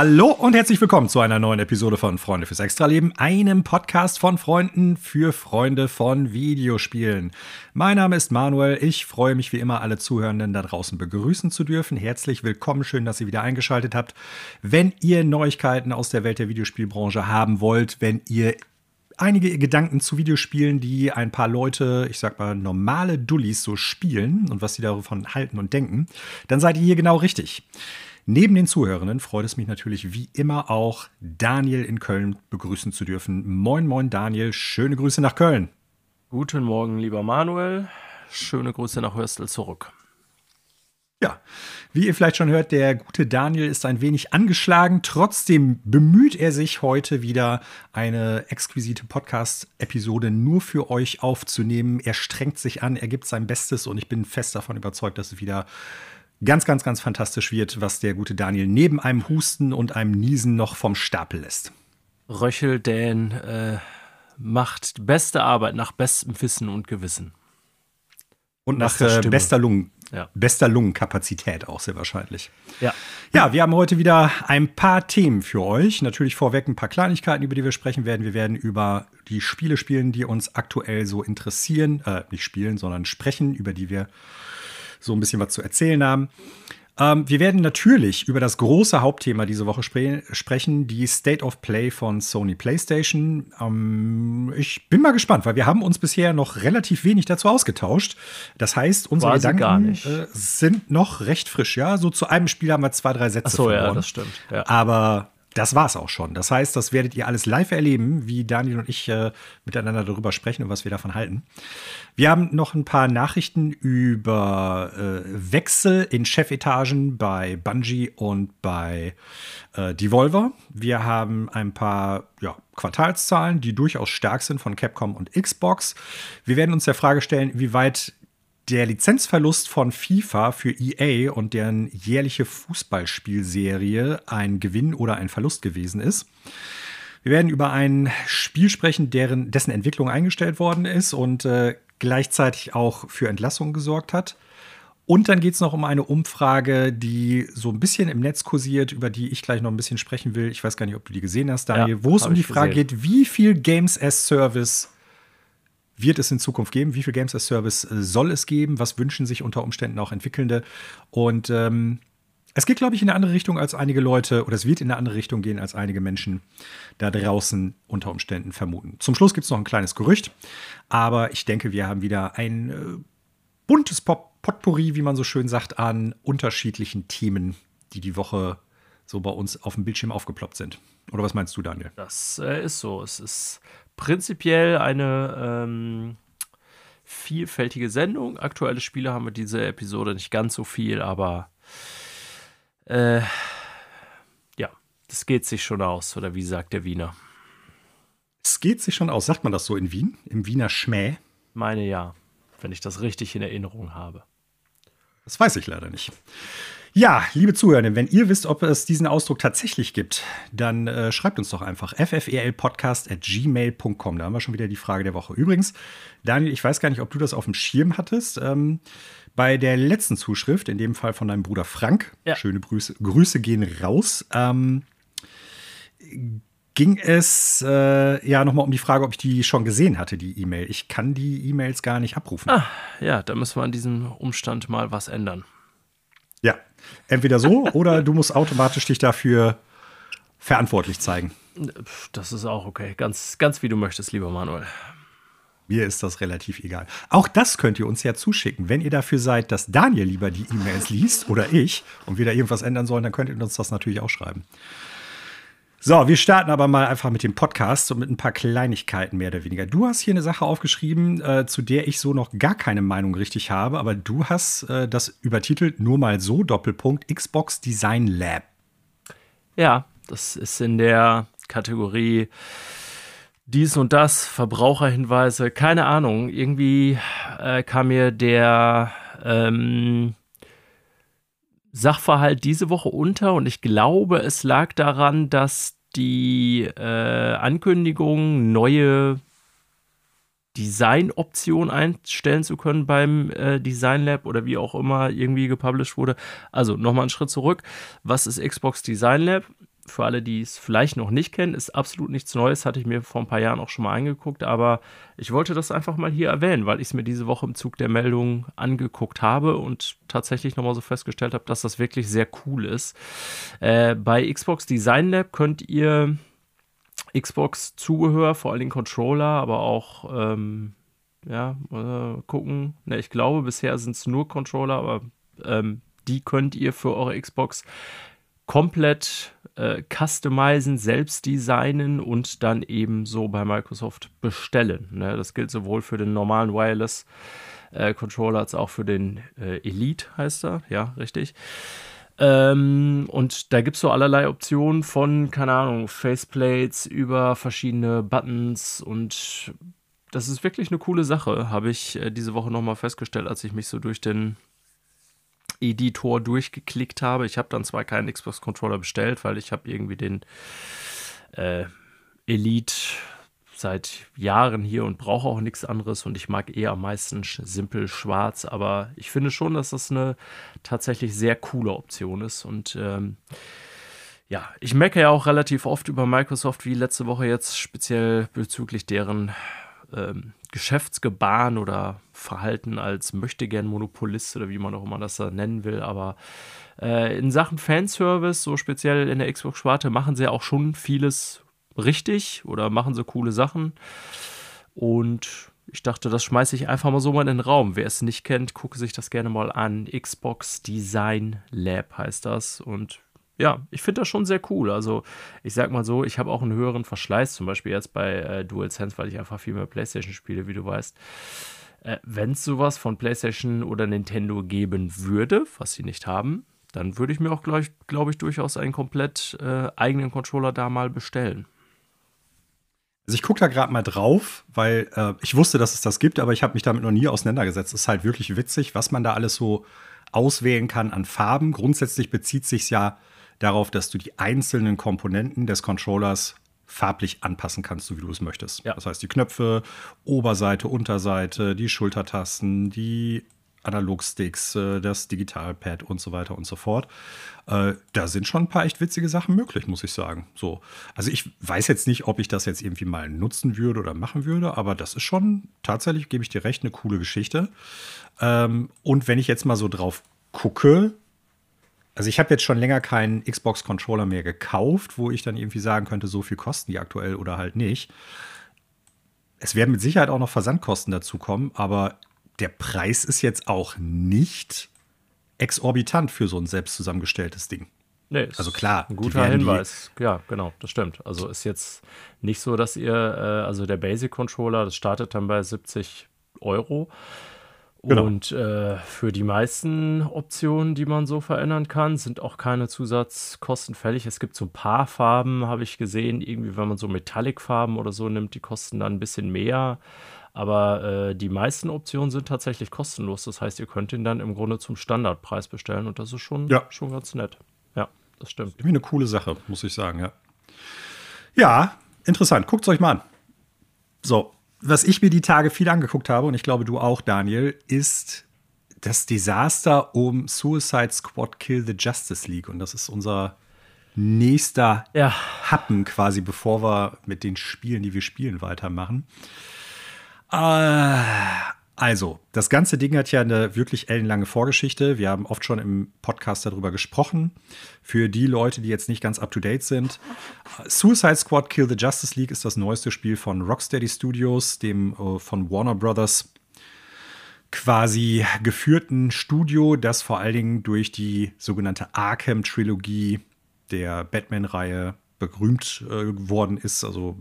Hallo und herzlich willkommen zu einer neuen Episode von Freunde fürs Extraleben, einem Podcast von Freunden für Freunde von Videospielen. Mein Name ist Manuel. Ich freue mich wie immer, alle Zuhörenden da draußen begrüßen zu dürfen. Herzlich willkommen, schön, dass ihr wieder eingeschaltet habt. Wenn ihr Neuigkeiten aus der Welt der Videospielbranche haben wollt, wenn ihr einige Gedanken zu Videospielen, die ein paar Leute, ich sag mal, normale Dullis so spielen und was sie davon halten und denken, dann seid ihr hier genau richtig. Neben den Zuhörenden freut es mich natürlich wie immer auch, Daniel in Köln begrüßen zu dürfen. Moin, moin, Daniel. Schöne Grüße nach Köln. Guten Morgen, lieber Manuel. Schöne Grüße nach Hörstel zurück. Ja, wie ihr vielleicht schon hört, der gute Daniel ist ein wenig angeschlagen. Trotzdem bemüht er sich heute wieder eine exquisite Podcast-Episode nur für euch aufzunehmen. Er strengt sich an, er gibt sein Bestes und ich bin fest davon überzeugt, dass es wieder ganz, ganz, ganz fantastisch wird, was der gute Daniel neben einem Husten und einem Niesen noch vom Stapel lässt. Röchel Dan äh, macht beste Arbeit nach bestem Wissen und Gewissen. Und nach äh, bester, Lungen, ja. bester Lungenkapazität auch sehr wahrscheinlich. Ja. Ja, wir haben heute wieder ein paar Themen für euch. Natürlich vorweg ein paar Kleinigkeiten, über die wir sprechen werden. Wir werden über die Spiele spielen, die uns aktuell so interessieren. Äh, nicht spielen, sondern sprechen, über die wir so ein bisschen was zu erzählen haben. Ähm, wir werden natürlich über das große Hauptthema diese Woche spre sprechen, die State of Play von Sony PlayStation. Ähm, ich bin mal gespannt, weil wir haben uns bisher noch relativ wenig dazu ausgetauscht. Das heißt, unsere Gedanken äh, sind noch recht frisch. Ja, so zu einem Spiel haben wir zwei, drei Sätze Ach so, verloren. ja, das stimmt. Ja. Aber das war's auch schon. Das heißt, das werdet ihr alles live erleben, wie Daniel und ich äh, miteinander darüber sprechen und was wir davon halten. Wir haben noch ein paar Nachrichten über äh, Wechsel in Chefetagen bei Bungie und bei äh, Devolver. Wir haben ein paar ja, Quartalszahlen, die durchaus stark sind von Capcom und Xbox. Wir werden uns der Frage stellen, wie weit der Lizenzverlust von FIFA für EA und deren jährliche Fußballspielserie ein Gewinn oder ein Verlust gewesen ist. Wir werden über ein Spiel sprechen, deren, dessen Entwicklung eingestellt worden ist und äh, gleichzeitig auch für Entlassungen gesorgt hat. Und dann geht es noch um eine Umfrage, die so ein bisschen im Netz kursiert, über die ich gleich noch ein bisschen sprechen will. Ich weiß gar nicht, ob du die gesehen hast, Daniel, ja, wo es um die Frage gesehen. geht, wie viel Games as Service wird es in Zukunft geben? Wie viel Games as Service äh, soll es geben? Was wünschen sich unter Umständen auch Entwickelnde? Und ähm, es geht, glaube ich, in eine andere Richtung als einige Leute, oder es wird in eine andere Richtung gehen, als einige Menschen da draußen unter Umständen vermuten. Zum Schluss gibt es noch ein kleines Gerücht, aber ich denke, wir haben wieder ein äh, buntes Pop Potpourri, wie man so schön sagt, an unterschiedlichen Themen, die die Woche so bei uns auf dem Bildschirm aufgeploppt sind. Oder was meinst du, Daniel? Das äh, ist so. Es ist prinzipiell eine ähm, vielfältige Sendung. Aktuelle Spiele haben wir diese Episode nicht ganz so viel, aber äh, ja, das geht sich schon aus, oder wie sagt der Wiener? Es geht sich schon aus. Sagt man das so in Wien? Im Wiener Schmäh? Meine ja, wenn ich das richtig in Erinnerung habe. Das weiß ich leider nicht. Ja, liebe Zuhörerinnen, wenn ihr wisst, ob es diesen Ausdruck tatsächlich gibt, dann äh, schreibt uns doch einfach ffrlpodcast.gmail.com. Da haben wir schon wieder die Frage der Woche. Übrigens, Daniel, ich weiß gar nicht, ob du das auf dem Schirm hattest. Ähm, bei der letzten Zuschrift, in dem Fall von deinem Bruder Frank, ja. schöne Grüße, Grüße gehen raus, ähm, ging es äh, ja nochmal um die Frage, ob ich die schon gesehen hatte, die E-Mail. Ich kann die E-Mails gar nicht abrufen. Ah, ja, da müssen wir an diesem Umstand mal was ändern. Ja, entweder so oder du musst automatisch dich dafür verantwortlich zeigen. Das ist auch okay. Ganz, ganz wie du möchtest, lieber Manuel. Mir ist das relativ egal. Auch das könnt ihr uns ja zuschicken. Wenn ihr dafür seid, dass Daniel lieber die E-Mails liest oder ich und wir da irgendwas ändern sollen, dann könnt ihr uns das natürlich auch schreiben. So, wir starten aber mal einfach mit dem Podcast und mit ein paar Kleinigkeiten mehr oder weniger. Du hast hier eine Sache aufgeschrieben, äh, zu der ich so noch gar keine Meinung richtig habe, aber du hast äh, das übertitelt nur mal so Doppelpunkt Xbox Design Lab. Ja, das ist in der Kategorie dies und das, Verbraucherhinweise, keine Ahnung. Irgendwie äh, kam mir der ähm, Sachverhalt diese Woche unter und ich glaube, es lag daran, dass die äh, Ankündigung, neue Designoptionen einstellen zu können beim äh, Design Lab oder wie auch immer irgendwie gepublished wurde. Also nochmal einen Schritt zurück. Was ist Xbox Design Lab? Für alle, die es vielleicht noch nicht kennen, ist absolut nichts Neues, hatte ich mir vor ein paar Jahren auch schon mal angeguckt, aber ich wollte das einfach mal hier erwähnen, weil ich es mir diese Woche im Zug der Meldung angeguckt habe und tatsächlich nochmal so festgestellt habe, dass das wirklich sehr cool ist. Äh, bei Xbox Design Lab könnt ihr Xbox-Zubehör, vor allem Controller, aber auch ähm, ja, äh, gucken. Ne, ich glaube, bisher sind es nur Controller, aber ähm, die könnt ihr für eure Xbox komplett äh, customizen, selbst designen und dann eben so bei Microsoft bestellen. Ne? Das gilt sowohl für den normalen Wireless äh, Controller als auch für den äh, Elite, heißt er. Ja, richtig. Ähm, und da gibt es so allerlei Optionen von, keine Ahnung, Faceplates über verschiedene Buttons und das ist wirklich eine coole Sache, habe ich äh, diese Woche nochmal festgestellt, als ich mich so durch den Editor durchgeklickt habe. Ich habe dann zwar keinen Xbox-Controller bestellt, weil ich habe irgendwie den äh, Elite seit Jahren hier und brauche auch nichts anderes und ich mag eher am meisten simpel schwarz, aber ich finde schon, dass das eine tatsächlich sehr coole Option ist und ähm, ja, ich mecke ja auch relativ oft über Microsoft, wie letzte Woche jetzt speziell bezüglich deren ähm, Geschäftsgebaren oder Verhalten als möchtegern Monopolist oder wie man auch immer das da nennen will. Aber äh, in Sachen Fanservice, so speziell in der Xbox-Sparte, machen sie auch schon vieles richtig oder machen sie coole Sachen. Und ich dachte, das schmeiße ich einfach mal so mal in den Raum. Wer es nicht kennt, gucke sich das gerne mal an. Xbox Design Lab heißt das. Und ja, ich finde das schon sehr cool. Also, ich sag mal so, ich habe auch einen höheren Verschleiß, zum Beispiel jetzt bei äh, DualSense, weil ich einfach viel mehr PlayStation spiele, wie du weißt. Äh, Wenn es sowas von PlayStation oder Nintendo geben würde, was sie nicht haben, dann würde ich mir auch, glaube ich, durchaus einen komplett äh, eigenen Controller da mal bestellen. Also ich gucke da gerade mal drauf, weil äh, ich wusste, dass es das gibt, aber ich habe mich damit noch nie auseinandergesetzt. Es ist halt wirklich witzig, was man da alles so auswählen kann an Farben. Grundsätzlich bezieht sich ja darauf, dass du die einzelnen Komponenten des Controllers farblich anpassen kannst, so wie du es möchtest. Ja. Das heißt, die Knöpfe, Oberseite, Unterseite, die Schultertasten, die Analogsticks, äh, das Digitalpad und so weiter und so fort. Äh, da sind schon ein paar echt witzige Sachen möglich, muss ich sagen. So. Also ich weiß jetzt nicht, ob ich das jetzt irgendwie mal nutzen würde oder machen würde, aber das ist schon tatsächlich, gebe ich dir recht, eine coole Geschichte. Ähm, und wenn ich jetzt mal so drauf gucke, also ich habe jetzt schon länger keinen Xbox-Controller mehr gekauft, wo ich dann irgendwie sagen könnte, so viel kosten die aktuell oder halt nicht. Es werden mit Sicherheit auch noch Versandkosten dazukommen, aber der Preis ist jetzt auch nicht exorbitant für so ein selbst zusammengestelltes Ding. Nee, also klar, ein guter Hinweis. Ja, genau, das stimmt. Also ist jetzt nicht so, dass ihr, äh, also der Basic Controller, das startet dann bei 70 Euro. Genau. Und äh, für die meisten Optionen, die man so verändern kann, sind auch keine Zusatzkosten fällig. Es gibt so ein paar Farben, habe ich gesehen, irgendwie, wenn man so Metallic-Farben oder so nimmt, die kosten dann ein bisschen mehr. Aber äh, die meisten Optionen sind tatsächlich kostenlos. Das heißt, ihr könnt ihn dann im Grunde zum Standardpreis bestellen und das ist schon, ja. schon ganz nett. Ja, das stimmt. Irgendwie eine coole Sache, muss ich sagen, ja. Ja, interessant. Guckt es euch mal an. So, was ich mir die Tage viel angeguckt habe, und ich glaube, du auch, Daniel, ist das Desaster um Suicide Squad Kill the Justice League. Und das ist unser nächster ja. Happen quasi, bevor wir mit den Spielen, die wir spielen, weitermachen. Äh, also, das ganze Ding hat ja eine wirklich ellenlange Vorgeschichte. Wir haben oft schon im Podcast darüber gesprochen. Für die Leute, die jetzt nicht ganz up to date sind, Suicide Squad Kill the Justice League ist das neueste Spiel von Rocksteady Studios, dem äh, von Warner Brothers quasi geführten Studio, das vor allen Dingen durch die sogenannte Arkham-Trilogie der Batman-Reihe berühmt äh, geworden ist. Also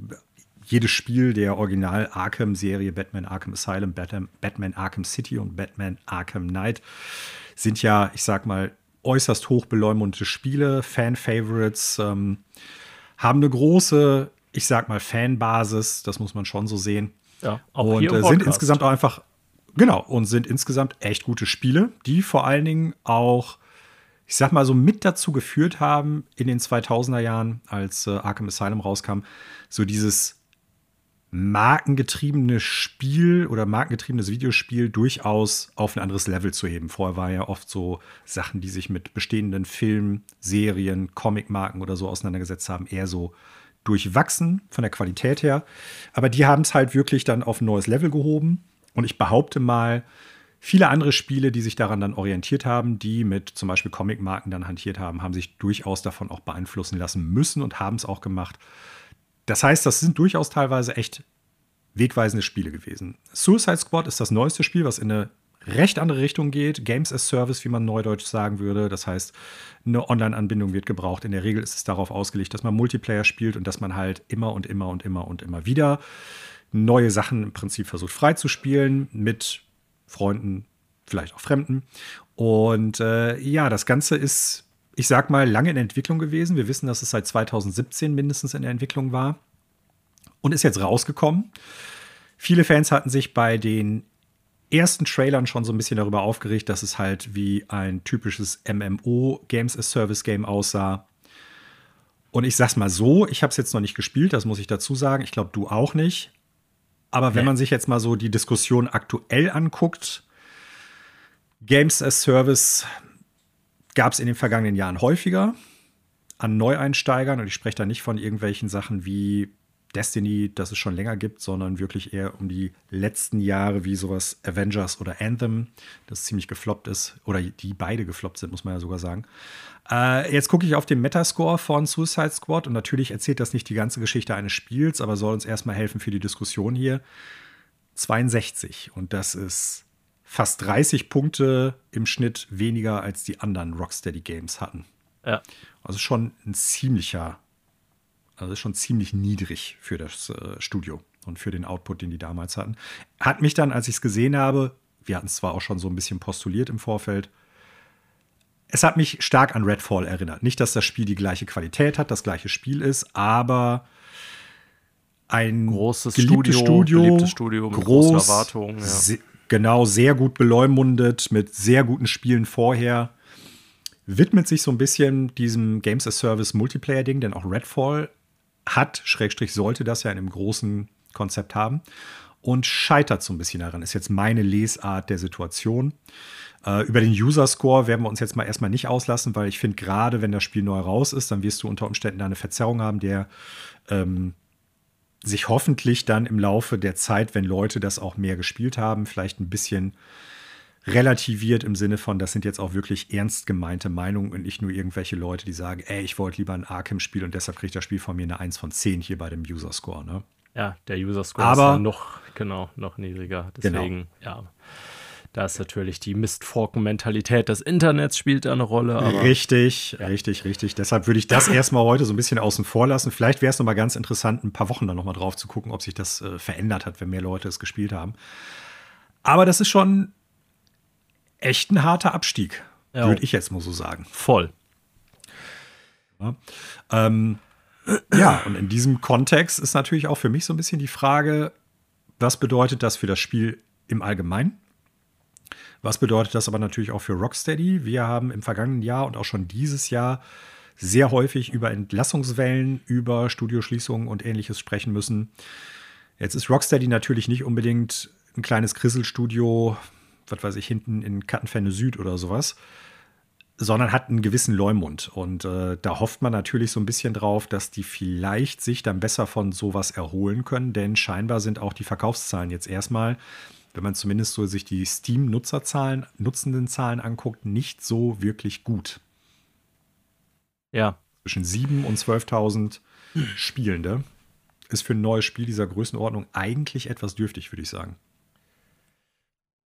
jedes Spiel der Original Arkham-Serie, Batman Arkham Asylum, Batman, Batman Arkham City und Batman Arkham Knight, sind ja, ich sag mal, äußerst hoch beleumundete Spiele, Fan-Favorites, ähm, haben eine große, ich sag mal, Fanbasis, das muss man schon so sehen. Ja, auch und äh, sind insgesamt auch einfach, genau, und sind insgesamt echt gute Spiele, die vor allen Dingen auch ich sag mal so mit dazu geführt haben in den 2000er Jahren, als äh, Arkham Asylum rauskam, so dieses markengetriebene Spiel oder markengetriebenes Videospiel durchaus auf ein anderes Level zu heben. Vorher war ja oft so Sachen, die sich mit bestehenden Filmen, Serien, Comicmarken oder so auseinandergesetzt haben, eher so durchwachsen von der Qualität her. Aber die haben es halt wirklich dann auf ein neues Level gehoben. Und ich behaupte mal, viele andere Spiele, die sich daran dann orientiert haben, die mit zum Beispiel Comicmarken dann hantiert haben, haben sich durchaus davon auch beeinflussen lassen müssen und haben es auch gemacht. Das heißt, das sind durchaus teilweise echt wegweisende Spiele gewesen. Suicide Squad ist das neueste Spiel, was in eine recht andere Richtung geht. Games as Service, wie man neudeutsch sagen würde. Das heißt, eine Online-Anbindung wird gebraucht. In der Regel ist es darauf ausgelegt, dass man Multiplayer spielt und dass man halt immer und immer und immer und immer wieder neue Sachen im Prinzip versucht freizuspielen mit Freunden, vielleicht auch Fremden. Und äh, ja, das Ganze ist ich sag mal, lange in Entwicklung gewesen. Wir wissen, dass es seit 2017 mindestens in der Entwicklung war und ist jetzt rausgekommen. Viele Fans hatten sich bei den ersten Trailern schon so ein bisschen darüber aufgeregt, dass es halt wie ein typisches MMO Games as Service Game aussah. Und ich sag's mal so, ich habe es jetzt noch nicht gespielt, das muss ich dazu sagen. Ich glaube, du auch nicht. Aber wenn nee. man sich jetzt mal so die Diskussion aktuell anguckt, Games as Service gab es in den vergangenen Jahren häufiger an Neueinsteigern. Und ich spreche da nicht von irgendwelchen Sachen wie Destiny, das es schon länger gibt, sondern wirklich eher um die letzten Jahre wie sowas Avengers oder Anthem, das ziemlich gefloppt ist. Oder die beide gefloppt sind, muss man ja sogar sagen. Äh, jetzt gucke ich auf den Metascore von Suicide Squad und natürlich erzählt das nicht die ganze Geschichte eines Spiels, aber soll uns erstmal helfen für die Diskussion hier. 62. Und das ist fast 30 Punkte im Schnitt weniger als die anderen Rocksteady Games hatten. Ja. Also schon ein ziemlicher, also schon ziemlich niedrig für das äh, Studio und für den Output, den die damals hatten. Hat mich dann, als ich es gesehen habe, wir hatten es zwar auch schon so ein bisschen postuliert im Vorfeld, es hat mich stark an Redfall erinnert. Nicht, dass das Spiel die gleiche Qualität hat, das gleiche Spiel ist, aber ein großes Studio, Studio, Studio mit groß, großen Erwartungen. Ja. Genau, sehr gut beleumundet, mit sehr guten Spielen vorher. Widmet sich so ein bisschen diesem Games as Service Multiplayer-Ding, denn auch Redfall hat, Schrägstrich sollte das ja in einem großen Konzept haben und scheitert so ein bisschen daran. Ist jetzt meine Lesart der Situation. Äh, über den User Score werden wir uns jetzt mal erstmal nicht auslassen, weil ich finde, gerade wenn das Spiel neu raus ist, dann wirst du unter Umständen da eine Verzerrung haben, der ähm, sich hoffentlich dann im Laufe der Zeit, wenn Leute das auch mehr gespielt haben, vielleicht ein bisschen relativiert im Sinne von, das sind jetzt auch wirklich ernst gemeinte Meinungen und nicht nur irgendwelche Leute, die sagen, ey, ich wollte lieber ein Arkham-Spiel und deshalb kriegt das Spiel von mir eine 1 von 10 hier bei dem User-Score. Ne? Ja, der User-Score ist noch, genau, noch niedriger. Genau. Deswegen, genau. ja. Da ist natürlich die Mistforken-Mentalität des Internets spielt da eine Rolle. richtig, ja. richtig, richtig. Deshalb würde ich das erstmal heute so ein bisschen außen vor lassen. Vielleicht wäre es nochmal ganz interessant, ein paar Wochen dann nochmal drauf zu gucken, ob sich das äh, verändert hat, wenn mehr Leute es gespielt haben. Aber das ist schon echt ein harter Abstieg, ja. würde ich jetzt mal so sagen. Voll. Ja. Ähm, ja, und in diesem Kontext ist natürlich auch für mich so ein bisschen die Frage, was bedeutet das für das Spiel im Allgemeinen? Was bedeutet das aber natürlich auch für Rocksteady? Wir haben im vergangenen Jahr und auch schon dieses Jahr sehr häufig über Entlassungswellen, über Studioschließungen und ähnliches sprechen müssen. Jetzt ist Rocksteady natürlich nicht unbedingt ein kleines Krisselstudio, was weiß ich, hinten in Kattenferne Süd oder sowas, sondern hat einen gewissen Leumund. Und äh, da hofft man natürlich so ein bisschen drauf, dass die vielleicht sich dann besser von sowas erholen können, denn scheinbar sind auch die Verkaufszahlen jetzt erstmal wenn man zumindest so sich die Steam-Nutzerzahlen, Nutzendenzahlen anguckt, nicht so wirklich gut. Ja. Zwischen 7.000 und 12.000 Spielende ist für ein neues Spiel dieser Größenordnung eigentlich etwas dürftig, würde ich sagen.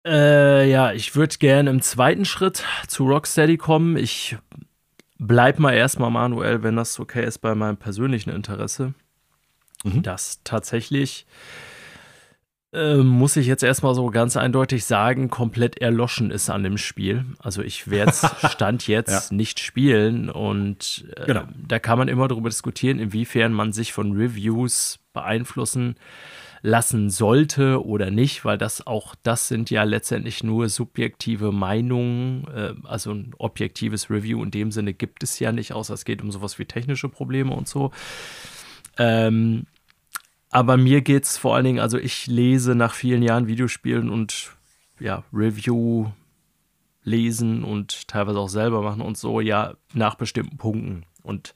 Äh, ja, ich würde gerne im zweiten Schritt zu Rocksteady kommen. Ich bleib mal erstmal manuell, wenn das okay ist, bei meinem persönlichen Interesse. Mhm. Das tatsächlich ähm, muss ich jetzt erstmal so ganz eindeutig sagen, komplett erloschen ist an dem Spiel. Also ich werde es Stand jetzt ja. nicht spielen und äh, genau. da kann man immer darüber diskutieren, inwiefern man sich von Reviews beeinflussen lassen sollte oder nicht, weil das auch, das sind ja letztendlich nur subjektive Meinungen, äh, also ein objektives Review in dem Sinne gibt es ja nicht, außer es geht um sowas wie technische Probleme und so. Ähm, aber mir geht es vor allen Dingen, also ich lese nach vielen Jahren Videospielen und ja, Review lesen und teilweise auch selber machen und so, ja, nach bestimmten Punkten. Und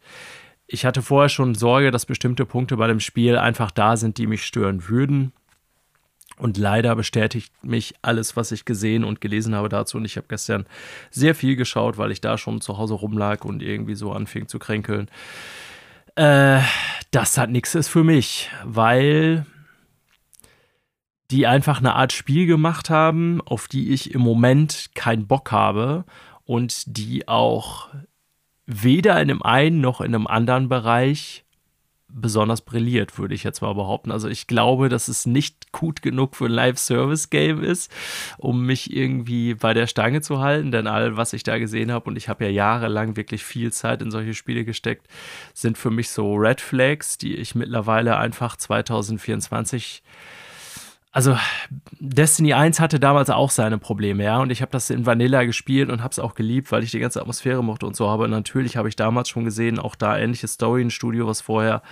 ich hatte vorher schon Sorge, dass bestimmte Punkte bei dem Spiel einfach da sind, die mich stören würden. Und leider bestätigt mich alles, was ich gesehen und gelesen habe dazu. Und ich habe gestern sehr viel geschaut, weil ich da schon zu Hause rumlag und irgendwie so anfing zu kränkeln. Äh, das hat nichts ist für mich, weil die einfach eine Art Spiel gemacht haben, auf die ich im Moment keinen Bock habe und die auch weder in dem einen noch in einem anderen Bereich besonders brilliert, würde ich jetzt mal behaupten. Also ich glaube, dass es nicht gut genug für ein Live-Service-Game ist, um mich irgendwie bei der Stange zu halten. Denn all, was ich da gesehen habe, und ich habe ja jahrelang wirklich viel Zeit in solche Spiele gesteckt, sind für mich so Red Flags, die ich mittlerweile einfach 2024 also Destiny 1 hatte damals auch seine Probleme, ja, und ich habe das in Vanilla gespielt und habe es auch geliebt, weil ich die ganze Atmosphäre mochte und so, aber natürlich habe ich damals schon gesehen, auch da ähnliche Story, ein Studio, was vorher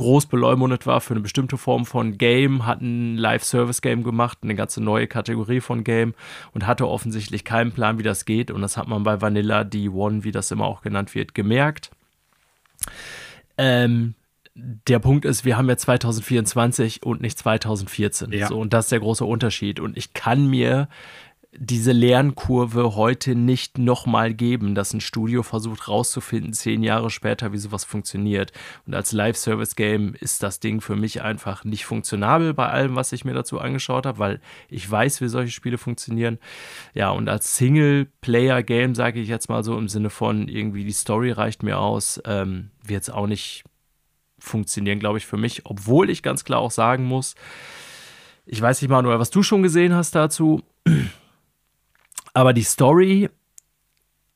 groß beleumundet war für eine bestimmte Form von Game, hat ein Live-Service-Game gemacht, eine ganze neue Kategorie von Game und hatte offensichtlich keinen Plan, wie das geht. Und das hat man bei Vanilla D1, wie das immer auch genannt wird, gemerkt. Ähm, der Punkt ist, wir haben ja 2024 und nicht 2014. Ja. So, und das ist der große Unterschied. Und ich kann mir diese Lernkurve heute nicht nochmal geben, dass ein Studio versucht rauszufinden, zehn Jahre später, wie sowas funktioniert. Und als Live-Service-Game ist das Ding für mich einfach nicht funktionabel bei allem, was ich mir dazu angeschaut habe, weil ich weiß, wie solche Spiele funktionieren. Ja, und als Single-Player-Game, sage ich jetzt mal so im Sinne von irgendwie die Story reicht mir aus, ähm, wird es auch nicht funktionieren, glaube ich, für mich. Obwohl ich ganz klar auch sagen muss, ich weiß nicht, Manuel, was du schon gesehen hast dazu, aber die Story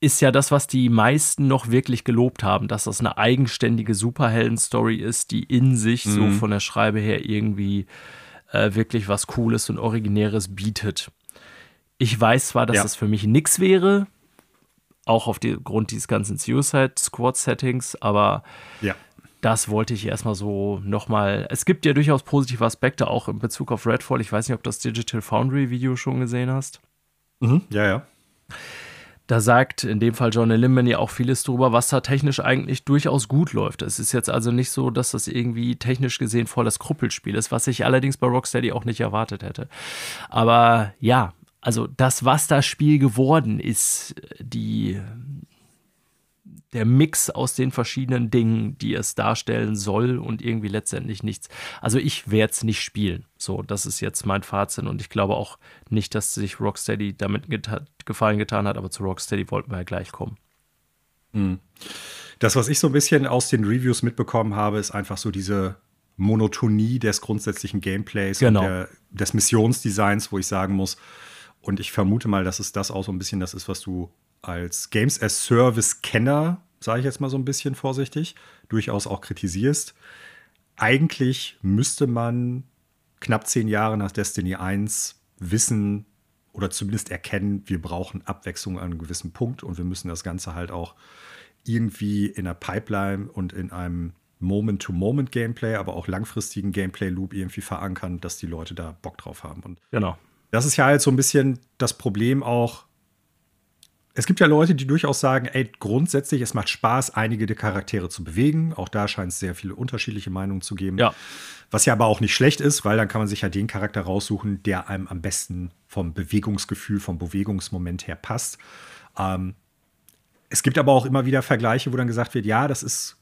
ist ja das, was die meisten noch wirklich gelobt haben, dass das eine eigenständige Superhelden-Story ist, die in sich mhm. so von der Schreibe her irgendwie äh, wirklich was Cooles und Originäres bietet. Ich weiß zwar, dass ja. das für mich nichts wäre, auch aufgrund dieses ganzen Suicide Squad Settings, aber ja das wollte ich erstmal so nochmal. Es gibt ja durchaus positive Aspekte auch in Bezug auf Redfall. Ich weiß nicht, ob du das Digital Foundry Video schon gesehen hast. Mhm, ja, ja. Da sagt in dem Fall John Limman ja auch vieles drüber, was da technisch eigentlich durchaus gut läuft. Es ist jetzt also nicht so, dass das irgendwie technisch gesehen voll das Krüppelspiel ist, was ich allerdings bei Rocksteady auch nicht erwartet hätte. Aber ja, also das, was das Spiel geworden ist, die der Mix aus den verschiedenen Dingen, die es darstellen soll und irgendwie letztendlich nichts. Also ich werde es nicht spielen. So, das ist jetzt mein Fazit und ich glaube auch nicht, dass sich Rocksteady damit geta gefallen getan hat, aber zu Rocksteady wollten wir ja gleich kommen. Hm. Das, was ich so ein bisschen aus den Reviews mitbekommen habe, ist einfach so diese Monotonie des grundsätzlichen Gameplays genau. und der, des Missionsdesigns, wo ich sagen muss, und ich vermute mal, dass es das auch so ein bisschen das ist, was du als Games as Service-Kenner, sage ich jetzt mal so ein bisschen vorsichtig, durchaus auch kritisierst. Eigentlich müsste man knapp zehn Jahre nach Destiny 1 wissen oder zumindest erkennen, wir brauchen Abwechslung an einem gewissen Punkt und wir müssen das Ganze halt auch irgendwie in einer Pipeline und in einem Moment-to-Moment-Gameplay, aber auch langfristigen Gameplay-Loop irgendwie verankern, dass die Leute da Bock drauf haben. Und genau. Das ist ja halt so ein bisschen das Problem auch es gibt ja Leute, die durchaus sagen, ey, grundsätzlich, es macht Spaß, einige der Charaktere zu bewegen. Auch da scheint es sehr viele unterschiedliche Meinungen zu geben. Ja. Was ja aber auch nicht schlecht ist, weil dann kann man sich ja den Charakter raussuchen, der einem am besten vom Bewegungsgefühl, vom Bewegungsmoment her passt. Ähm, es gibt aber auch immer wieder Vergleiche, wo dann gesagt wird, ja, das ist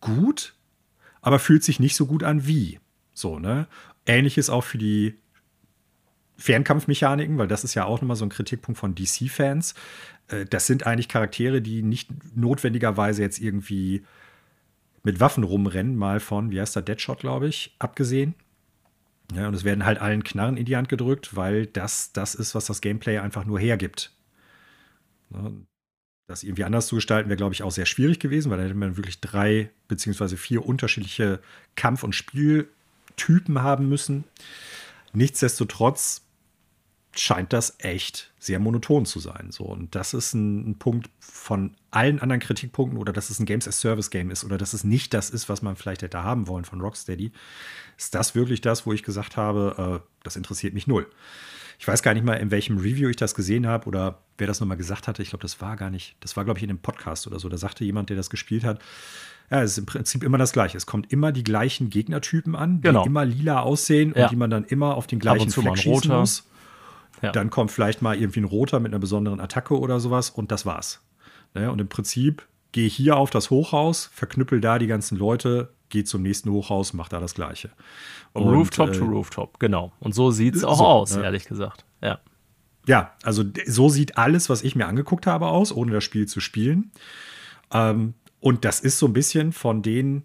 gut, aber fühlt sich nicht so gut an wie. So, ne? Ähnliches auch für die Fernkampfmechaniken, weil das ist ja auch nochmal so ein Kritikpunkt von DC-Fans. Äh, das sind eigentlich Charaktere, die nicht notwendigerweise jetzt irgendwie mit Waffen rumrennen, mal von, wie heißt der, Deadshot, glaube ich, abgesehen. Ja, und es werden halt allen Knarren in die Hand gedrückt, weil das das ist, was das Gameplay einfach nur hergibt. Das irgendwie anders zu gestalten, wäre, glaube ich, auch sehr schwierig gewesen, weil da hätte man wirklich drei beziehungsweise vier unterschiedliche Kampf- und Spieltypen haben müssen. Nichtsdestotrotz scheint das echt sehr monoton zu sein. So. Und das ist ein, ein, Punkt von allen anderen Kritikpunkten oder dass es ein Games as Service Game ist oder dass es nicht das ist, was man vielleicht hätte haben wollen von Rocksteady. Ist das wirklich das, wo ich gesagt habe, äh, das interessiert mich null. Ich weiß gar nicht mal, in welchem Review ich das gesehen habe oder wer das nochmal gesagt hatte. Ich glaube, das war gar nicht, das war, glaube ich, in einem Podcast oder so. Da sagte jemand, der das gespielt hat, ja, es ist im Prinzip immer das Gleiche. Es kommt immer die gleichen Gegnertypen an, die Genau. immer lila aussehen Ja. und die man dann immer auf den gleichen Fleck schießen roter. muss. Ja. Dann kommt vielleicht mal irgendwie ein roter mit einer besonderen Attacke oder sowas und das war's. Ne? Und im Prinzip gehe hier auf das Hochhaus, verknüppel da die ganzen Leute, gehe zum nächsten Hochhaus, mach da das Gleiche. Und, Rooftop äh, to Rooftop, genau. Und so sieht es auch so, aus, ne? ehrlich gesagt. Ja. Ja, also so sieht alles, was ich mir angeguckt habe, aus, ohne das Spiel zu spielen. Ähm, und das ist so ein bisschen von den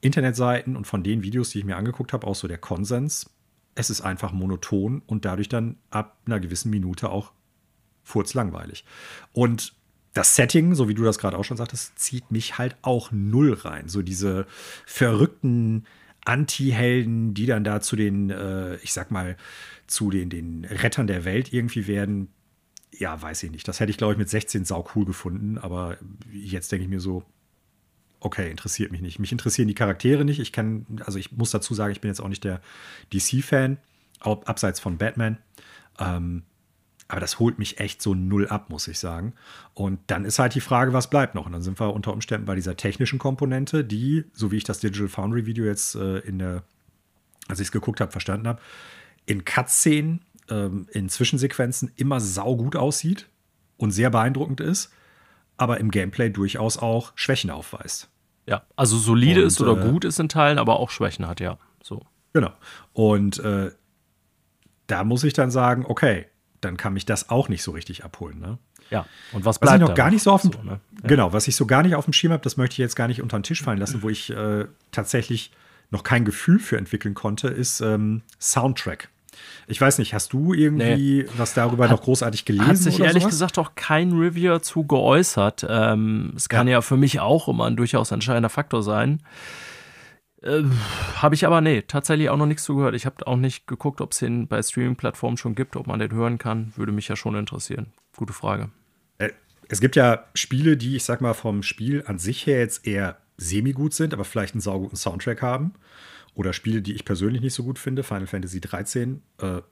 Internetseiten und von den Videos, die ich mir angeguckt habe, auch so der Konsens. Es ist einfach monoton und dadurch dann ab einer gewissen Minute auch furzlangweilig. Und das Setting, so wie du das gerade auch schon sagtest, zieht mich halt auch null rein. So diese verrückten Anti-Helden, die dann da zu den, äh, ich sag mal, zu den, den Rettern der Welt irgendwie werden. Ja, weiß ich nicht. Das hätte ich, glaube ich, mit 16 sau cool gefunden. Aber jetzt denke ich mir so, okay, interessiert mich nicht. Mich interessieren die Charaktere nicht. Ich kann, also ich muss dazu sagen, ich bin jetzt auch nicht der DC-Fan, ab- abseits von Batman. Ähm, aber das holt mich echt so null ab, muss ich sagen. Und dann ist halt die Frage, was bleibt noch? Und dann sind wir unter Umständen bei dieser technischen Komponente, die, so wie ich das Digital Foundry Video jetzt äh, in der, als ich es geguckt habe, verstanden habe, in Cutscenen, ähm, in Zwischensequenzen immer saugut aussieht und sehr beeindruckend ist, aber im Gameplay durchaus auch Schwächen aufweist. Ja, also solide Und, ist oder äh, gut ist in Teilen, aber auch Schwächen hat, ja. So. Genau. Und äh, da muss ich dann sagen, okay, dann kann mich das auch nicht so richtig abholen. Ne? Ja. Und was Was bleibt ich noch gar nicht so auf dem, So, ne? ja. genau, was ich so gar nicht auf dem Schirm habe, das möchte ich jetzt gar nicht unter den Tisch fallen lassen, wo ich äh, tatsächlich noch kein Gefühl für entwickeln konnte, ist ähm, Soundtrack. Ich weiß nicht, hast du irgendwie was darüber noch großartig gelesen? Hat sich ehrlich sowas? gesagt auch kein Reviewer zu geäußert. Ähm, es kann ja. für mich auch immer ein durchaus entscheidender Faktor sein. Äh, habe ich aber, nee, tatsächlich auch noch nichts zugehört. Ich habe auch nicht geguckt, ob es den bei Streaming-Plattformen schon gibt, ob man den hören kann. Würde mich ja schon interessieren. Gute Frage. Äh, Es gibt ja Spiele, die, ich sag mal, vom Spiel an sich her jetzt eher semi-gut sind, aber vielleicht einen sauguten Soundtrack haben. Oder Spiele, die ich persönlich nicht so gut finde. Final Fantasy 13, äh,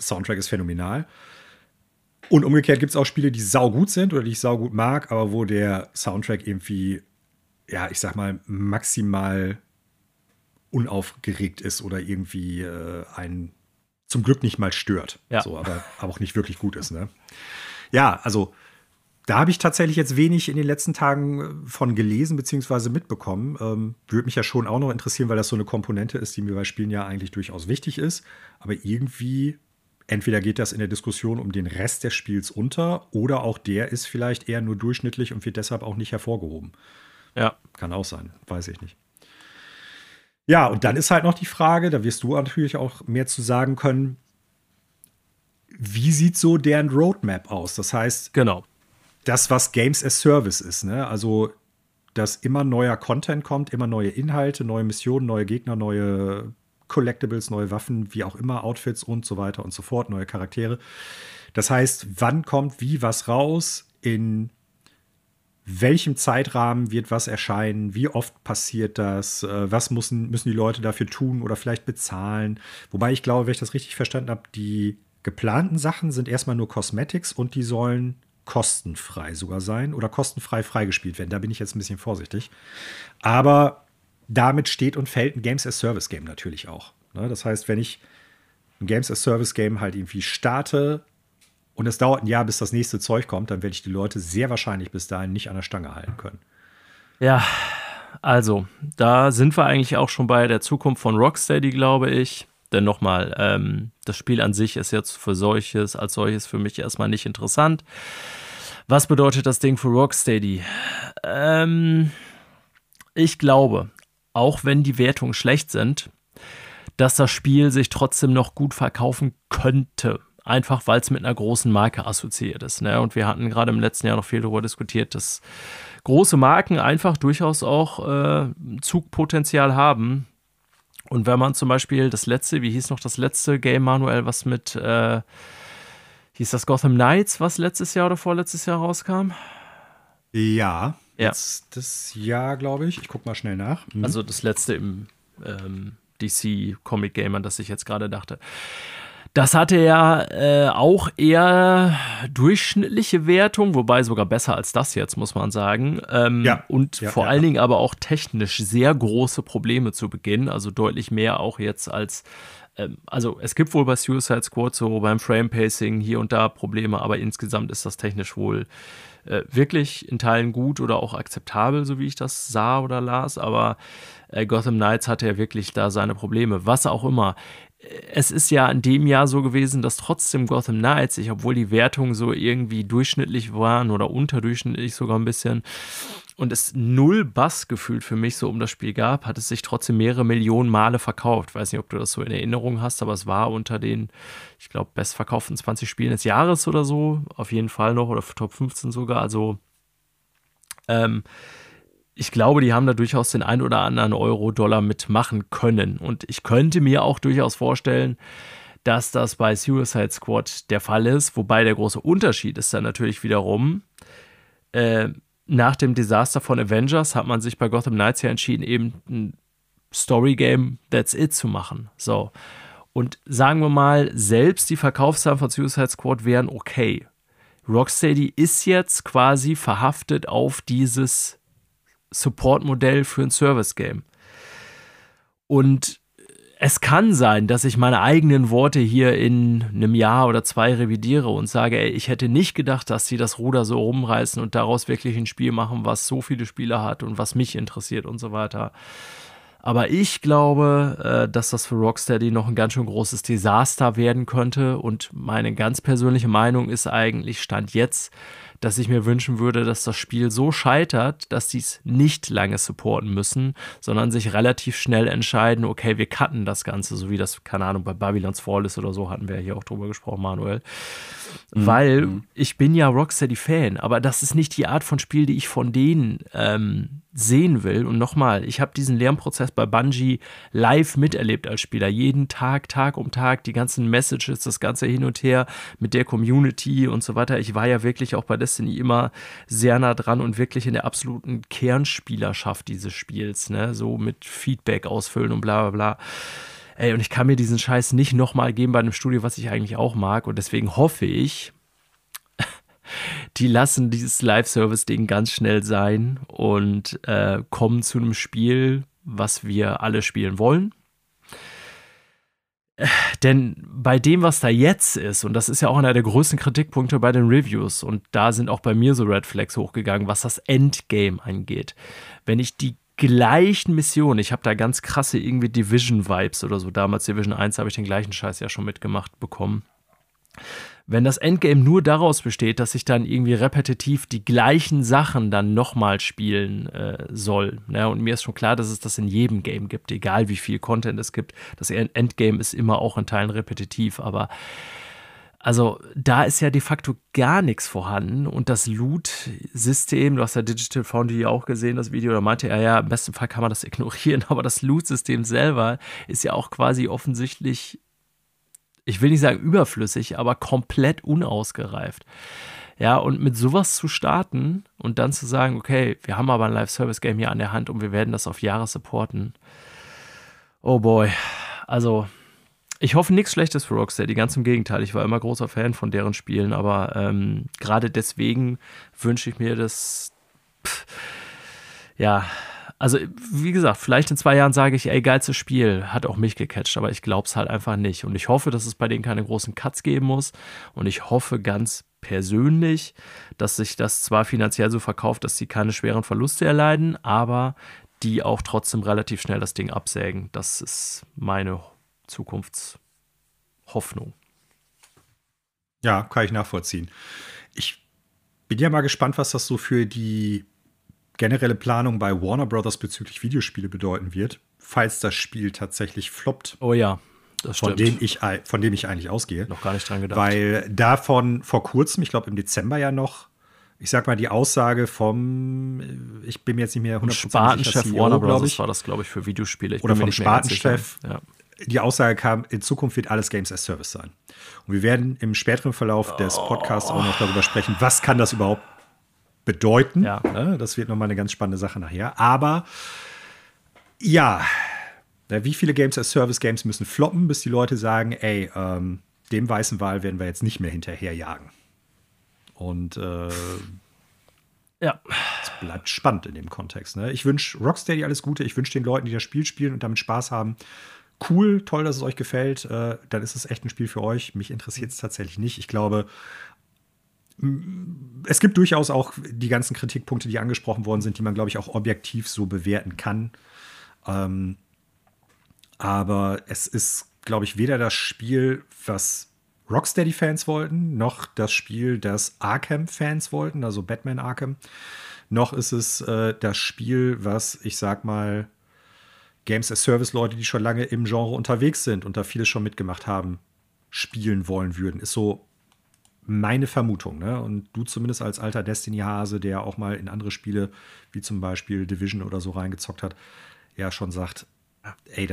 Soundtrack ist phänomenal. Und umgekehrt gibt es auch Spiele, die saugut sind oder die ich saugut mag, aber wo der Soundtrack irgendwie, ja, ich sag mal, maximal unaufgeregt ist oder irgendwie äh, einen zum Glück nicht mal stört. Ja. So, aber, aber auch nicht wirklich gut ist, ne? Ja, also da habe ich tatsächlich jetzt wenig in den letzten Tagen äh, von gelesen bzw. mitbekommen. Ähm, würde mich ja schon auch noch interessieren, weil das so eine Komponente ist, die mir bei Spielen ja eigentlich durchaus wichtig ist. Aber irgendwie, entweder geht das in der Diskussion um den Rest des Spiels unter oder auch der ist vielleicht eher nur durchschnittlich und wird deshalb auch nicht hervorgehoben. Ja. Kann auch sein, weiß ich nicht. Ja, und dann ist halt noch die Frage, da wirst du natürlich auch mehr zu sagen können, wie sieht so deren Roadmap aus? Das heißt, Genau. Das, was Games as Service ist, ne? Also, dass immer neuer Content kommt, immer neue Inhalte, neue Missionen, neue Gegner, neue Collectibles, neue Waffen, wie auch immer, Outfits und so weiter und so fort, neue Charaktere. Das heißt, wann kommt wie was raus, in welchem Zeitrahmen wird was erscheinen, wie oft passiert das, äh, was müssen, müssen die Leute dafür tun oder vielleicht bezahlen. Wobei ich glaube, wenn ich das richtig verstanden habe, die geplanten Sachen sind erstmal nur Cosmetics und die sollen kostenfrei sogar sein oder kostenfrei freigespielt werden. Da bin ich jetzt ein bisschen vorsichtig. Aber damit steht und fällt ein Games as Service Game natürlich auch. Ne? Das heißt, wenn ich ein Games as Service Game halt irgendwie starte und es dauert ein Jahr, bis das nächste Zeug kommt, dann werde ich die Leute sehr wahrscheinlich bis dahin nicht an der Stange halten können. Ja, also, da sind wir eigentlich auch schon bei der Zukunft von Rocksteady, glaube ich. Denn nochmal, ähm, das Spiel an sich ist jetzt für solches, als solches für mich erstmal nicht interessant. Was bedeutet das Ding für Rocksteady? Ähm, ich glaube, auch wenn die Wertungen schlecht sind, dass das Spiel sich trotzdem noch gut verkaufen könnte. Einfach weil es mit einer großen Marke assoziiert ist. Ne? Und wir hatten gerade im letzten Jahr noch viel darüber diskutiert, dass große Marken einfach durchaus auch äh, Zugpotenzial haben. Und wenn man zum Beispiel das letzte, wie hieß noch das letzte Game Manual, was mit, äh, hieß das Gotham Knights, was letztes Jahr oder vorletztes Jahr rauskam? Ja, ja. das Jahr, glaube ich. Ich gucke mal schnell nach. Mhm. Also das letzte im ähm, DC Comic Game, an das ich jetzt gerade dachte. Das hatte ja äh, auch eher durchschnittliche Wertung, wobei sogar besser als das jetzt, muss man sagen. Ähm, ja. Und ja, vor ja, allen Dingen aber auch technisch sehr große Probleme zu Beginn, also deutlich mehr auch jetzt als. Ähm, also es gibt wohl bei Suicide Squad so beim Frame Pacing hier und da Probleme, aber insgesamt ist das technisch wohl äh, wirklich in Teilen gut oder auch akzeptabel, so wie ich das sah oder las. Aber äh, Gotham Knights hatte ja wirklich da seine Probleme. Was auch immer es ist ja in dem Jahr so gewesen, dass trotzdem Gotham Knights, ich, obwohl die Wertungen so irgendwie durchschnittlich waren oder unterdurchschnittlich sogar ein bisschen und es null Bass gefühlt für mich so um das Spiel gab, hat es sich trotzdem mehrere Millionen Male verkauft. Weiß nicht, ob du das so in Erinnerung hast, aber es war unter den, ich glaube, bestverkauften 20 Spielen des Jahres oder so, auf jeden Fall noch oder Top 15 sogar. Also ähm, ich glaube, die haben da durchaus den ein oder anderen Euro-Dollar mitmachen können. Und ich könnte mir auch durchaus vorstellen, dass das bei Suicide Squad der Fall ist. Wobei der große Unterschied ist dann natürlich wiederum, äh, nach dem Desaster von Avengers hat man sich bei Gotham Knights ja entschieden, eben ein Story-Game That's It zu machen. So. Und sagen wir mal, selbst die Verkaufszahlen von Suicide Squad wären okay. Rocksteady ist jetzt quasi verhaftet auf dieses Support-Modell für ein Service-Game. Und es kann sein, dass ich meine eigenen Worte hier in einem Jahr oder zwei revidiere und sage, ey, ich hätte nicht gedacht, dass sie das Ruder so rumreißen und daraus wirklich ein Spiel machen, was so viele Spieler hat und was mich interessiert und so weiter. Aber ich glaube, äh, dass das für Rocksteady noch ein ganz schön großes Desaster werden könnte. Und meine ganz persönliche Meinung ist eigentlich, stand jetzt, dass ich mir wünschen würde, dass das Spiel so scheitert, dass sie es nicht lange supporten müssen, sondern sich relativ schnell entscheiden, okay, wir cutten das Ganze, so wie das, keine Ahnung, bei Babylon's Fall ist oder so, hatten wir ja hier auch drüber gesprochen, Manuel. Mhm. Weil mhm. ich bin ja Rocksteady-Fan, aber das ist nicht die Art von Spiel, die ich von denen ähm, sehen will. Und nochmal, ich habe diesen Lernprozess bei Bungie live miterlebt als Spieler. Jeden Tag, Tag um Tag, die ganzen Messages, das ganze hin und her mit der Community und so weiter. Ich war ja wirklich auch bei Destiny immer sehr nah dran und wirklich in der absoluten Kernspielerschaft dieses Spiels, ne? So mit Feedback ausfüllen und bla bla bla. Ey, und ich kann mir diesen Scheiß nicht nochmal geben bei einem Studio, was ich eigentlich auch mag. Und deswegen hoffe ich, die lassen dieses Live-Service-Ding ganz schnell sein und äh, kommen zu einem Spiel, was wir alle spielen wollen. Denn bei dem, was da jetzt ist, und das ist ja auch einer der größten Kritikpunkte bei den Reviews, und da sind auch bei mir so Red Flags hochgegangen, was das Endgame angeht. Wenn ich die gleichen Missionen, ich habe da ganz krasse irgendwie Division-Vibes oder so, damals Division 1 habe ich den gleichen Scheiß ja schon mitgemacht bekommen wenn das Endgame nur daraus besteht, dass ich dann irgendwie repetitiv die gleichen Sachen dann nochmal spielen äh, soll. Ne? Und mir ist schon klar, dass es das in jedem Game gibt, egal wie viel Content es gibt. Das Endgame ist immer auch in Teilen repetitiv, aber also da ist ja de facto gar nichts vorhanden und das Loot-System, du hast ja Digital Foundry auch gesehen, das Video, da meinte er ja, im besten Fall kann man das ignorieren, aber das Loot-System selber ist ja auch quasi offensichtlich ich will nicht sagen überflüssig, aber komplett unausgereift. Ja, und mit sowas zu starten und dann zu sagen, okay, wir haben aber ein Live-Service-Game hier an der Hand und wir werden das auf Jahre supporten. Oh boy. Also, ich hoffe nichts Schlechtes für Rocksteady, ganz im Gegenteil. Ich war immer großer Fan von deren Spielen, aber ähm, gerade deswegen wünsche ich mir das. Pff, ja, also, wie gesagt, vielleicht in zwei Jahren sage ich, ey, geilstes Spiel, hat auch mich gecatcht, aber ich glaube es halt einfach nicht. Und ich hoffe, dass es bei denen keine großen Cuts geben muss. Und ich hoffe ganz persönlich, dass sich das zwar finanziell so verkauft, dass sie keine schweren Verluste erleiden, aber die auch trotzdem relativ schnell das Ding absägen. Das ist meine Zukunftshoffnung. Ja, kann ich nachvollziehen. Ich bin ja mal gespannt, was das so für die generelle Planung bei Warner Brothers bezüglich Videospiele bedeuten wird, falls das Spiel tatsächlich floppt. Oh ja. Das von, dem ich, von dem ich eigentlich ausgehe. Noch gar nicht dran gedacht. Weil davon vor kurzem, ich glaube im Dezember ja noch, ich sag mal, die Aussage vom, ich bin mir jetzt nicht mehr 100% Spartenchef CEO, Warner Brothers war das, glaube ich, für Videospiele. Ich Oder vom Spartenchef. Ja. die Aussage kam, in Zukunft wird alles Games as Service sein. Und wir werden im späteren Verlauf des Podcasts auch noch darüber sprechen, was kann das überhaupt bedeuten. Ja. Ne, das wird nochmal eine ganz spannende Sache nachher. Aber ja, wie viele Games as Service Games müssen floppen, bis die Leute sagen, ey, ähm, dem weißen Wal werden wir jetzt nicht mehr hinterherjagen. Und äh, ja. Es bleibt spannend in dem Kontext. Ne? Ich wünsche Rocksteady alles Gute. Ich wünsche den Leuten, die das Spiel spielen und damit Spaß haben, cool, toll, dass es euch gefällt. Äh, dann ist es echt ein Spiel für euch. Mich interessiert es tatsächlich nicht. Ich glaube, es gibt durchaus auch die ganzen Kritikpunkte, die angesprochen worden sind, die man, glaube ich, auch objektiv so bewerten kann. Ähm, aber es ist, glaube ich, weder das Spiel, was Rocksteady-Fans wollten, noch das Spiel, das Arkham-Fans wollten, also Batman Arkham, noch ist es äh, das Spiel, was ich sag mal Games as Service-Leute, die schon lange im Genre unterwegs sind und da vieles schon mitgemacht haben, spielen wollen würden. Ist so meine Vermutung. Ne? Und du zumindest als alter Destiny-Hase, der auch mal in andere Spiele wie zum Beispiel Division oder so reingezockt hat, ja schon sagt, ey,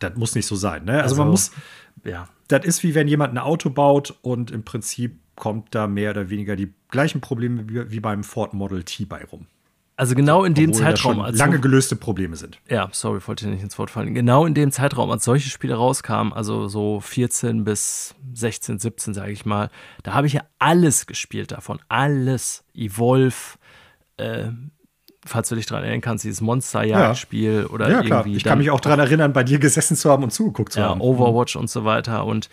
das muss nicht so sein. Ne? Also, also man muss, ja, das ist wie wenn jemand ein Auto baut und im Prinzip kommt da mehr oder weniger die gleichen Probleme wie, wie beim Ford Model T bei rum. Also genau in dem Zeitraum, als lange gelöste Probleme sind. Ja, sorry, wollte nicht ins Wort fallen. Genau in dem Zeitraum, als solche Spiele rauskamen, also so 14 bis 16, 17, sage ich mal, da habe ich ja alles gespielt davon, alles. Evolve, äh, falls du dich daran erinnern kannst, dieses Monsterjagdspiel ja. oder ja, klar. irgendwie. Ich kann mich auch daran erinnern, bei dir gesessen zu haben und zugeguckt zu ja, haben. Overwatch und so weiter. Und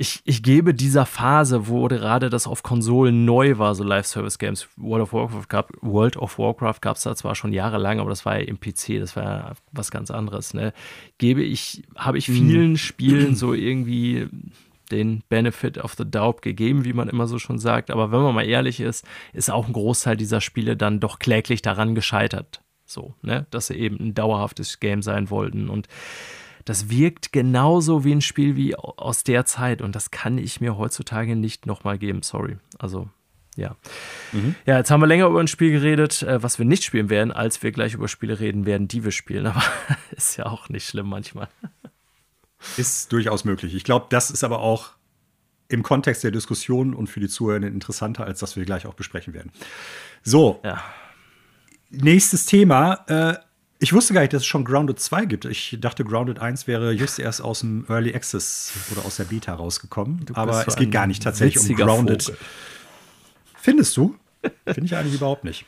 ich, ich gebe dieser Phase, wo gerade das auf Konsolen neu war, so Live-Service-Games, World of Warcraft gab, World of Warcraft gab es da zwar schon jahrelang, aber das war ja im PC, das war ja was ganz anderes. Ne? Gebe ich, habe ich vielen mhm. Spielen so irgendwie den Benefit of the Doubt gegeben, wie man immer so schon sagt. Aber wenn man mal ehrlich ist, ist auch ein Großteil dieser Spiele dann doch kläglich daran gescheitert. So, ne, dass sie eben ein dauerhaftes Game sein wollten. Und das wirkt genauso wie ein Spiel wie aus der Zeit. Und das kann ich mir heutzutage nicht nochmal geben. Sorry. Also, ja. Mhm. Ja, jetzt haben wir länger über ein Spiel geredet, äh, was wir nicht spielen werden, als wir gleich über Spiele reden werden, die wir spielen. Aber ist ja auch nicht schlimm manchmal. Ist durchaus möglich. Ich glaube, das ist aber auch im Kontext der Diskussion und für die Zuhörer interessanter, als das wir gleich auch besprechen werden. So. Ja. Nächstes Thema. Äh, ich wusste gar nicht, dass es schon Grounded 2 gibt. Ich dachte, Grounded 1 wäre just erst aus dem Early Access oder aus der Beta rausgekommen. Aber es geht gar nicht tatsächlich um Grounded. Vogel. Findest du? Finde ich eigentlich überhaupt nicht.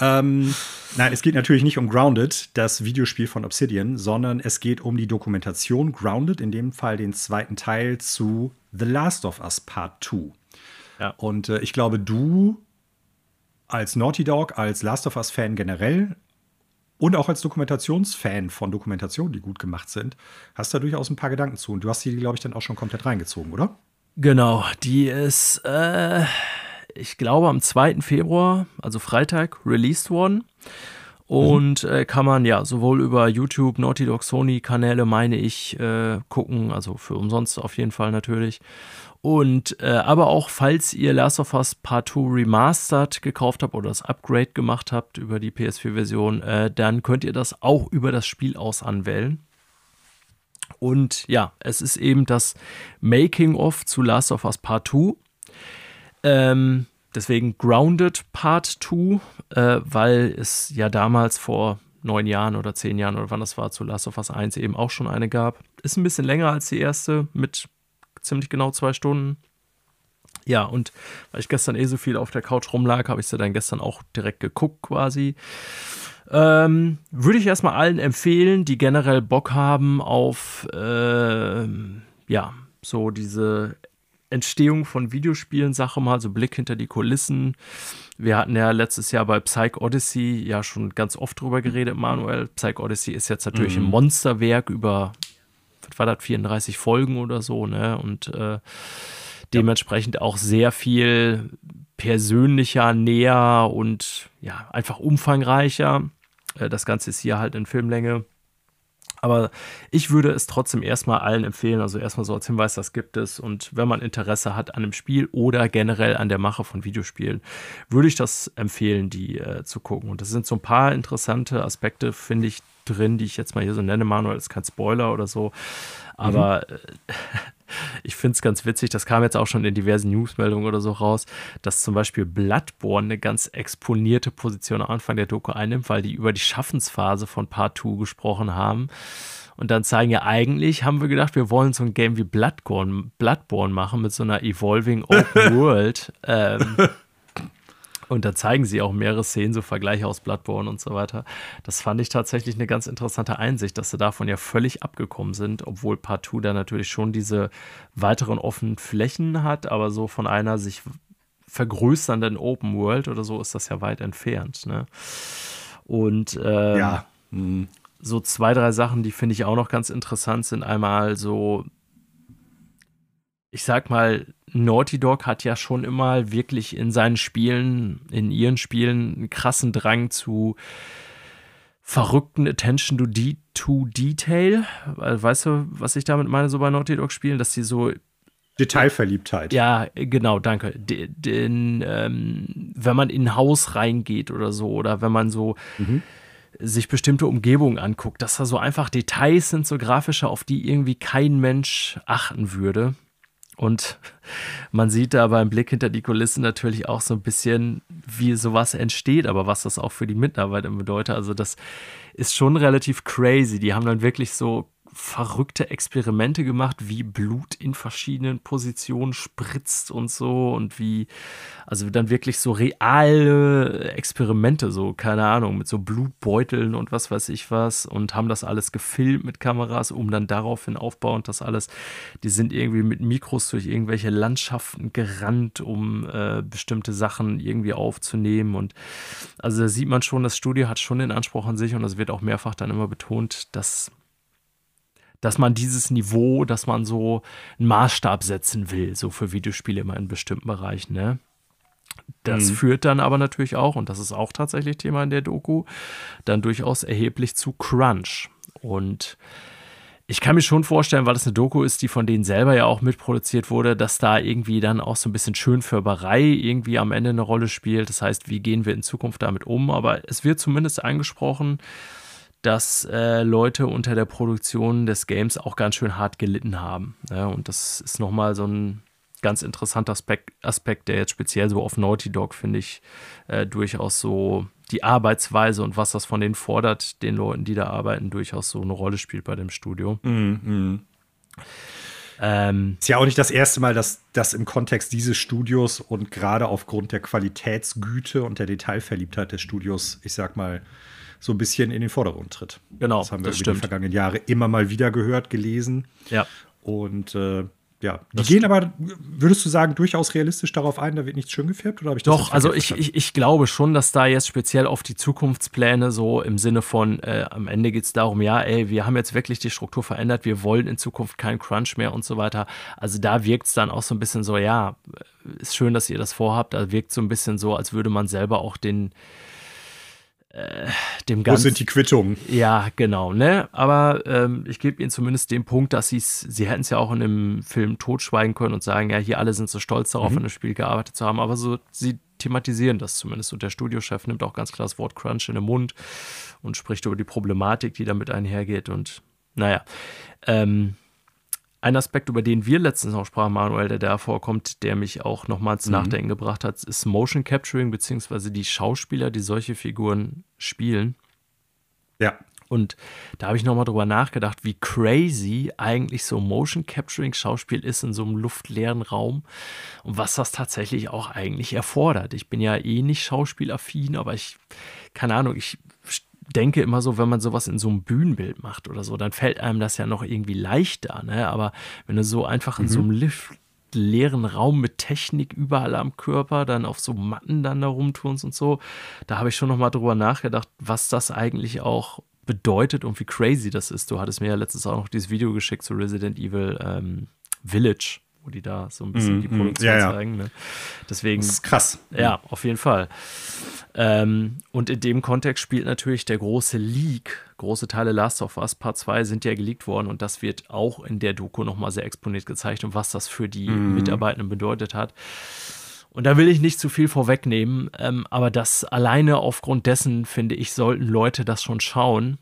Ähm, nein, es geht natürlich nicht um Grounded, das Videospiel von Obsidian, sondern es geht um die Dokumentation Grounded, in dem Fall den zweiten Teil zu The Last of Us Part 2. Ja. Und äh, ich glaube, du als Naughty Dog, als Last of Us-Fan generell und auch als Dokumentationsfan von Dokumentationen, die gut gemacht sind, hast da durchaus ein paar Gedanken zu. Und du hast die, glaube ich, dann auch schon komplett reingezogen, oder? Genau, die ist. Äh ich glaube, am 2. Februar, also Freitag, released worden. Und mhm. äh, kann man ja sowohl über YouTube, Naughty Dog, Sony Kanäle, meine ich, äh, gucken, also für umsonst auf jeden Fall natürlich. Und äh, aber auch, falls ihr Last of Us Part 2 Remastered gekauft habt oder das Upgrade gemacht habt über die PS4-Version, äh, dann könnt ihr das auch über das Spiel aus anwählen. Und ja, es ist eben das Making-of zu Last of Us Part 2. Ähm, deswegen Grounded Part 2, äh, weil es ja damals vor neun Jahren oder zehn Jahren oder wann das war, zu Last of Us 1 eben auch schon eine gab. Ist ein bisschen länger als die erste, mit ziemlich genau zwei Stunden. Ja, und weil ich gestern eh so viel auf der Couch rumlag, habe ich sie dann gestern auch direkt geguckt quasi. Ähm, würde ich erstmal allen empfehlen, die generell Bock haben auf, äh, ja, so diese Entstehung von Videospielen, Sache mal, so Blick hinter die Kulissen. Wir hatten ja letztes Jahr bei Psych Odyssey ja schon ganz oft drüber geredet, Manuel. Psych Odyssey ist jetzt natürlich mhm. ein Monsterwerk über, was war das, 34 Folgen oder so, ne? Und äh, dementsprechend auch sehr viel persönlicher, näher und ja, einfach umfangreicher. Äh, das Ganze ist hier halt in Filmlänge. Aber ich würde es trotzdem erstmal allen empfehlen, also erstmal so als Hinweis, das gibt es. Und wenn man Interesse hat an einem Spiel oder generell an der Mache von Videospielen, würde ich das empfehlen, die äh, zu gucken. Und das sind so ein paar interessante Aspekte, finde ich, drin, die ich jetzt mal hier so nenne, Manuel, ist kein Spoiler oder so. Aber mhm. ich finde es ganz witzig, das kam jetzt auch schon in diversen Newsmeldungen oder so raus, dass zum Beispiel Bloodborne eine ganz exponierte Position am Anfang der Doku einnimmt, weil die über die Schaffensphase von Part 2 gesprochen haben. Und dann zeigen ja eigentlich, haben wir gedacht, wir wollen so ein Game wie Bloodborne, Bloodborne machen mit so einer Evolving Open World. Ähm, und da zeigen sie auch mehrere Szenen, so Vergleiche aus Bloodborne und so weiter. Das fand ich tatsächlich eine ganz interessante Einsicht, dass sie davon ja völlig abgekommen sind, obwohl Part 2 da natürlich schon diese weiteren offenen Flächen hat, aber so von einer sich vergrößernden Open World oder so ist das ja weit entfernt. Ne? Und ähm, ja. So zwei, drei Sachen, die finde ich auch noch ganz interessant sind. Einmal so ich sag mal, Naughty Dog hat ja schon immer wirklich in seinen Spielen, in ihren Spielen, einen krassen Drang zu verrückten Attention to, de to Detail. Weißt du, was ich damit meine, so bei Naughty Dog Spielen, dass sie so Detailverliebtheit. Ja, genau, danke. Den, ähm, wenn man in ein Haus reingeht oder so, oder wenn man so mhm. sich bestimmte Umgebungen anguckt, dass da so einfach Details sind, so grafische, auf die irgendwie kein Mensch achten würde. Und man sieht da beim Blick hinter die Kulissen natürlich auch so ein bisschen, wie sowas entsteht, aber was das auch für die Mitarbeiter bedeutet. Also das ist schon relativ crazy. Die haben dann wirklich so verrückte Experimente gemacht, wie Blut in verschiedenen Positionen spritzt und so und wie, also dann wirklich so reale Experimente, so, keine Ahnung, mit so Blutbeuteln und was weiß ich was und haben das alles gefilmt mit Kameras, um dann daraufhin aufbauend das alles, die sind irgendwie mit Mikros durch irgendwelche Landschaften gerannt, um äh, bestimmte Sachen irgendwie aufzunehmen und also da sieht man schon, das Studio hat schon den Anspruch an sich und das wird auch mehrfach dann immer betont, dass dass man dieses Niveau, dass man so einen Maßstab setzen will, so für Videospiele immer in bestimmten Bereichen, ne? Das mhm. führt dann aber natürlich auch, und das ist auch tatsächlich Thema in der Doku, dann durchaus erheblich zu Crunch. Und ich kann mir schon vorstellen, weil das eine Doku ist, die von denen selber ja auch mitproduziert wurde, dass da irgendwie dann auch so ein bisschen Schönfärberei irgendwie am Ende eine Rolle spielt. Das heißt, wie gehen wir in Zukunft damit um? Aber es wird zumindest angesprochen, dass äh, Leute unter der Produktion des Games auch ganz schön hart gelitten haben. Ja, und das ist nochmal so ein ganz interessanter Aspekt, Aspekt, der jetzt speziell so auf Naughty Dog, finde ich, äh, durchaus so die Arbeitsweise und was das von denen fordert, den Leuten, die da arbeiten, durchaus so eine Rolle spielt bei dem Studio. Mm, mm. Ähm, ist ja auch nicht das erste Mal, dass das im Kontext dieses Studios und gerade aufgrund der Qualitätsgüte und der Detailverliebtheit des Studios, ich sag mal, so ein bisschen in den Vordergrund tritt. Genau. Das haben wir das über stimmt. die vergangenen Jahre immer mal wieder gehört, gelesen. Ja. Und äh, ja, die das gehen aber, würdest du sagen, durchaus realistisch darauf ein, da wird nichts schön gefärbt? Oder habe ich das Doch, also ich, ich, ich glaube schon, dass da jetzt speziell auf die Zukunftspläne so im Sinne von, äh, am Ende geht es darum, ja, ey, wir haben jetzt wirklich die Struktur verändert, wir wollen in Zukunft keinen Crunch mehr und so weiter. Also da wirkt es dann auch so ein bisschen so, ja, ist schön, dass ihr das vorhabt, da wirkt so ein bisschen so, als würde man selber auch den, äh, dem Ganzen. Wo sind die Quittungen? Ja, genau, ne? Aber ähm, ich gebe ihnen zumindest den Punkt, dass sie sie hätten es ja auch in dem Film totschweigen können und sagen, ja, hier alle sind so stolz darauf, mhm. an dem Spiel gearbeitet zu haben. Aber so, sie thematisieren das zumindest. Und der Studiochef nimmt auch ganz klar das Wort Crunch in den Mund und spricht über die Problematik, die damit einhergeht. Und naja, ähm, ein Aspekt, über den wir letztens noch sprachen, Manuel, der da vorkommt, der mich auch nochmals mhm. Nachdenken gebracht hat, ist Motion Capturing, beziehungsweise die Schauspieler, die solche Figuren spielen. Ja. Und da habe ich nochmal drüber nachgedacht, wie crazy eigentlich so Motion Capturing Schauspiel ist in so einem luftleeren Raum und was das tatsächlich auch eigentlich erfordert. Ich bin ja eh nicht schauspielaffin, aber ich, keine Ahnung, ich denke immer so, wenn man sowas in so einem Bühnenbild macht oder so, dann fällt einem das ja noch irgendwie leichter. Ne? Aber wenn du so einfach in mhm. so einem Lift leeren Raum mit Technik überall am Körper, dann auf so Matten dann da rumtunst und so, da habe ich schon noch mal drüber nachgedacht, was das eigentlich auch bedeutet und wie crazy das ist. Du hattest mir ja letztens auch noch dieses Video geschickt zu Resident Evil ähm, Village wo die da so ein bisschen mm, die mhm. Produktion ja, zeigen. Ne? Deswegen. Das ist krass. Ja, auf jeden Fall. Ähm, und in dem Kontext spielt natürlich der große Leak. Große Teile Last of Us Part 2 sind ja geleakt worden und das wird auch in der Doku nochmal sehr exponiert gezeigt und was das für die mm. Mitarbeitenden bedeutet hat. Und da will ich nicht zu viel vorwegnehmen, ähm, aber das alleine aufgrund dessen, finde ich, sollten Leute das schon schauen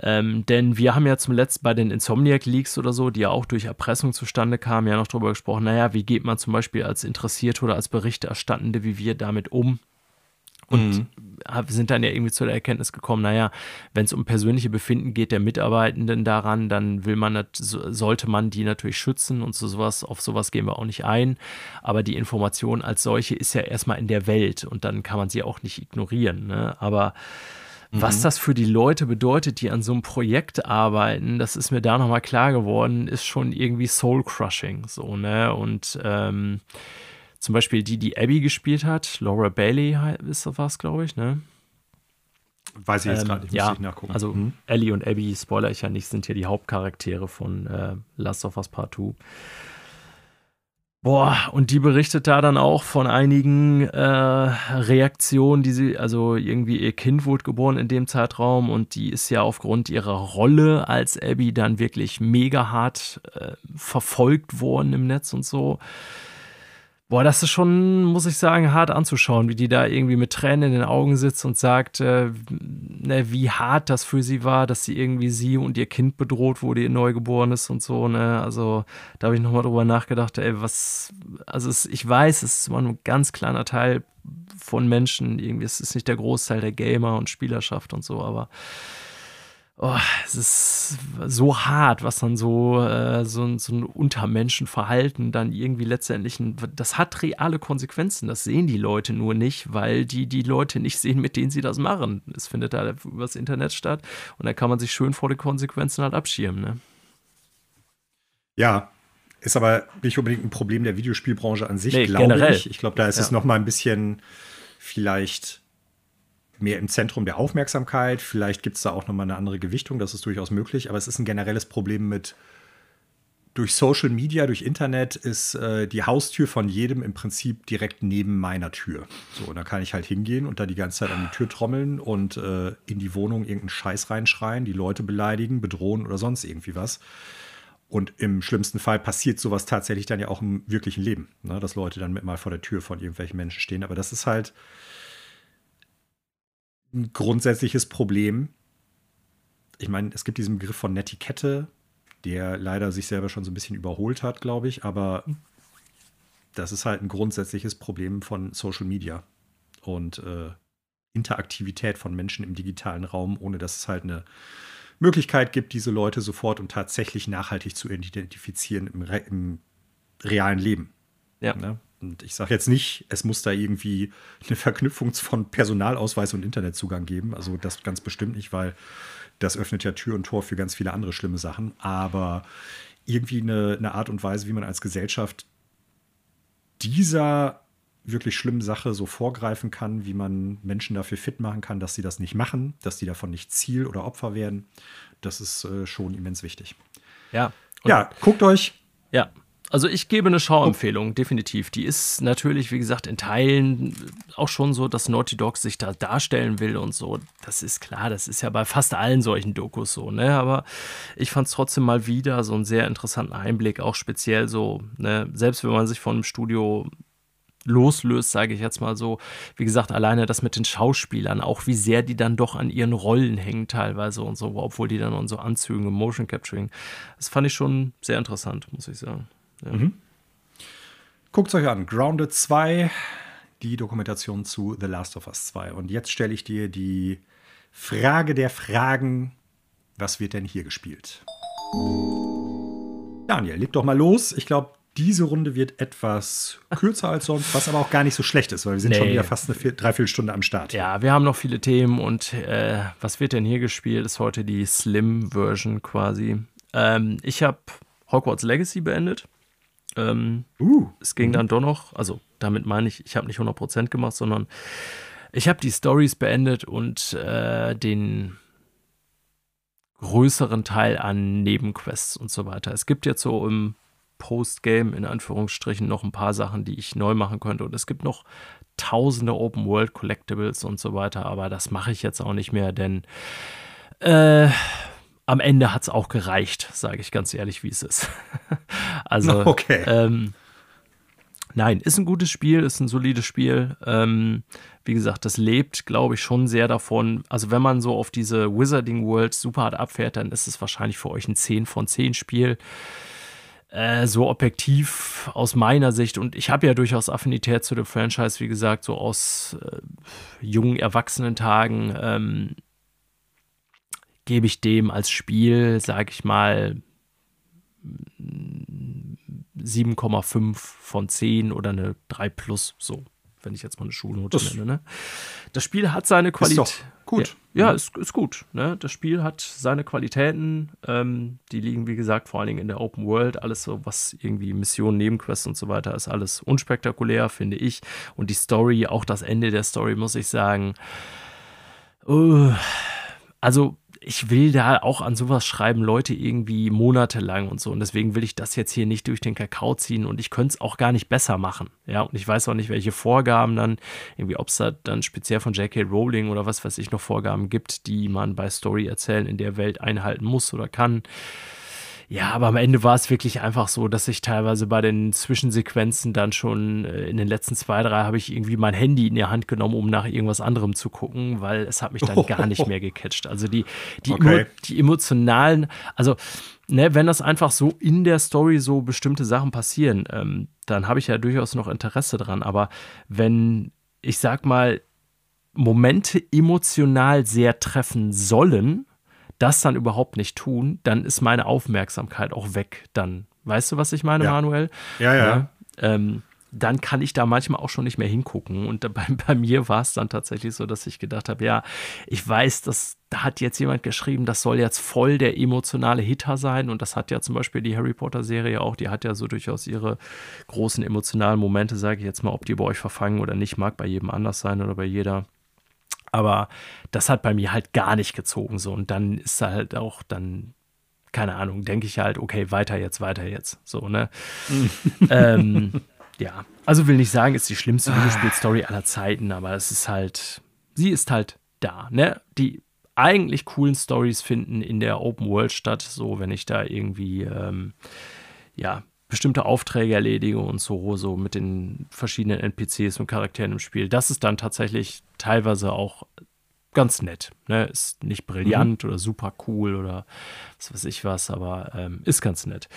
Ähm, denn wir haben ja zum letzten bei den Insomniac Leaks oder so, die ja auch durch Erpressung zustande kamen, ja noch darüber gesprochen, naja, wie geht man zum Beispiel als Interessierte oder als Berichterstattende wie wir damit um? Und mhm. sind dann ja irgendwie zu der Erkenntnis gekommen, naja, wenn es um persönliche Befinden geht der Mitarbeitenden daran, dann will man, sollte man die natürlich schützen und so sowas, auf sowas gehen wir auch nicht ein. Aber die Information als solche ist ja erstmal in der Welt und dann kann man sie auch nicht ignorieren. Ne? Aber. Was das für die Leute bedeutet, die an so einem Projekt arbeiten, das ist mir da nochmal klar geworden, ist schon irgendwie soul-crushing. So, ne? Und ähm, zum Beispiel die, die Abby gespielt hat, Laura Bailey ist das was, glaube ich, ne? Weiß ich jetzt ähm, gerade nicht, ja, ich nachgucken. Also mhm. Ellie und Abby, spoiler ich ja nicht, sind hier die Hauptcharaktere von äh, Last of Us Part 2. Boah, und die berichtet da dann auch von einigen äh, Reaktionen, die sie, also irgendwie ihr Kind wurde geboren in dem Zeitraum und die ist ja aufgrund ihrer Rolle als Abby dann wirklich mega hart äh, verfolgt worden im Netz und so. Boah, das ist schon, muss ich sagen, hart anzuschauen, wie die da irgendwie mit Tränen in den Augen sitzt und sagt, äh, ne, wie hart das für sie war, dass sie irgendwie sie und ihr Kind bedroht wurde, ihr Neugeborenes und so, ne? Also, da habe ich nochmal drüber nachgedacht, ey, was, also es, ich weiß, es ist immer nur ein ganz kleiner Teil von Menschen, irgendwie, es ist nicht der Großteil der Gamer und Spielerschaft und so, aber oh, es ist so hart, was dann so, äh, so, so ein Untermenschenverhalten dann irgendwie letztendlich, ein, das hat reale Konsequenzen. Das sehen die Leute nur nicht, weil die die Leute nicht sehen, mit denen sie das machen. Es findet da übers Internet statt und da kann man sich schön vor den Konsequenzen halt abschirmen. Ne? Ja, ist aber nicht unbedingt ein Problem der Videospielbranche an sich, nee, glaube ich. Ich glaube, da ist ja. es noch mal ein bisschen vielleicht mehr im Zentrum der Aufmerksamkeit. Vielleicht gibt es da auch nochmal eine andere Gewichtung, das ist durchaus möglich, aber es ist ein generelles Problem mit durch Social Media, durch Internet ist äh, die Haustür von jedem im Prinzip direkt neben meiner Tür. So, und da kann ich halt hingehen und da die ganze Zeit an die Tür trommeln und äh, in die Wohnung irgendeinen Scheiß reinschreien, die Leute beleidigen, bedrohen oder sonst irgendwie was. Und im schlimmsten Fall passiert sowas tatsächlich dann ja auch im wirklichen Leben, ne? dass Leute dann mit mal vor der Tür von irgendwelchen Menschen stehen. Aber das ist halt, ein grundsätzliches Problem. Ich meine, es gibt diesen Begriff von Netiquette, der leider sich selber schon so ein bisschen überholt hat, glaube ich, aber das ist halt ein grundsätzliches Problem von Social Media und äh, Interaktivität von Menschen im digitalen Raum, ohne dass es halt eine Möglichkeit gibt, diese Leute sofort und tatsächlich nachhaltig zu identifizieren im, im realen Leben. Ja. Ne? Und ich sage jetzt nicht, es muss da irgendwie eine Verknüpfung von Personalausweis und Internetzugang geben. Also das ganz bestimmt nicht, weil das öffnet ja Tür und Tor für ganz viele andere schlimme Sachen. Aber irgendwie eine, eine Art und Weise, wie man als Gesellschaft dieser wirklich schlimmen Sache so vorgreifen kann, wie man Menschen dafür fit machen kann, dass sie das nicht machen, dass die davon nicht Ziel oder Opfer werden, das ist äh, schon immens wichtig. Ja. Ja, guckt euch ja. Also ich gebe eine Schauempfehlung, definitiv. Die ist natürlich, wie gesagt, in Teilen auch schon so, dass Naughty Dog sich da darstellen will und so. Das ist klar, das ist ja bei fast allen solchen Dokus so, ne? Aber ich fand es trotzdem mal wieder so einen sehr interessanten Einblick, auch speziell so, ne? Selbst wenn man sich von einem Studio loslöst, sage ich jetzt mal so. Wie gesagt, alleine das mit den Schauspielern, auch wie sehr die dann doch an ihren Rollen hängen teilweise und so, obwohl die dann in so Anzügen und Motion Capturing. Das fand ich schon sehr interessant, muss ich sagen. Ja. Mhm. Guckt euch an, Grounded 2, die Dokumentation zu The Last of Us 2. Und jetzt stelle ich dir die Frage der Fragen, was wird denn hier gespielt? Daniel, leg doch mal los. Ich glaube, diese Runde wird etwas kürzer als sonst, was aber auch gar nicht so schlecht ist, weil wir sind nee. schon wieder fast eine Dreiviertelstunde am Start. Ja, wir haben noch viele Themen und äh, was wird denn hier gespielt? Ist heute die Slim-Version quasi. Ähm, ich habe Hogwarts Legacy beendet. Ähm, uh. Es ging dann doch noch, also damit meine ich, ich habe nicht 100% gemacht, sondern ich habe die Stories beendet und äh, den größeren Teil an Nebenquests und so weiter. Es gibt jetzt so im Postgame in Anführungsstrichen noch ein paar Sachen, die ich neu machen könnte und es gibt noch tausende Open World Collectibles und so weiter, aber das mache ich jetzt auch nicht mehr, denn äh, am Ende hat es auch gereicht, sage ich ganz ehrlich, wie es ist. also, okay. ähm, Nein, ist ein gutes Spiel, ist ein solides Spiel. Ähm, wie gesagt, das lebt, glaube ich, schon sehr davon. Also, wenn man so auf diese Wizarding World super hart abfährt, dann ist es wahrscheinlich für euch ein 10 von 10 Spiel. Äh, so objektiv aus meiner Sicht. Und ich habe ja durchaus Affinität zu dem Franchise, wie gesagt, so aus äh, jungen Erwachsenentagen. Ähm, gebe ich dem als Spiel, sage ich mal, 7,5 von 10 oder eine 3 plus, so, wenn ich jetzt mal eine Schulnote das, nenne. Ne? Das Spiel hat seine Qualität. Gut. Ja, ja mhm. ist, ist gut. Ne? Das Spiel hat seine Qualitäten. Ähm, die liegen, wie gesagt, vor allen Dingen in der Open World. Alles so, was irgendwie Missionen, Nebenquests und so weiter ist, alles unspektakulär, finde ich. Und die Story, auch das Ende der Story, muss ich sagen. Uh, also ich will da auch an sowas schreiben, Leute irgendwie monatelang und so. Und deswegen will ich das jetzt hier nicht durch den Kakao ziehen und ich könnte es auch gar nicht besser machen. Ja, und ich weiß auch nicht, welche Vorgaben dann, irgendwie, ob es da dann speziell von J.K. Rowling oder was weiß ich noch Vorgaben gibt, die man bei Story erzählen in der Welt einhalten muss oder kann. Ja, aber am Ende war es wirklich einfach so, dass ich teilweise bei den Zwischensequenzen dann schon äh, in den letzten zwei, drei habe ich irgendwie mein Handy in die Hand genommen, um nach irgendwas anderem zu gucken, weil es hat mich dann gar nicht mehr gecatcht. Also die, die, okay. emo, die emotionalen, also ne, wenn das einfach so in der Story so bestimmte Sachen passieren, ähm, dann habe ich ja durchaus noch Interesse dran. Aber wenn, ich sag mal, Momente emotional sehr treffen sollen, das dann überhaupt nicht tun, dann ist meine Aufmerksamkeit auch weg. Dann, weißt du, was ich meine, ja. Manuel? Ja, ja. ja ähm, dann kann ich da manchmal auch schon nicht mehr hingucken. Und bei, bei mir war es dann tatsächlich so, dass ich gedacht habe, ja, ich weiß, dass da hat jetzt jemand geschrieben, das soll jetzt voll der emotionale Hitter sein. Und das hat ja zum Beispiel die Harry Potter-Serie auch, die hat ja so durchaus ihre großen emotionalen Momente, sage ich jetzt mal, ob die bei euch verfangen oder nicht, mag bei jedem anders sein oder bei jeder. Aber das hat bei mir halt gar nicht gezogen so. Und dann ist halt auch dann, keine Ahnung, denke ich halt, okay, weiter jetzt, weiter jetzt. So, ne? ähm, ja, also will nicht sagen, ist die schlimmste ah. Videospiel-Story aller Zeiten, aber es ist halt, sie ist halt da, ne? Die eigentlich coolen Stories finden in der Open World statt, so wenn ich da irgendwie, ähm, ja, bestimmte Aufträge erledige und so, so mit den verschiedenen NPCs und Charakteren im Spiel. Das ist dann tatsächlich teilweise auch ganz nett. Ne? Ist nicht brillant mhm. oder super cool oder was weiß ich was, aber ähm, ist ganz nett.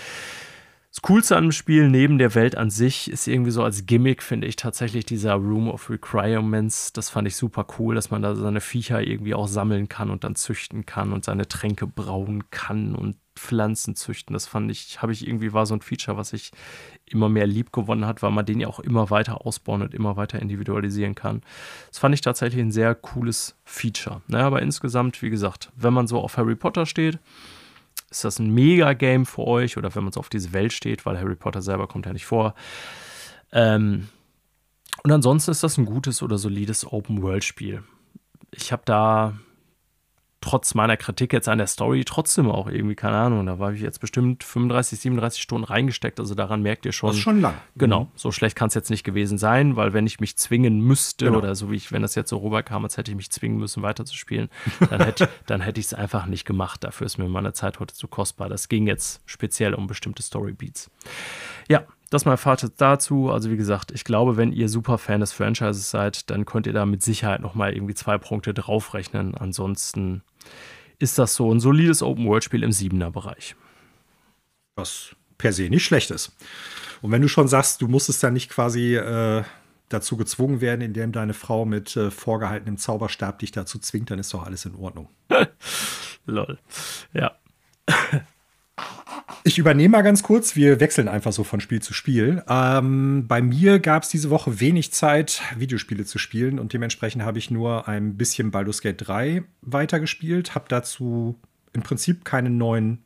Das Coolste an dem Spiel neben der Welt an sich ist irgendwie so als Gimmick, finde ich tatsächlich dieser Room of Requirements. Das fand ich super cool, dass man da seine Viecher irgendwie auch sammeln kann und dann züchten kann und seine Tränke brauen kann und Pflanzen züchten. Das fand ich, habe ich irgendwie, war so ein Feature, was ich immer mehr lieb gewonnen hat, weil man den ja auch immer weiter ausbauen und immer weiter individualisieren kann. Das fand ich tatsächlich ein sehr cooles Feature. Naja, aber insgesamt, wie gesagt, wenn man so auf Harry Potter steht, ist das ein Mega-Game für euch oder wenn man so auf diese Welt steht, weil Harry Potter selber kommt ja nicht vor. Ähm, und ansonsten ist das ein gutes oder solides Open-World-Spiel. Ich habe da trotz meiner Kritik jetzt an der Story trotzdem auch irgendwie, keine Ahnung, da war ich jetzt bestimmt 35, 37 Stunden reingesteckt. Also daran merkt ihr schon. Das ist schon lang. Genau, mhm. so schlecht kann es jetzt nicht gewesen sein, weil wenn ich mich zwingen müsste genau. oder so wie ich, wenn das jetzt so rüberkam, als hätte ich mich zwingen müssen, weiterzuspielen, dann hätte, dann hätte ich es einfach nicht gemacht. Dafür ist mir meine Zeit heute zu kostbar. Das ging jetzt speziell um bestimmte Storybeats. Ja, das mein Fazit dazu. Also wie gesagt, ich glaube, wenn ihr super Fan des Franchises seid, dann könnt ihr da mit Sicherheit nochmal irgendwie zwei Punkte draufrechnen. Ansonsten ist das so ein solides Open-World-Spiel im Siebener-Bereich. Was per se nicht schlecht ist. Und wenn du schon sagst, du musstest ja nicht quasi äh, dazu gezwungen werden, indem deine Frau mit äh, vorgehaltenem Zauberstab dich dazu zwingt, dann ist doch alles in Ordnung. Lol. Ja. Ich übernehme mal ganz kurz. Wir wechseln einfach so von Spiel zu Spiel. Ähm, bei mir gab es diese Woche wenig Zeit, Videospiele zu spielen und dementsprechend habe ich nur ein bisschen Baldur's Gate 3 weitergespielt. Habe dazu im Prinzip keine neuen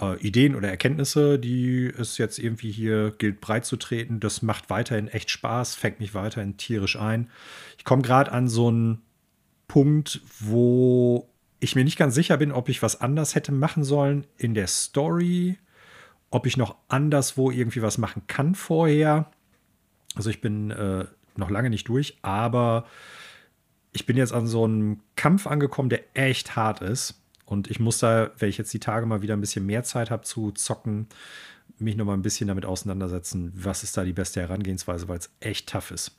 äh, Ideen oder Erkenntnisse, die es jetzt irgendwie hier gilt breit zu treten. Das macht weiterhin echt Spaß, fängt mich weiterhin tierisch ein. Ich komme gerade an so einen Punkt, wo ich mir nicht ganz sicher bin, ob ich was anders hätte machen sollen in der Story, ob ich noch anderswo irgendwie was machen kann vorher. Also ich bin äh, noch lange nicht durch, aber ich bin jetzt an so einem Kampf angekommen, der echt hart ist. Und ich muss da, wenn ich jetzt die Tage mal wieder ein bisschen mehr Zeit habe zu zocken, mich noch mal ein bisschen damit auseinandersetzen, was ist da die beste Herangehensweise, weil es echt tough ist.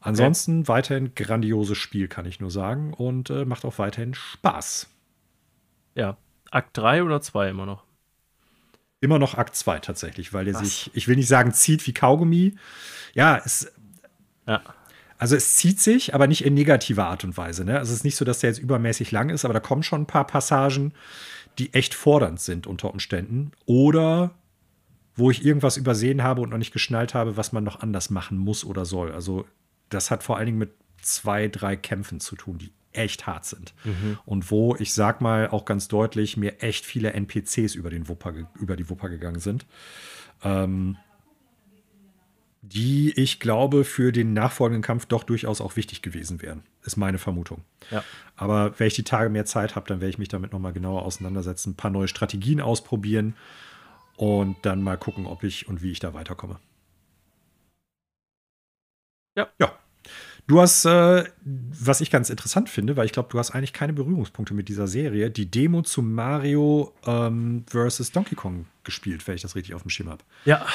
Ansonsten okay. weiterhin grandioses Spiel, kann ich nur sagen. Und äh, macht auch weiterhin Spaß. Ja. Akt 3 oder 2 immer noch? Immer noch Akt 2 tatsächlich, weil der Was? sich, ich will nicht sagen, zieht wie Kaugummi. Ja, es. Ja. Also es zieht sich, aber nicht in negativer Art und Weise. Ne? Also es ist nicht so, dass der jetzt übermäßig lang ist, aber da kommen schon ein paar Passagen, die echt fordernd sind unter Umständen. Oder wo ich irgendwas übersehen habe und noch nicht geschnallt habe, was man noch anders machen muss oder soll. Also das hat vor allen Dingen mit zwei, drei Kämpfen zu tun, die echt hart sind. Mhm. Und wo, ich sag mal auch ganz deutlich, mir echt viele NPCs über, den Wupper, über die Wupper gegangen sind. Ähm, die ich glaube für den nachfolgenden Kampf doch durchaus auch wichtig gewesen wären, ist meine Vermutung. Ja. Aber wenn ich die Tage mehr Zeit habe, dann werde ich mich damit nochmal genauer auseinandersetzen, ein paar neue Strategien ausprobieren und dann mal gucken, ob ich und wie ich da weiterkomme. Ja. Ja. Du hast, äh, was ich ganz interessant finde, weil ich glaube, du hast eigentlich keine Berührungspunkte mit dieser Serie, die Demo zu Mario ähm, vs. Donkey Kong gespielt, wenn ich das richtig auf dem Schirm habe. Ja,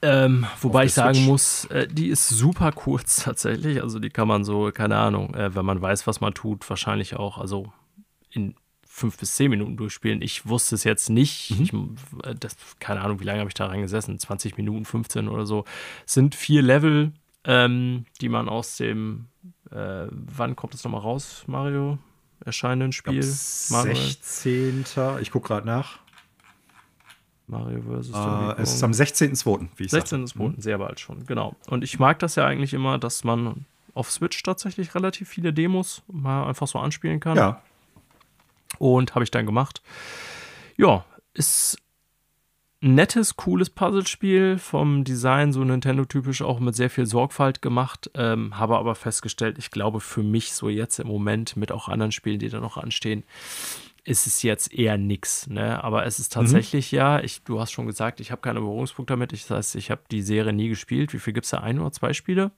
ähm, wobei ich sagen Switch. muss, äh, die ist super kurz tatsächlich. Also die kann man so, keine Ahnung, äh, wenn man weiß, was man tut, wahrscheinlich auch, also in fünf bis zehn Minuten durchspielen. Ich wusste es jetzt nicht. Mhm. Ich, äh, das, keine Ahnung, wie lange habe ich da reingesessen? 20 Minuten, 15 oder so. Es sind vier Level ähm, die man aus dem, äh, wann kommt es nochmal raus, Mario? Erscheinenden Spiel? Ich glaub, 16. Ich gucke gerade nach. Mario vs. Uh, es ist am 16.02., wie ich 16. 16.02., mhm. sehr bald schon, genau. Und ich mag das ja eigentlich immer, dass man auf Switch tatsächlich relativ viele Demos mal einfach so anspielen kann. Ja. Und habe ich dann gemacht. Ja, ist nettes, cooles Puzzlespiel, vom Design so Nintendo-typisch auch mit sehr viel Sorgfalt gemacht, ähm, habe aber festgestellt, ich glaube für mich so jetzt im Moment mit auch anderen Spielen, die da noch anstehen, ist es jetzt eher nix. Ne? Aber es ist mhm. tatsächlich mhm. ja, ich, du hast schon gesagt, ich habe keine Berührungspunkte damit. Das heißt, ich habe die Serie nie gespielt. Wie viel gibt es da? Ein oder zwei Spiele?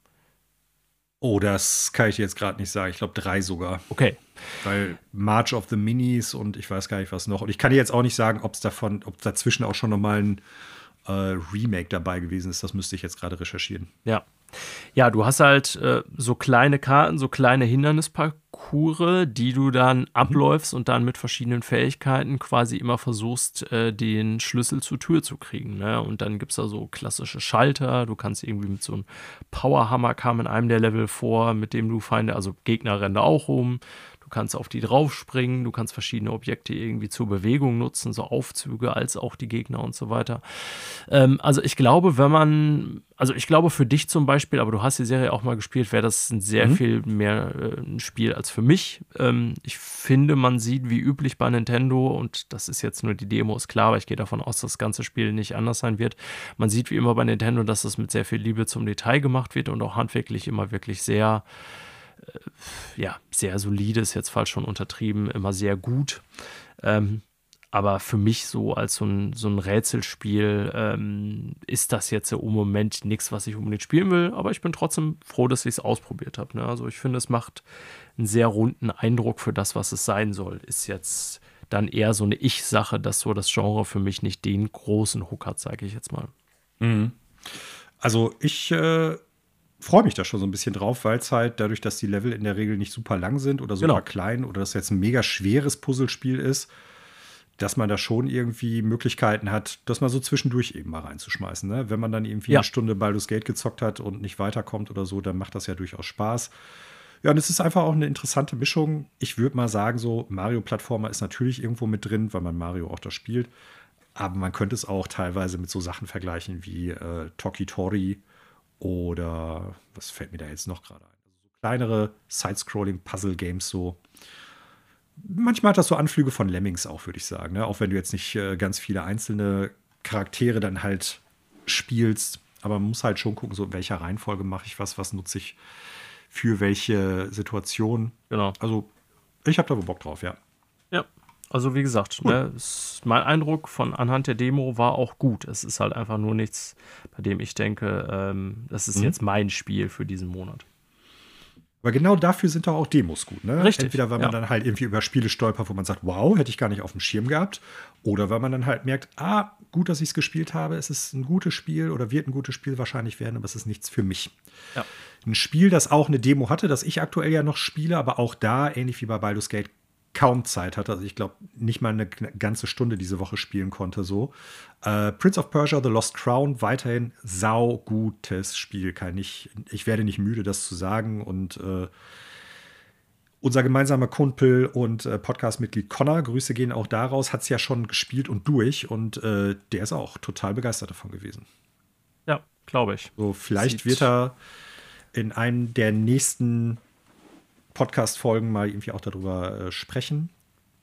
Oh, das kann ich jetzt gerade nicht sagen. Ich glaube drei sogar. Okay. Weil March of the Minis und ich weiß gar nicht was noch. Und ich kann dir jetzt auch nicht sagen, ob es davon, ob dazwischen auch schon nochmal ein äh, Remake dabei gewesen ist. Das müsste ich jetzt gerade recherchieren. Ja. Ja, du hast halt äh, so kleine Karten, so kleine Hindernisparcours, die du dann abläufst und dann mit verschiedenen Fähigkeiten quasi immer versuchst, äh, den Schlüssel zur Tür zu kriegen. Ne? Und dann gibt es da so klassische Schalter. Du kannst irgendwie mit so einem Powerhammer kam in einem der Level vor, mit dem du Feinde, also Gegner rennen auch rum. Du kannst auf die draufspringen, du kannst verschiedene Objekte irgendwie zur Bewegung nutzen, so Aufzüge als auch die Gegner und so weiter. Ähm, also ich glaube, wenn man, also ich glaube für dich zum Beispiel, aber du hast die Serie auch mal gespielt, wäre das ein sehr mhm. viel mehr äh, ein Spiel als für mich. Ähm, ich finde, man sieht wie üblich bei Nintendo, und das ist jetzt nur die Demo, ist klar, aber ich gehe davon aus, dass das ganze Spiel nicht anders sein wird. Man sieht wie immer bei Nintendo, dass das mit sehr viel Liebe zum Detail gemacht wird und auch handwerklich immer wirklich sehr ja, sehr solide, ist jetzt falsch schon untertrieben, immer sehr gut. Ähm, aber für mich so als so ein, so ein Rätselspiel ähm, ist das jetzt im Moment nichts, was ich unbedingt spielen will. Aber ich bin trotzdem froh, dass ich es ausprobiert habe. Ne? Also ich finde, es macht einen sehr runden Eindruck für das, was es sein soll. Ist jetzt dann eher so eine Ich-Sache, dass so das Genre für mich nicht den großen Hook hat, sage ich jetzt mal. Mhm. Also ich äh, freue mich da schon so ein bisschen drauf, weil es halt dadurch, dass die Level in der Regel nicht super lang sind oder super genau. klein oder dass jetzt ein mega schweres Puzzlespiel ist, dass man da schon irgendwie Möglichkeiten hat, das mal so zwischendurch eben mal reinzuschmeißen. Ne? Wenn man dann irgendwie ja. eine Stunde Baldur's Gate gezockt hat und nicht weiterkommt oder so, dann macht das ja durchaus Spaß. Ja, und es ist einfach auch eine interessante Mischung. Ich würde mal sagen, so Mario-Plattformer ist natürlich irgendwo mit drin, weil man Mario auch da spielt. Aber man könnte es auch teilweise mit so Sachen vergleichen wie äh, Toki Tori oder was fällt mir da jetzt noch gerade ein? Also so kleinere Side-Scrolling-Puzzle-Games so. Manchmal hat das so Anflüge von Lemmings auch, würde ich sagen. Ne? Auch wenn du jetzt nicht äh, ganz viele einzelne Charaktere dann halt spielst. Aber man muss halt schon gucken, so in welcher Reihenfolge mache ich was, was nutze ich für welche Situation. Genau. Also ich habe da wohl Bock drauf, ja. Also wie gesagt, ne, mein Eindruck von anhand der Demo war auch gut. Es ist halt einfach nur nichts, bei dem ich denke, ähm, das ist mhm. jetzt mein Spiel für diesen Monat. Aber genau dafür sind doch auch Demos gut, ne? Richtig, Entweder weil man ja. dann halt irgendwie über Spiele stolpert, wo man sagt, wow, hätte ich gar nicht auf dem Schirm gehabt. Oder weil man dann halt merkt, ah, gut, dass ich es gespielt habe. Es ist ein gutes Spiel oder wird ein gutes Spiel wahrscheinlich werden, aber es ist nichts für mich. Ja. Ein Spiel, das auch eine Demo hatte, das ich aktuell ja noch spiele, aber auch da, ähnlich wie bei Baldur's Gate, kaum Zeit hatte. Also ich glaube, nicht mal eine ganze Stunde diese Woche spielen konnte so. Äh, Prince of Persia, The Lost Crown, weiterhin saugutes Spiel. Kann ich, ich werde nicht müde, das zu sagen. Und äh, unser gemeinsamer Kumpel und äh, Podcast-Mitglied Connor, Grüße gehen auch daraus, hat es ja schon gespielt und durch. Und äh, der ist auch total begeistert davon gewesen. Ja, glaube ich. So, vielleicht Sieht- wird er in einem der nächsten Podcast-Folgen mal irgendwie auch darüber äh, sprechen.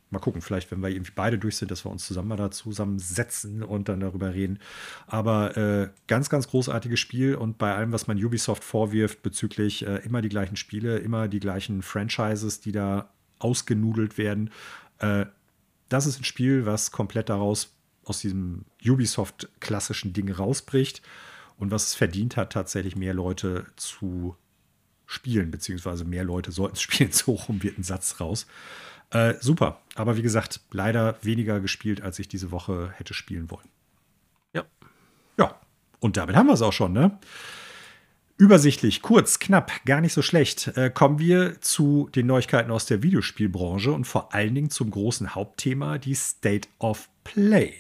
Mal gucken, vielleicht, wenn wir irgendwie beide durch sind, dass wir uns zusammen mal da zusammensetzen und dann darüber reden. Aber äh, ganz, ganz großartiges Spiel und bei allem, was man Ubisoft vorwirft bezüglich äh, immer die gleichen Spiele, immer die gleichen Franchises, die da ausgenudelt werden, äh, das ist ein Spiel, was komplett daraus aus diesem Ubisoft-klassischen Ding rausbricht und was es verdient hat, tatsächlich mehr Leute zu spielen, beziehungsweise mehr Leute sollten es spielen. So rum wird ein Satz raus. Äh, super, aber wie gesagt, leider weniger gespielt, als ich diese Woche hätte spielen wollen. Ja. Ja, und damit haben wir es auch schon, ne? Übersichtlich, kurz, knapp, gar nicht so schlecht. Äh, kommen wir zu den Neuigkeiten aus der Videospielbranche und vor allen Dingen zum großen Hauptthema, die State of Play.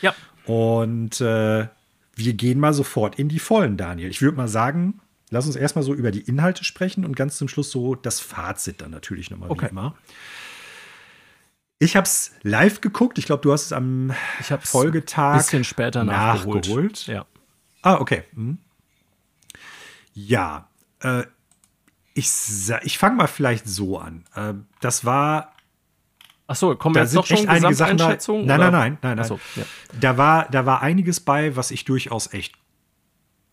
Ja. Und äh, wir gehen mal sofort in die Vollen, Daniel. Ich würde mal sagen, lass uns erstmal so über die Inhalte sprechen und ganz zum Schluss so das Fazit dann natürlich nochmal Okay. wie immer. Ich habe es live geguckt. Ich glaube, du hast es am Ich Folgetag ein bisschen später nachgeholt. nachgeholt. Ja. Ah, okay. Mhm. Ja, äh, ich, ich fange mal vielleicht so an. Äh, das war Achso, kommen da jetzt sind doch schon echt einige Sachen da. Nein, nein, nein, nein, nein. Achso, ja. Da war, da war einiges bei, was ich durchaus echt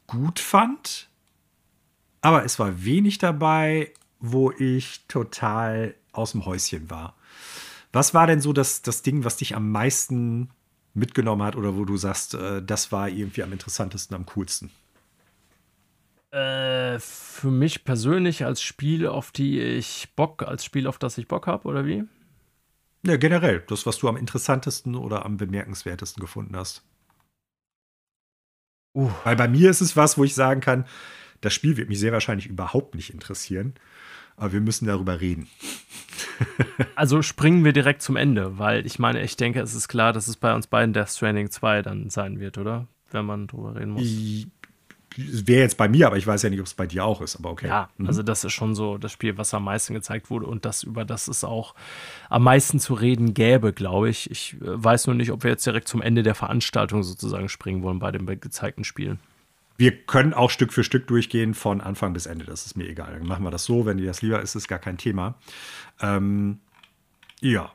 gut fand. Aber es war wenig dabei, wo ich total aus dem Häuschen war. Was war denn so das, das Ding, was dich am meisten mitgenommen hat oder wo du sagst, äh, das war irgendwie am interessantesten, am coolsten? Äh, für mich persönlich als Spiel, auf die ich Bock, als Spiel, auf das ich Bock habe, oder wie? Ja, generell, das, was du am interessantesten oder am bemerkenswertesten gefunden hast. Uh. Weil bei mir ist es was, wo ich sagen kann, das Spiel wird mich sehr wahrscheinlich überhaupt nicht interessieren, aber wir müssen darüber reden. Also springen wir direkt zum Ende, weil ich meine, ich denke, es ist klar, dass es bei uns beiden Death Stranding 2 dann sein wird, oder? Wenn man drüber reden muss. Wäre jetzt bei mir, aber ich weiß ja nicht, ob es bei dir auch ist, aber okay. Ja, Mhm. also das ist schon so das Spiel, was am meisten gezeigt wurde und das über das es auch am meisten zu reden gäbe, glaube ich. Ich äh, weiß nur nicht, ob wir jetzt direkt zum Ende der Veranstaltung sozusagen springen wollen bei den gezeigten Spielen. Wir können auch Stück für Stück durchgehen, von Anfang bis Ende. Das ist mir egal. Dann machen wir das so. Wenn dir das lieber ist, ist gar kein Thema. Ähm, ja,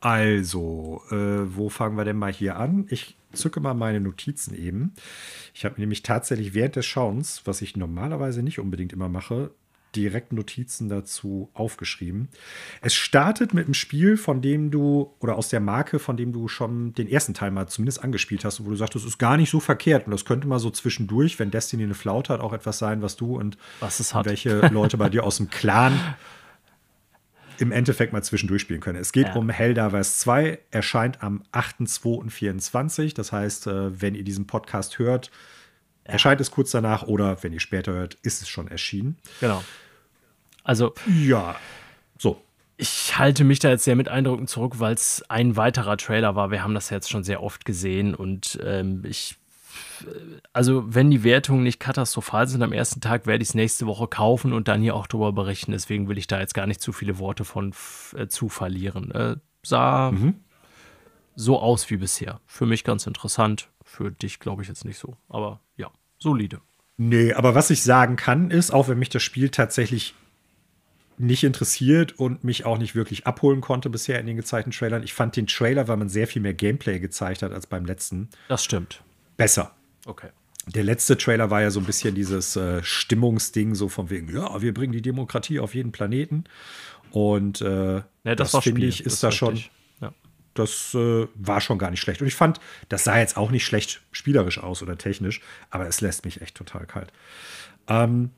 also, äh, wo fangen wir denn mal hier an? Ich zücke mal meine Notizen eben. Ich habe nämlich tatsächlich während des Schauens, was ich normalerweise nicht unbedingt immer mache, direkt Notizen dazu aufgeschrieben. Es startet mit einem Spiel, von dem du, oder aus der Marke, von dem du schon den ersten Teil mal zumindest angespielt hast, wo du sagst, das ist gar nicht so verkehrt. Und das könnte mal so zwischendurch, wenn Destiny eine Flaute hat, auch etwas sein, was du und Was welche Leute bei dir aus dem Clan im Endeffekt mal zwischendurch spielen können. Es geht Ja. um Helldivers 2, erscheint am 8.2.24. Das heißt, äh, wenn ihr diesen Podcast hört, erscheint es kurz danach oder wenn ihr später hört, ist es schon erschienen. Genau. Also, Ja, so. ich halte mich da jetzt sehr mit Eindrücken zurück, weil es ein weiterer Trailer war. Wir haben das ja jetzt schon sehr oft gesehen und ähm, ich. Also, wenn die Wertungen nicht katastrophal sind am ersten Tag, werde ich es nächste Woche kaufen und dann hier auch darüber berichten. Deswegen will ich da jetzt gar nicht zu viele Worte von äh, zu verlieren. Äh, sah so aus wie bisher. Für mich ganz interessant. Für dich glaube ich jetzt nicht so. Aber ja, solide. Nee, aber was ich sagen kann, ist, auch wenn mich das Spiel tatsächlich nicht interessiert und mich auch nicht wirklich abholen konnte bisher in den gezeigten Trailern, ich fand den Trailer, weil man sehr viel mehr Gameplay gezeigt hat als beim letzten, Das stimmt. besser. Okay. Der letzte Trailer war ja so ein bisschen dieses äh, Stimmungsding, so von wegen, ja, wir bringen die Demokratie auf jeden Planeten. Und äh, Ja, das, das, war finde ich, ist Das da schon. Ja. das äh, war schon gar nicht schlecht. Und ich fand, das sah jetzt auch nicht schlecht spielerisch aus oder technisch, aber es lässt mich echt total kalt. Ähm,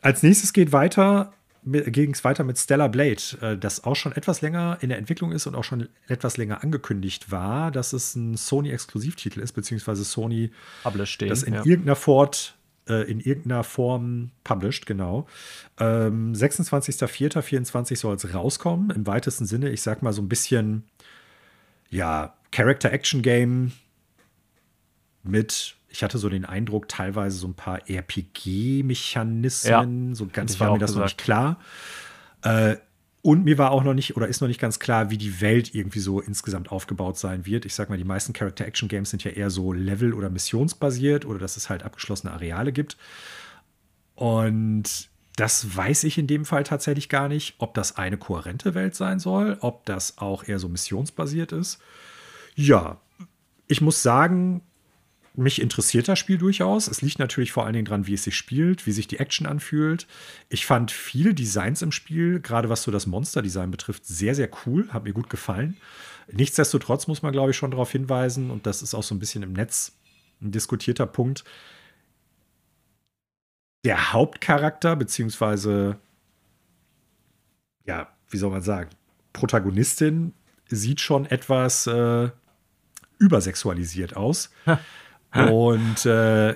als nächstes geht weiter ging es weiter mit Stellar Blade, äh, das auch schon etwas länger in der Entwicklung ist und auch schon etwas länger angekündigt war, dass es ein Sony-Exklusivtitel ist, beziehungsweise Sony Published das in ja. irgendeiner Fort äh, in irgendeiner Form published, genau. Ähm, 26.04.24 soll es rauskommen, im weitesten Sinne. Ich sag mal so ein bisschen, ja, Character-Action-Game mit ich hatte so den Eindruck, teilweise so ein paar RPG-Mechanismen, ja, so ganz war mir das gesagt. noch nicht klar. Äh, und mir war auch noch nicht oder ist noch nicht ganz klar, wie die Welt irgendwie so insgesamt aufgebaut sein wird. Ich sag mal, die meisten Character-Action-Games sind ja eher so Level- oder missionsbasiert oder dass es halt abgeschlossene Areale gibt. Und das weiß ich in dem Fall tatsächlich gar nicht, ob das eine kohärente Welt sein soll, ob das auch eher so missionsbasiert ist. Ja, ich muss sagen, mich interessiert das Spiel durchaus. Es liegt natürlich vor allen Dingen daran, wie es sich spielt, wie sich die Action anfühlt. Ich fand viele Designs im Spiel, gerade was so das Monster-Design betrifft, sehr, sehr cool. Hat mir gut gefallen. Nichtsdestotrotz muss man, glaube ich, schon darauf hinweisen, und das ist auch so ein bisschen im Netz ein diskutierter Punkt. Der Hauptcharakter, beziehungsweise, ja, wie soll man sagen, Protagonistin sieht schon etwas äh, übersexualisiert aus. Und äh,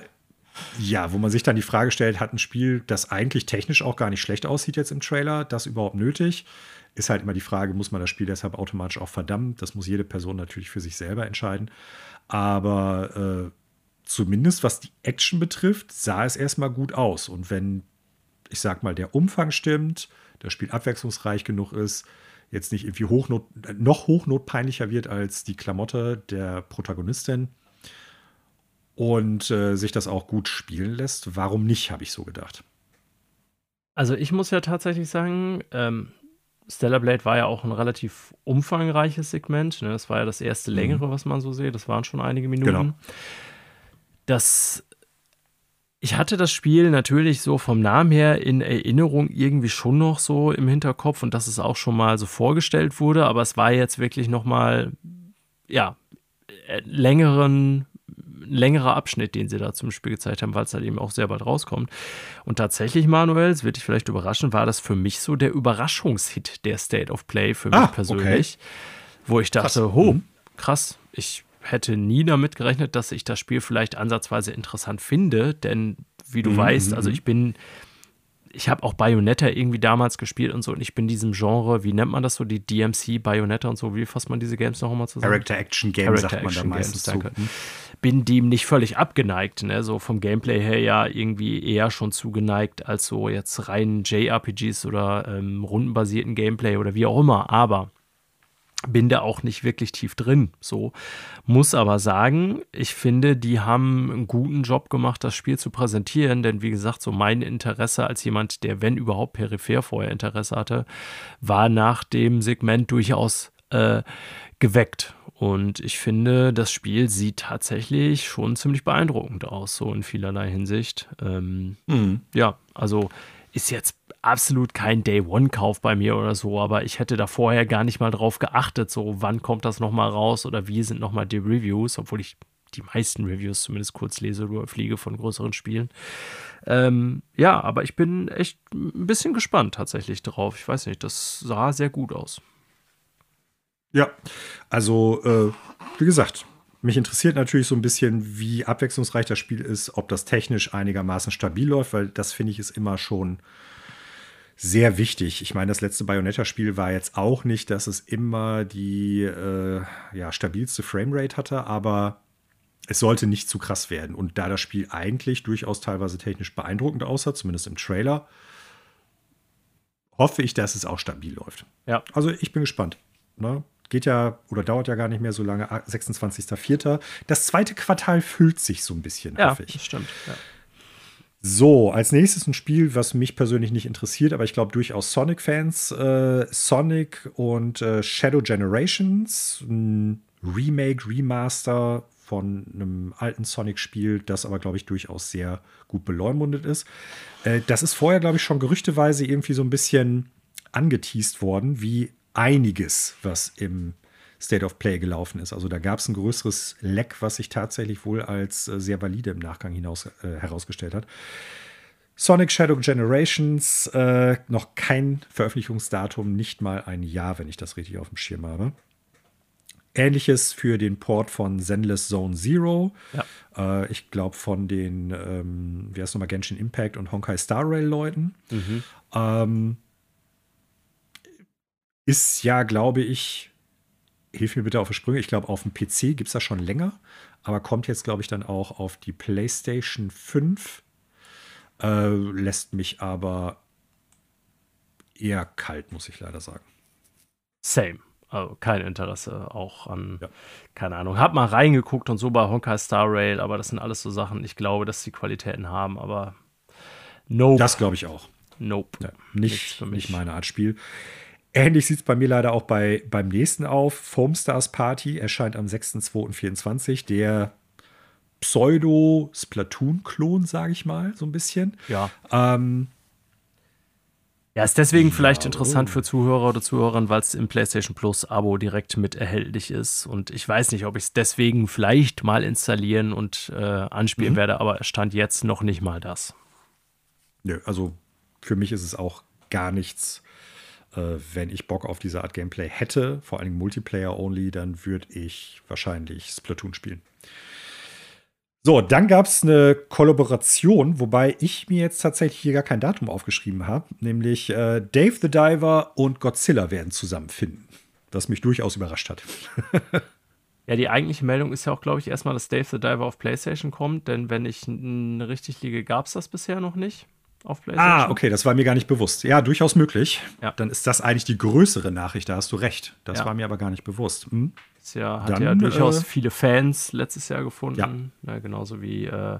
ja, wo man sich dann die Frage stellt, hat ein Spiel, das eigentlich technisch auch gar nicht schlecht aussieht jetzt im Trailer, das überhaupt nötig? Ist halt immer die Frage, muss man das Spiel deshalb automatisch auch verdammen? Das muss jede Person natürlich für sich selber entscheiden. Aber äh, zumindest was die Action betrifft, sah es erstmal gut aus. Und wenn, ich sag mal, der Umfang stimmt, das Spiel abwechslungsreich genug ist, jetzt nicht irgendwie Hochnot, noch hochnotpeinlicher wird als die Klamotte der Protagonistin, und äh, sich das auch gut spielen lässt. Warum nicht, habe ich so gedacht. Also ich muss ja tatsächlich sagen, ähm, Stellar Blade war ja auch ein relativ umfangreiches Segment. Ne? Das war ja das erste mhm. längere, was man so sieht. Das waren schon einige Minuten. Genau. Das ich hatte das Spiel natürlich so vom Namen her in Erinnerung irgendwie schon noch so im Hinterkopf und dass es auch schon mal so vorgestellt wurde, aber es war jetzt wirklich noch mal ja äh, längerer Abschnitt, den sie da zum Spiel gezeigt haben, weil es halt eben auch sehr bald rauskommt. Und tatsächlich, Manuel, es wird dich vielleicht überraschen, war das für mich so der Überraschungshit der State of Play für mich ah, persönlich, okay. wo ich dachte, krass. oh, mhm. krass, ich hätte nie damit gerechnet, dass ich das Spiel vielleicht ansatzweise interessant finde, denn wie du mhm. weißt, also mhm. ich bin ich habe auch Bayonetta irgendwie damals gespielt und so und ich bin diesem Genre, wie nennt man das so, die DMC, Bayonetta und so, wie fasst man diese Games noch immer zusammen? Character Action Game Character sagt man da meistens Games, danke. Bin dem nicht völlig abgeneigt, ne? so vom Gameplay her ja irgendwie eher schon zugeneigt als so jetzt rein JRPGs oder ähm, rundenbasierten Gameplay oder wie auch immer, aber bin da auch nicht wirklich tief drin. So muss aber sagen, ich finde, die haben einen guten Job gemacht, das Spiel zu präsentieren, denn wie gesagt, so mein Interesse als jemand, der wenn überhaupt peripher vorher Interesse hatte, war nach dem Segment durchaus äh, geweckt. Und ich finde, das Spiel sieht tatsächlich schon ziemlich beeindruckend aus, so in vielerlei Hinsicht. Ähm, mhm. Ja, also ist jetzt absolut kein Day-One-Kauf bei mir oder so, aber ich hätte da vorher gar nicht mal drauf geachtet, so wann kommt das nochmal raus oder wie sind nochmal die Reviews, obwohl ich die meisten Reviews zumindest kurz lese oder fliege von größeren Spielen. Ähm, ja, aber ich bin echt ein bisschen gespannt tatsächlich drauf. Ich weiß nicht, das sah sehr gut aus. Ja, also äh, wie gesagt, mich interessiert natürlich so ein bisschen, wie abwechslungsreich das Spiel ist, ob das technisch einigermaßen stabil läuft, weil das finde ich ist immer schon sehr wichtig. Ich meine, das letzte Bayonetta-Spiel war jetzt auch nicht, dass es immer die äh, ja, stabilste Framerate hatte, aber es sollte nicht zu krass werden. Und da das Spiel eigentlich durchaus teilweise technisch beeindruckend aussah, zumindest im Trailer, hoffe ich, dass es auch stabil läuft. Ja. Also ich bin gespannt. Ne? geht ja oder dauert ja gar nicht mehr so lange, 26.04. Das zweite Quartal füllt sich so ein bisschen, ja, hoffe ich. Das stimmt. Ja. So, als nächstes ein Spiel, was mich persönlich nicht interessiert, aber ich glaube durchaus Sonic-Fans. Äh, Sonic und äh, Shadow Generations, ein Remake, Remaster von einem alten Sonic-Spiel, das aber, glaube ich, durchaus sehr gut beleumundet ist. Äh, das ist vorher, glaube ich, schon gerüchteweise irgendwie so ein bisschen angeteased worden, wie einiges, was im State of Play gelaufen ist. Also da gab es ein größeres Leck, was sich tatsächlich wohl als äh, sehr valide im Nachgang hinaus äh, herausgestellt hat. Sonic Shadow Generations, äh, noch kein Veröffentlichungsdatum, nicht mal ein Jahr, wenn ich das richtig auf dem Schirm habe. Ähnliches für den Port von Zenless Zone Zero. Ja. Äh, ich glaube von den, ähm, wie heißt nochmal, Genshin Impact und Honkai Star Rail Leuten. Mhm. Ähm, ist ja, glaube ich, hilf mir bitte auf die Sprünge, ich glaube, auf dem PC gibt es das schon länger, aber kommt jetzt, glaube ich, dann auch auf die PlayStation 5. Äh, lässt mich aber eher kalt, muss ich leider sagen. Same. Also kein Interesse auch an, ja. keine Ahnung. Hab mal reingeguckt und so bei Honkai Star Rail, aber das sind alles so Sachen, ich glaube, dass sie Qualitäten haben, aber nope. Das glaube ich auch. Nope. Ja, nicht, nicht meine Art Spiel. Ähnlich sieht es bei mir leider auch bei, beim nächsten auf. Foam Stars Party erscheint am 6.2.24. Der Pseudo-Splatoon-Klon, sage ich mal, so ein bisschen. Ja. Ähm, ja, ist deswegen ja, vielleicht interessant oh. für Zuhörer oder Zuhörerinnen, weil es im PlayStation Plus Abo direkt mit erhältlich ist. Und ich weiß nicht, ob ich es deswegen vielleicht mal installieren und äh, anspielen mhm. werde, aber stand jetzt noch nicht mal das. Nö, also für mich ist es auch gar nichts. Äh, wenn ich Bock auf diese Art Gameplay hätte, vor allem Multiplayer only, dann würde ich wahrscheinlich Splatoon spielen. So, dann gab es eine Kollaboration, wobei ich mir jetzt tatsächlich hier gar kein Datum aufgeschrieben habe, nämlich äh, Dave the Diver und Godzilla werden zusammenfinden, was mich durchaus überrascht hat. ja, die eigentliche Meldung ist ja auch, glaube ich, erstmal, dass Dave the Diver auf PlayStation kommt, denn wenn ich richtig liege, gab es das bisher noch nicht auf PlayStation. Ah, okay, das war mir gar nicht bewusst. Ja, durchaus möglich. Ja. Dann ist das eigentlich die größere Nachricht, da hast du recht. Das ja. war mir aber gar nicht bewusst. Hm? Das ja, hat Dann, ja durchaus äh, viele Fans letztes Jahr gefunden. Ja. ja genauso wie, äh,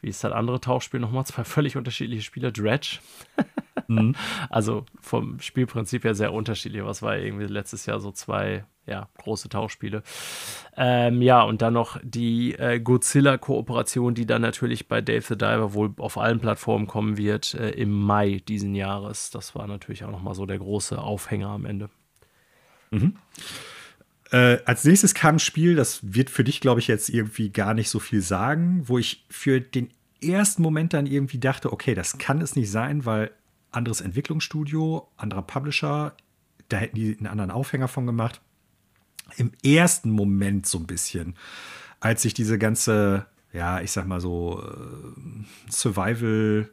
wie es halt andere Tauchspiele nochmal, zwei völlig unterschiedliche Spieler, Dredge. mhm. Also vom Spielprinzip her sehr unterschiedlich. Was war irgendwie letztes Jahr so zwei ja, große Tauchspiele. Ähm, ja, und dann noch die äh, Godzilla-Kooperation, die dann natürlich bei Dave the Diver wohl auf allen Plattformen kommen wird äh, im Mai diesen Jahres. Das war natürlich auch nochmal so der große Aufhänger am Ende. Mhm. Äh, als nächstes kam ein Spiel, das wird für dich, glaube ich, jetzt irgendwie gar nicht so viel sagen, wo ich für den ersten Moment dann irgendwie dachte, okay, das kann es nicht sein, weil anderes Entwicklungsstudio, anderer Publisher, da hätten die einen anderen Aufhänger von gemacht im ersten Moment so ein bisschen, als sich diese ganze, ja, ich sag mal so, äh, Survival-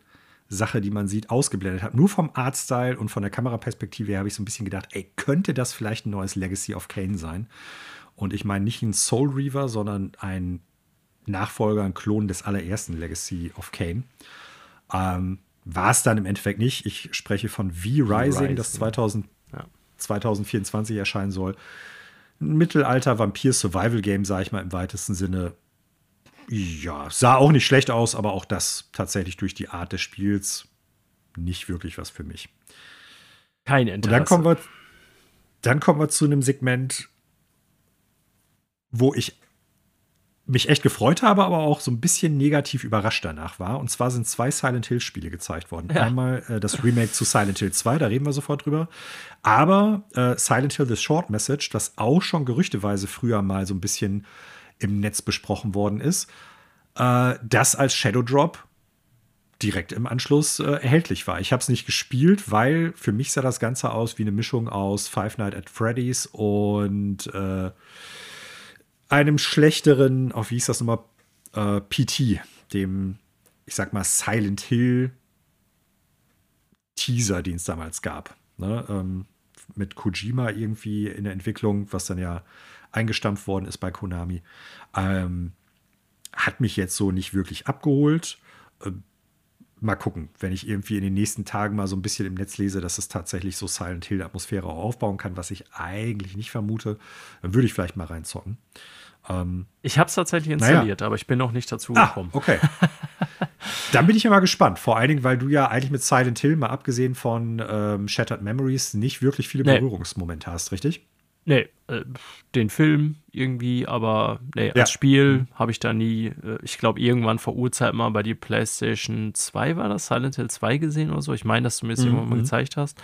Sache, die man sieht, ausgeblendet hat. Nur vom Artstyle und von der Kameraperspektive her habe ich so ein bisschen gedacht, ey, könnte das vielleicht ein neues Legacy of Kane sein? Und ich meine nicht ein Soul Reaver, sondern ein Nachfolger, ein Klon des allerersten Legacy of Kane. Ähm, War es dann im Endeffekt nicht. Ich spreche von V-Rising, das 2000, ja. 2024 erscheinen soll ein Mittelalter-Vampir-Survival-Game, sage ich mal im weitesten Sinne. Ja, sah auch nicht schlecht aus, aber auch das tatsächlich durch die Art des Spiels nicht wirklich was für mich. Kein Interesse. Und dann kommen wir, dann kommen wir zu einem Segment, wo ich mich echt gefreut habe, aber auch so ein bisschen negativ überrascht danach war. Und zwar sind zwei Silent Hill Spiele gezeigt worden. Ja. Einmal äh, das Remake zu Silent Hill 2, da reden wir sofort drüber. Aber äh, Silent Hill The Short Message, das auch schon gerüchteweise früher mal so ein bisschen im Netz besprochen worden ist, äh, das als Shadow Drop direkt im Anschluss äh, erhältlich war. Ich habe es nicht gespielt, weil für mich sah das Ganze aus wie eine Mischung aus Five Nights at Freddy's und äh, einem schlechteren, auf wie hieß das nochmal, äh, PT, dem, ich sag mal, Silent Hill Teaser, den es damals gab. Ne? Ähm, mit Kojima irgendwie in der Entwicklung, was dann ja eingestampft worden ist bei Konami. Ähm, hat mich jetzt so nicht wirklich abgeholt. Ähm, mal gucken, wenn ich irgendwie in den nächsten Tagen mal so ein bisschen im Netz lese, dass es tatsächlich so Silent Hill Atmosphäre auch aufbauen kann, was ich eigentlich nicht vermute, dann würde ich vielleicht mal reinzocken. Ähm, ich habe es tatsächlich installiert, naja. aber ich bin noch nicht dazu ah, gekommen. Okay. Dann bin ich ja mal gespannt. Vor allen Dingen, weil du ja eigentlich mit Silent Hill, mal abgesehen von ähm, Shattered Memories, nicht wirklich viele nee. Berührungsmomente hast, richtig? Nee, äh, den Film irgendwie, aber nee, als ja. Spiel mhm. habe ich da nie, äh, ich glaube, irgendwann vor Urzeit mal bei die PlayStation 2 war das, Silent Hill 2 gesehen oder so. Ich meine, dass du mir das mhm. irgendwann mal mhm. gezeigt hast.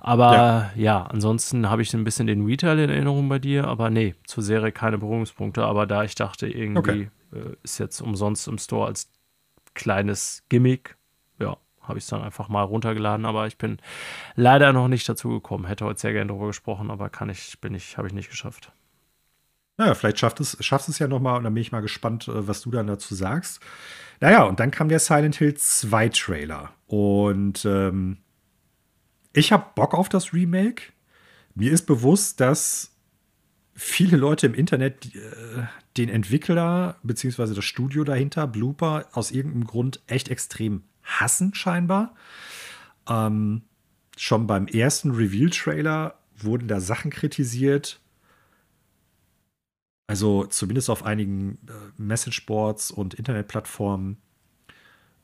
Aber ja, ja ansonsten habe ich ein bisschen den Retail in Erinnerung bei dir, aber nee, zur Serie keine Berührungspunkte. Aber da ich dachte, irgendwie okay. äh, ist jetzt umsonst im Store als kleines Gimmick, ja, habe ich es dann einfach mal runtergeladen, aber ich bin leider noch nicht dazu gekommen. Hätte heute sehr gerne darüber gesprochen, aber kann ich, bin ich, habe ich nicht geschafft. Naja, vielleicht schafft es, schaffst es ja noch mal und dann bin ich mal gespannt, äh, was du dann dazu sagst. Naja, und dann kam der Silent Hill 2 Trailer und ähm, ich habe Bock auf das Remake. Mir ist bewusst, dass viele Leute im Internet äh, den Entwickler bzw. das Studio dahinter, Blooper, aus irgendeinem Grund echt extrem hassen, scheinbar. Ähm, schon beim ersten Reveal-Trailer wurden da Sachen kritisiert. Also zumindest auf einigen äh, Messageboards und Internetplattformen,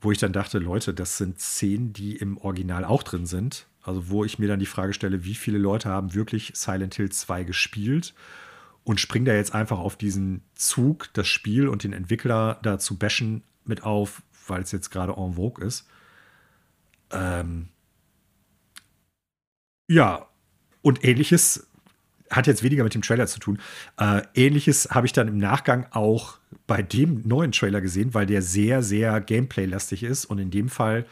wo ich dann dachte, Leute, das sind Szenen, die im Original auch drin sind. Also wo ich mir dann die Frage stelle, wie viele Leute haben wirklich Silent Hill 2 gespielt und springen da jetzt einfach auf diesen Zug, das Spiel und den Entwickler da zu bashen mit auf, weil es jetzt gerade en vogue ist. Ähm ja, und ähnliches hat jetzt weniger mit dem Trailer zu tun. Äh, ähnliches habe ich dann im Nachgang auch bei dem neuen Trailer gesehen, weil der sehr, sehr Gameplay-lastig ist und in dem Fall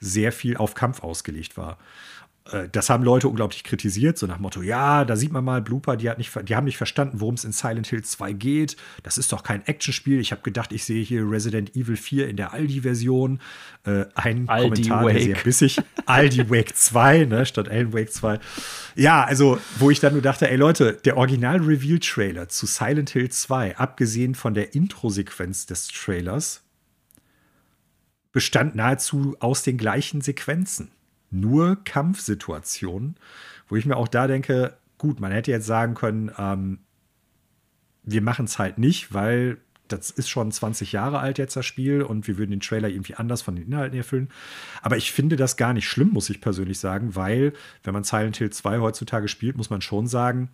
sehr viel auf Kampf ausgelegt war. Äh, das haben Leute unglaublich kritisiert, so nach Motto, ja, da sieht man mal Blooper, die, hat nicht, die haben nicht verstanden, worum es in Silent Hill 2 geht. Das ist doch kein Actionspiel. Ich habe gedacht, ich sehe hier Resident Evil 4 in der Aldi-Version. Äh, ein Aldi Kommentar, Wake. der sehr bissig. Aldi Wake 2, ne, statt Alan Wake 2. Ja, also, wo ich dann nur dachte, ey Leute, der Original-Reveal-Trailer zu Silent Hill 2, abgesehen von der Intro-Sequenz des Trailers, bestand nahezu aus den gleichen Sequenzen nur Kampfsituationen, wo ich mir auch da denke, gut, man hätte jetzt sagen können, ähm, wir machen es halt nicht, weil das ist schon 20 Jahre alt jetzt das Spiel und wir würden den Trailer irgendwie anders von den Inhalten erfüllen. Aber ich finde das gar nicht schlimm, muss ich persönlich sagen, weil wenn man Silent Hill 2 heutzutage spielt, muss man schon sagen,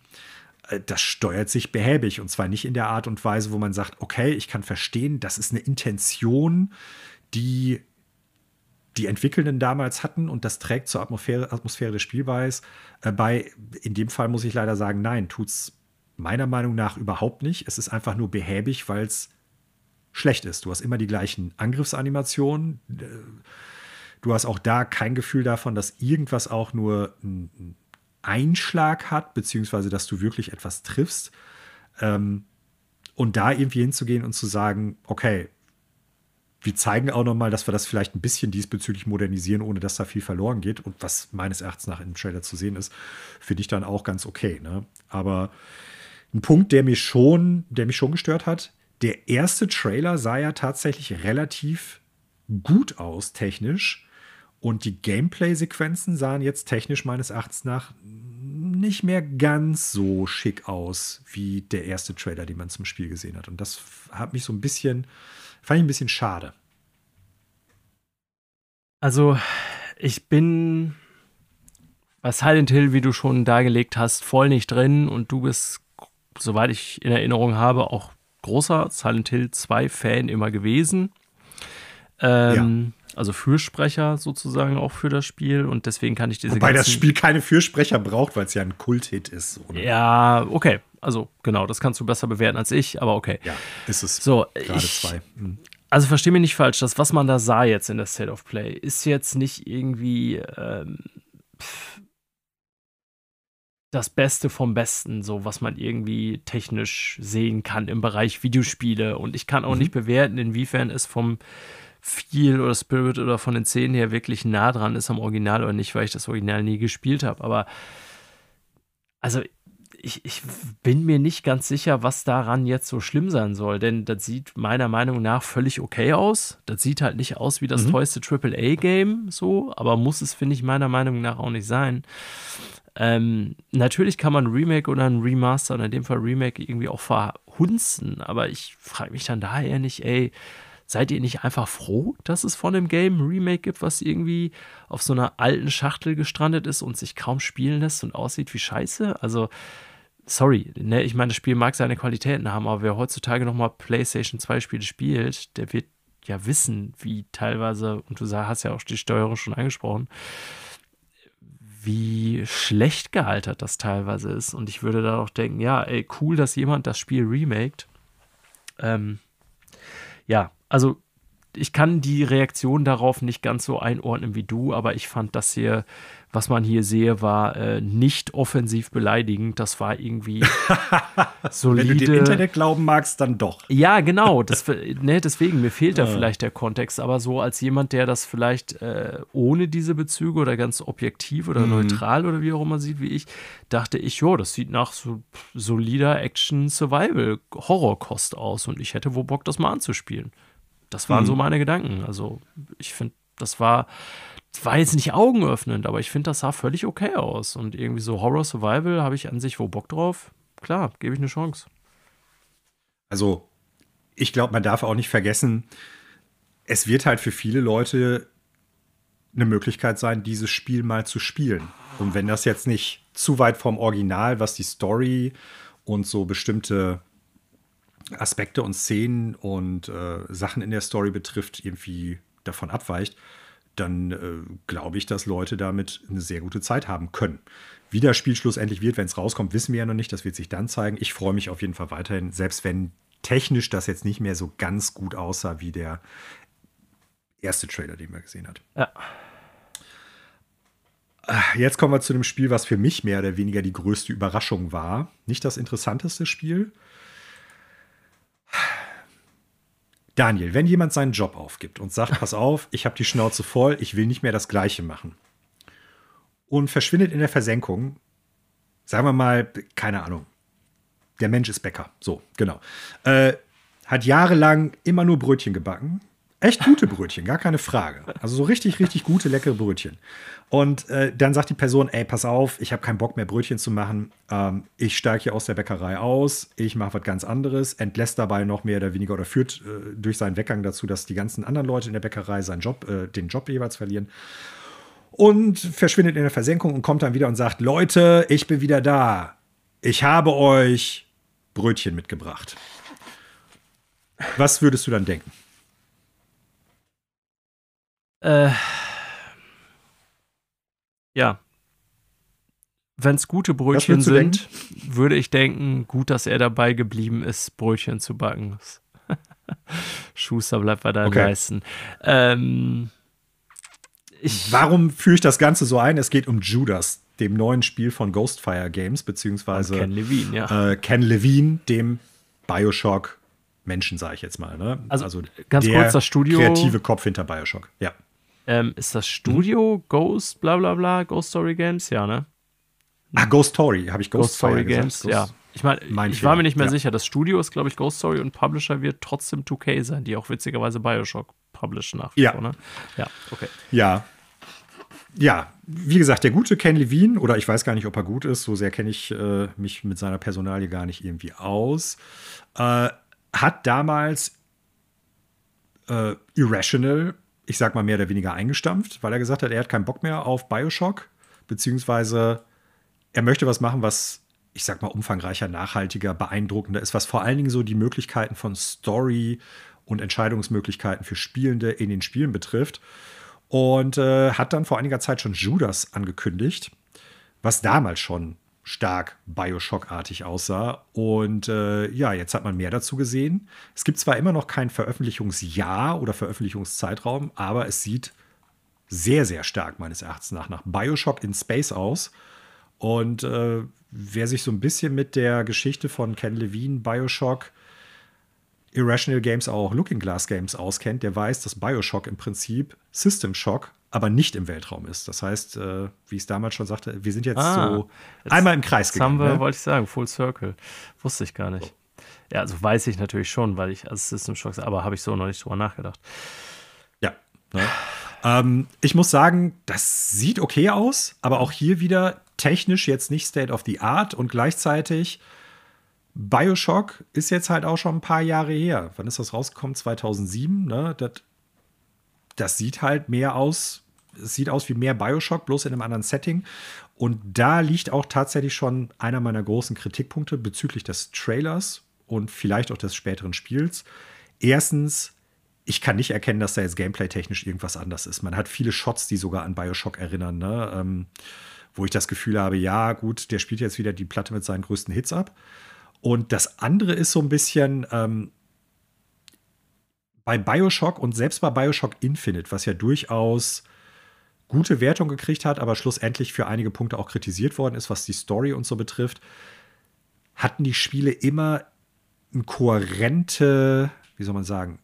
äh, das steuert sich behäbig und zwar nicht in der Art und Weise, wo man sagt, okay, ich kann verstehen, das ist eine Intention, die die Entwickelnden damals hatten und das trägt zur Atmosphäre, Atmosphäre des Spielbeis äh, bei. In dem Fall muss ich leider sagen, nein, tut es meiner Meinung nach überhaupt nicht. Es ist einfach nur behäbig, weil es schlecht ist. Du hast immer die gleichen Angriffsanimationen. Du hast auch da kein Gefühl davon, dass irgendwas auch nur einen Einschlag hat, beziehungsweise dass du wirklich etwas triffst. Ähm, und da irgendwie hinzugehen und zu sagen, okay, wir zeigen auch noch mal, dass wir das vielleicht ein bisschen diesbezüglich modernisieren, ohne dass da viel verloren geht. Und was meines Erachtens nach im Trailer zu sehen ist, finde ich dann auch ganz okay. Ne? Aber ein Punkt, der mich schon, der mich schon gestört hat, der erste Trailer sah ja tatsächlich relativ gut aus, technisch. Und die Gameplay-Sequenzen sahen jetzt technisch meines Erachtens nach nicht mehr ganz so schick aus wie der erste Trailer, den man zum Spiel gesehen hat. Und das hat mich so ein bisschen Fand ich ein bisschen schade. Also, ich bin bei Silent Hill, wie du schon dargelegt hast, voll nicht drin und du bist, soweit ich in Erinnerung habe, auch großer Silent Hill 2 Fan immer gewesen. Ähm, ja. Also Fürsprecher sozusagen auch für das Spiel und deswegen kann ich diese Wobei das Spiel keine Fürsprecher braucht, weil es ja ein Kulthit ist. Oder? Ja, okay. Also genau, das kannst du besser bewerten als ich, aber okay. Ja, ist es. So, gerade ich, zwei. Hm. Also verstehe mich nicht falsch, das, was man da sah jetzt in der State of Play, ist jetzt nicht irgendwie ähm, das Beste vom Besten, so was man irgendwie technisch sehen kann im Bereich Videospiele. Und ich kann auch mhm. nicht bewerten, inwiefern es vom Feel oder Spirit oder von den Szenen her wirklich nah dran ist am Original oder nicht, weil ich das Original nie gespielt habe. Aber also ich, ich bin mir nicht ganz sicher, was daran jetzt so schlimm sein soll, denn das sieht meiner Meinung nach völlig okay aus. Das sieht halt nicht aus wie das mhm. teuerste AAA-Game, so, aber muss es, finde ich, meiner Meinung nach auch nicht sein. Ähm, natürlich kann man ein Remake oder ein Remaster, oder in dem Fall Remake, irgendwie auch verhunzen, aber ich frage mich dann daher nicht, ey, seid ihr nicht einfach froh, dass es von dem Game ein Remake gibt, was irgendwie auf so einer alten Schachtel gestrandet ist und sich kaum spielen lässt und aussieht wie Scheiße? Also, sorry, ne, ich meine, das Spiel mag seine Qualitäten haben, aber wer heutzutage nochmal PlayStation 2 Spiele spielt, der wird ja wissen, wie teilweise, und du hast ja auch die Steuerung schon angesprochen, wie schlecht gealtert das teilweise ist. Und ich würde da auch denken, ja, ey, cool, dass jemand das Spiel remaked. Ähm, ja, also ich kann die Reaktion darauf nicht ganz so einordnen wie du, aber ich fand das hier, was man hier sehe, war äh, nicht offensiv beleidigend. Das war irgendwie solide. Wenn du dem Internet glauben magst, dann doch. Ja, genau. Das, ne, deswegen, mir fehlt da ja. vielleicht der Kontext. Aber so als jemand, der das vielleicht äh, ohne diese Bezüge oder ganz objektiv oder mhm. neutral oder wie auch immer sieht wie ich, dachte ich, jo, das sieht nach so solider Action-Survival-Horrorkost aus. Und ich hätte wohl Bock, das mal anzuspielen. Das waren mhm. so meine Gedanken. Also ich finde, das war, das war jetzt nicht augenöffnend, aber ich finde, das sah völlig okay aus. Und irgendwie so Horror Survival habe ich an sich wo Bock drauf. Klar, gebe ich eine Chance. Also ich glaube, man darf auch nicht vergessen, es wird halt für viele Leute eine Möglichkeit sein, dieses Spiel mal zu spielen. Und wenn das jetzt nicht zu weit vom Original, was die Story und so bestimmte Aspekte und Szenen und äh, Sachen in der Story betrifft, irgendwie davon abweicht, dann äh, glaube ich, dass Leute damit eine sehr gute Zeit haben können. Wie das Spiel schlussendlich wird, wenn es rauskommt, wissen wir ja noch nicht. Das wird sich dann zeigen. Ich freue mich auf jeden Fall weiterhin, selbst wenn technisch das jetzt nicht mehr so ganz gut aussah wie der erste Trailer, den man gesehen hat. Ja. Äh, jetzt kommen wir zu dem Spiel, was für mich mehr oder weniger die größte Überraschung war. Nicht das interessanteste Spiel, Daniel, wenn jemand seinen Job aufgibt und sagt, pass auf, ich habe die Schnauze voll, ich will nicht mehr das Gleiche machen. Und verschwindet in der Versenkung, sagen wir mal, keine Ahnung, der Mensch ist Bäcker, so, genau, äh, hat jahrelang immer nur Brötchen gebacken, Echt gute Brötchen, gar keine Frage. Also so richtig, richtig gute, leckere Brötchen. Und äh, dann sagt die Person, ey, pass auf, ich habe keinen Bock mehr Brötchen zu machen. Ähm, ich steige hier aus der Bäckerei aus, ich mache was ganz anderes, entlässt dabei noch mehr oder weniger oder führt äh, durch seinen Weggang dazu, dass die ganzen anderen Leute in der Bäckerei seinen Job, äh, den Job jeweils verlieren. Und verschwindet in der Versenkung und kommt dann wieder und sagt, Leute, ich bin wieder da. Ich habe euch Brötchen mitgebracht. Was würdest du dann denken? Äh, ja. Wenn es gute Brötchen sind, denken? würde ich denken, gut, dass er dabei geblieben ist, Brötchen zu backen. Schuster bleibt bei deinen okay. Leisten. Ähm, Warum führe ich das Ganze so ein? Es geht um Judas, dem neuen Spiel von Ghostfire Games, beziehungsweise Ken Levine, ja. Äh, Ken Levine, dem Bioshock Menschen, sage ich jetzt mal. Ne? Also, also ganz kurz das Studio. Kreative Kopf hinter Bioshock, ja. Ähm, ist das Studio mhm. Ghost, bla bla bla, Ghost Story Games? Ja, ne? Ah, Ghost Story, habe ich Ghost, Ghost Story Games, Ghost, ja. Ich meine, ich Fehler. war mir nicht mehr ja. sicher. Das Studio ist, glaube ich, Ghost Story und Publisher wird trotzdem 2K sein, die auch witzigerweise Bioshock publishen nach wie ja. vor, ne? Ja, okay. Ja. Ja, wie gesagt, der gute Ken Levine, oder ich weiß gar nicht, ob er gut ist, so sehr kenne ich äh, mich mit seiner Personalie gar nicht irgendwie aus, äh, hat damals äh, Irrational ich sag mal, mehr oder weniger eingestampft, weil er gesagt hat, er hat keinen Bock mehr auf Bioshock, beziehungsweise er möchte was machen, was, ich sag mal, umfangreicher, nachhaltiger, beeindruckender ist, was vor allen Dingen so die Möglichkeiten von Story und Entscheidungsmöglichkeiten für Spielende in den Spielen betrifft. Und äh, hat dann vor einiger Zeit schon Judas angekündigt, was damals schon stark Bioshock-artig aussah. Und äh, ja, jetzt hat man mehr dazu gesehen. Es gibt zwar immer noch kein Veröffentlichungsjahr oder Veröffentlichungszeitraum, aber es sieht sehr, sehr stark meines Erachtens nach nach Bioshock in Space aus. Und äh, wer sich so ein bisschen mit der Geschichte von Ken Levine, Bioshock, Irrational Games, auch Looking Glass Games auskennt, der weiß, dass Bioshock im Prinzip System Shock aber nicht im Weltraum ist. Das heißt, äh, wie ich es damals schon sagte, wir sind jetzt ah, so jetzt, einmal im Kreis jetzt gegangen. Haben wir, ne? wollte ich sagen, Full Circle. Wusste ich gar nicht. Ja, also weiß ich natürlich schon, weil ich als System Shock, aber habe ich so noch nicht drüber nachgedacht. Ja. Ne? ähm, ich muss sagen, das sieht okay aus, aber auch hier wieder technisch jetzt nicht State of the Art und gleichzeitig Bioshock ist jetzt halt auch schon ein paar Jahre her. Wann ist das rausgekommen? 2007, ne? Das, das sieht halt mehr aus es sieht aus wie mehr Bioshock, bloß in einem anderen Setting. Und da liegt auch tatsächlich schon einer meiner großen Kritikpunkte bezüglich des Trailers und vielleicht auch des späteren Spiels. Erstens, ich kann nicht erkennen, dass da jetzt gameplay-technisch irgendwas anders ist. Man hat viele Shots, die sogar an Bioshock erinnern, ne? ähm, wo ich das Gefühl habe, ja, gut, der spielt jetzt wieder die Platte mit seinen größten Hits ab. Und das andere ist so ein bisschen, ähm, bei Bioshock und selbst bei Bioshock Infinite, was ja durchaus gute Wertung gekriegt hat, aber schlussendlich für einige Punkte auch kritisiert worden ist, was die Story und so betrifft, hatten die Spiele immer ein kohärente, wie soll man sagen,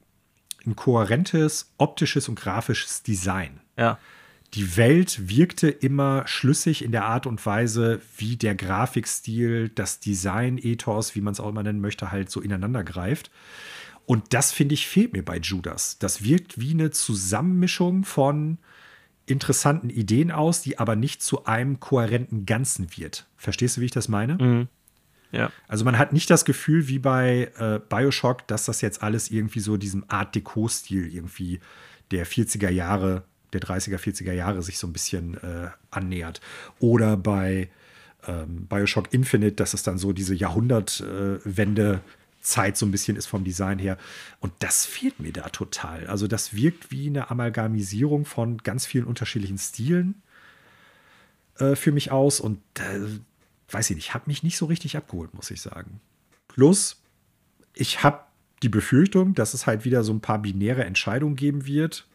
ein kohärentes optisches und grafisches Design. Ja. Die Welt wirkte immer schlüssig in der Art und Weise, wie der Grafikstil, das Design-Ethos, wie man es auch immer nennen möchte, halt so ineinander greift. Und das, finde ich, fehlt mir bei Judas. Das wirkt wie eine Zusammenmischung von interessanten Ideen aus, die aber nicht zu einem kohärenten Ganzen wird. Verstehst du, wie ich das meine? Mhm. Ja. Also man hat nicht das Gefühl wie bei äh, Bioshock, dass das jetzt alles irgendwie so diesem Art Deco-Stil irgendwie der 40er Jahre, der 30er, 40er Jahre sich so ein bisschen äh, annähert. Oder bei ähm, Bioshock Infinite, dass es dann so diese Jahrhundertwende Zeit so ein bisschen ist vom Design her. Und das fehlt mir da total. Also das wirkt wie eine Amalgamisierung von ganz vielen unterschiedlichen Stilen äh, für mich aus. Und äh, weiß ich nicht, habe mich nicht so richtig abgeholt, muss ich sagen. Plus, ich habe die Befürchtung, dass es halt wieder so ein paar binäre Entscheidungen geben wird,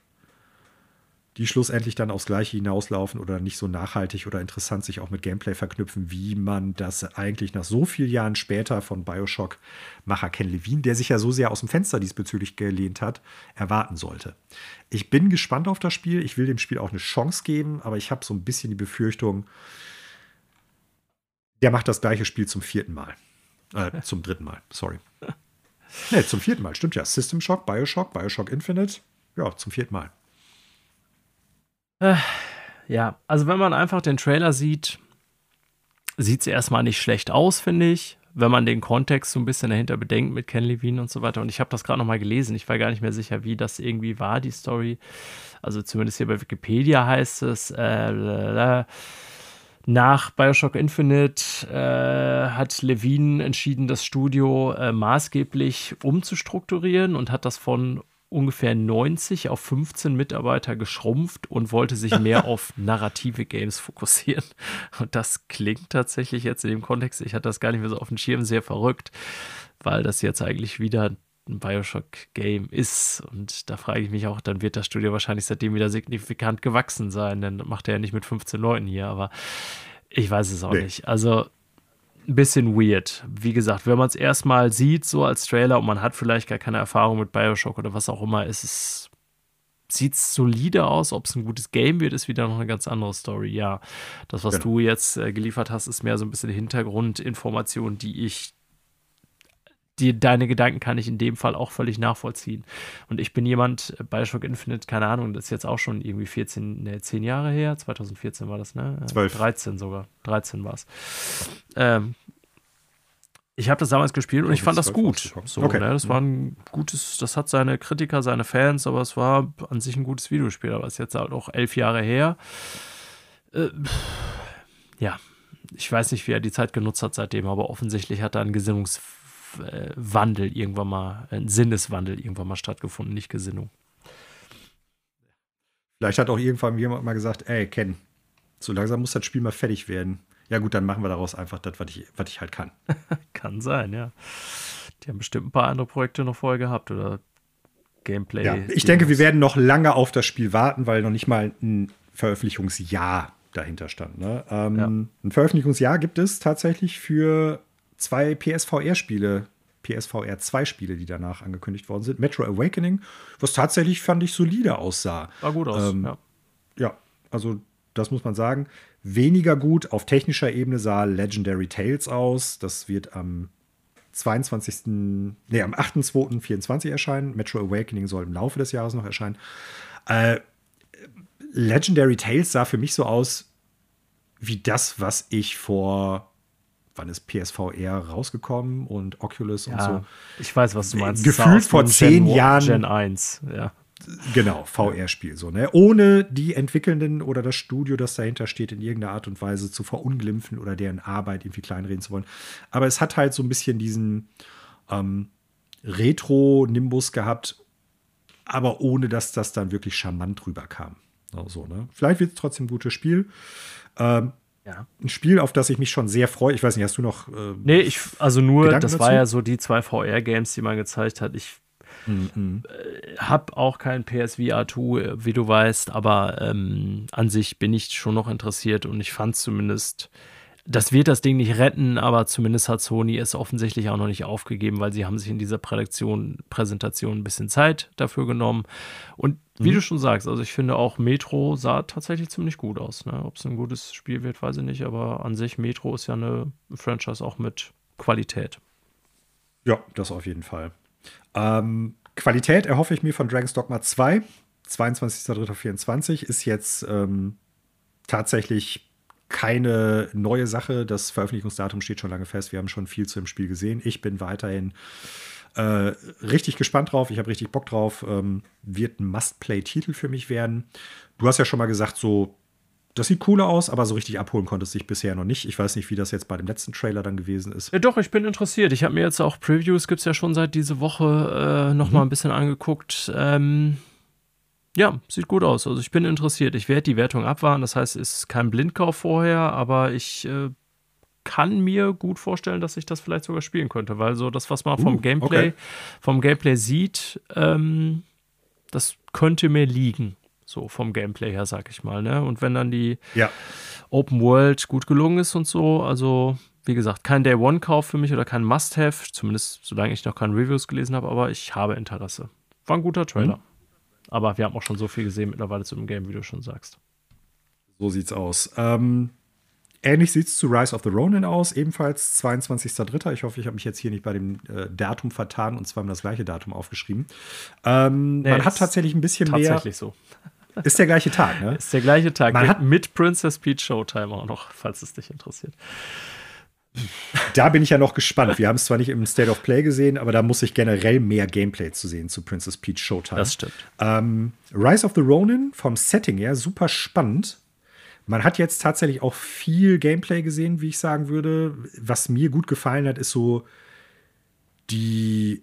die schlussendlich dann aufs Gleiche hinauslaufen oder nicht so nachhaltig oder interessant sich auch mit Gameplay verknüpfen, wie man das eigentlich nach so vielen Jahren später von Bioshock-Macher Ken Levine, der sich ja so sehr aus dem Fenster diesbezüglich gelehnt hat, erwarten sollte. Ich bin gespannt auf das Spiel. Ich will dem Spiel auch eine Chance geben, aber ich habe so ein bisschen die Befürchtung, der macht das gleiche Spiel zum vierten Mal. Äh, zum dritten Mal, sorry. Ne, zum vierten Mal, stimmt ja. System Shock, Bioshock, Bioshock Infinite. Ja, zum vierten Mal. Äh, ja, also wenn man einfach den Trailer sieht, sieht es erstmal nicht schlecht aus, finde ich. Wenn man den Kontext so ein bisschen dahinter bedenkt mit Ken Levine und so weiter. Und ich habe das gerade nochmal gelesen. Ich war gar nicht mehr sicher, wie das irgendwie war, die Story. Also zumindest hier bei Wikipedia heißt es, äh, nach Bioshock Infinite äh, hat Levine entschieden, das Studio äh, maßgeblich umzustrukturieren und hat das von ungefähr 90 auf 15 Mitarbeiter geschrumpft und wollte sich mehr auf narrative Games fokussieren. Und das klingt tatsächlich jetzt in dem Kontext, ich hatte das gar nicht mehr so auf dem Schirm, sehr verrückt, weil das jetzt eigentlich wieder ein Bioshock-Game ist. Und da frage ich mich auch, dann wird das Studio wahrscheinlich seitdem wieder signifikant gewachsen sein, denn macht er ja nicht mit 15 Leuten hier, aber ich weiß es auch nee. nicht. Also bisschen weird. Wie gesagt, wenn man es erstmal sieht, so als Trailer und man hat vielleicht gar keine Erfahrung mit Bioshock oder was auch immer, ist es sieht es solide aus. Ob es ein gutes Game wird, ist wieder noch eine ganz andere Story. Ja, das, was genau. du jetzt äh, geliefert hast, ist mehr so ein bisschen Hintergrundinformation, die ich die, deine Gedanken kann ich in dem Fall auch völlig nachvollziehen. Und ich bin jemand, Bioshock Infinite, keine Ahnung, das ist jetzt auch schon irgendwie 14, ne, 10 Jahre her, 2014 war das, ne? 12. 13 sogar, 13 war es. Ähm, ich habe das damals gespielt und ich fand das gut. So, okay. ne? Das war ein gutes, das hat seine Kritiker, seine Fans, aber es war an sich ein gutes Videospiel, aber es ist jetzt halt auch elf Jahre her. Äh, ja, ich weiß nicht, wie er die Zeit genutzt hat seitdem, aber offensichtlich hat er einen Gesinnungs Wandel irgendwann mal, ein Sinneswandel irgendwann mal stattgefunden, nicht Gesinnung. Vielleicht hat auch irgendwann jemand mal gesagt, ey, Ken, so langsam muss das Spiel mal fertig werden. Ja gut, dann machen wir daraus einfach das, was ich, was ich halt kann. kann sein, ja. Die haben bestimmt ein paar andere Projekte noch vorher gehabt oder Gameplay. Ja, ich denke, wir werden noch lange auf das Spiel warten, weil noch nicht mal ein Veröffentlichungsjahr dahinter stand. Ne? Ähm, ja. Ein Veröffentlichungsjahr gibt es tatsächlich für zwei PSVR-Spiele, PSVR 2 Spiele, die danach angekündigt worden sind. Metro Awakening, was tatsächlich, fand ich, solide aussah. War gut aus, ähm, ja. Ja, also das muss man sagen. Weniger gut auf technischer Ebene sah Legendary Tales aus. Das wird am 22. Nee, am 8.2.24 erscheinen. Metro Awakening soll im Laufe des Jahres noch erscheinen. Äh, Legendary Tales sah für mich so aus wie das, was ich vor wann ist PSVR rausgekommen und Oculus ja, und so. Ich weiß, was du meinst. Gefühlt vor zehn Gen, Jahren. Gen 1, ja. Genau, VR-Spiel so, ne? Ohne die Entwickelnden oder das Studio, das dahinter steht, in irgendeiner Art und Weise zu verunglimpfen oder deren Arbeit irgendwie kleinreden zu wollen. Aber es hat halt so ein bisschen diesen ähm, Retro-Nimbus gehabt, aber ohne dass das dann wirklich charmant rüberkam. So, ne? Vielleicht wird es trotzdem ein gutes Spiel. Ähm, ja. Ein Spiel, auf das ich mich schon sehr freue. Ich weiß nicht, hast du noch. Äh, nee, ich, also nur, Gedanken das dazu? war ja so die zwei VR-Games, die man gezeigt hat. Ich Mhm. Äh, hab auch kein PSVR 2, wie du weißt, aber ähm, an sich bin ich schon noch interessiert und ich fand zumindest, das wird das Ding nicht retten, aber zumindest hat Sony es offensichtlich auch noch nicht aufgegeben, weil sie haben sich in dieser Präsentation, Präsentation ein bisschen Zeit dafür genommen. Und wie mhm. du schon sagst, also ich finde auch Metro sah tatsächlich ziemlich gut aus. Ne? Ob es ein gutes Spiel wird, weiß ich nicht, aber an sich Metro ist ja eine Franchise auch mit Qualität. Ja, das auf jeden Fall. Ähm, Qualität erhoffe ich mir von Dragon's Dogma 2. 22.03.24 ist jetzt ähm, tatsächlich keine neue Sache. Das Veröffentlichungsdatum steht schon lange fest. Wir haben schon viel zu dem Spiel gesehen. Ich bin weiterhin äh, richtig gespannt drauf. Ich habe richtig Bock drauf. Ähm, wird ein Must-Play-Titel für mich werden. Du hast ja schon mal gesagt, so das sieht cool aus, aber so richtig abholen konntest du dich bisher noch nicht. Ich weiß nicht, wie das jetzt bei dem letzten Trailer dann gewesen ist. Ja, doch, ich bin interessiert. Ich habe mir jetzt auch Previews, gibt es ja schon seit diese Woche, äh, noch mhm. mal ein bisschen angeguckt. Ähm, ja, sieht gut aus. Also ich bin interessiert. Ich werde die Wertung abwarten. Das heißt, es ist kein Blindkauf vorher, aber ich äh, kann mir gut vorstellen, dass ich das vielleicht sogar spielen könnte, weil so das, was man vom uh, Gameplay, okay. vom Gameplay sieht, ähm, das könnte mir liegen. So vom Gameplay her, sag ich mal. Ne? Und wenn dann die ja. Open World gut gelungen ist und so, also wie gesagt, kein Day One-Kauf für mich oder kein Must-Have, zumindest solange ich noch keine Reviews gelesen habe, aber ich habe Interesse. War ein guter Trailer. Mhm. Aber wir haben auch schon so viel gesehen mittlerweile zu dem Game, wie du schon sagst. So sieht's aus. Ähm, ähnlich sieht's zu Rise of the Ronin aus, ebenfalls 22.03. Ich hoffe, ich habe mich jetzt hier nicht bei dem äh, Datum vertan und zwar das gleiche Datum aufgeschrieben. Ähm, nee, man hat tatsächlich ein bisschen tatsächlich mehr. Tatsächlich so. Ist der gleiche Tag, ne? Ist der gleiche Tag. Man hat mit Princess Peach Showtime auch noch, falls es dich interessiert. Da bin ich ja noch gespannt. Wir haben es zwar nicht im State of Play gesehen, aber da muss ich generell mehr Gameplay zu sehen zu Princess Peach Showtime. Das stimmt. Ähm, Rise of the Ronin vom Setting her super spannend. Man hat jetzt tatsächlich auch viel Gameplay gesehen, wie ich sagen würde. Was mir gut gefallen hat, ist so die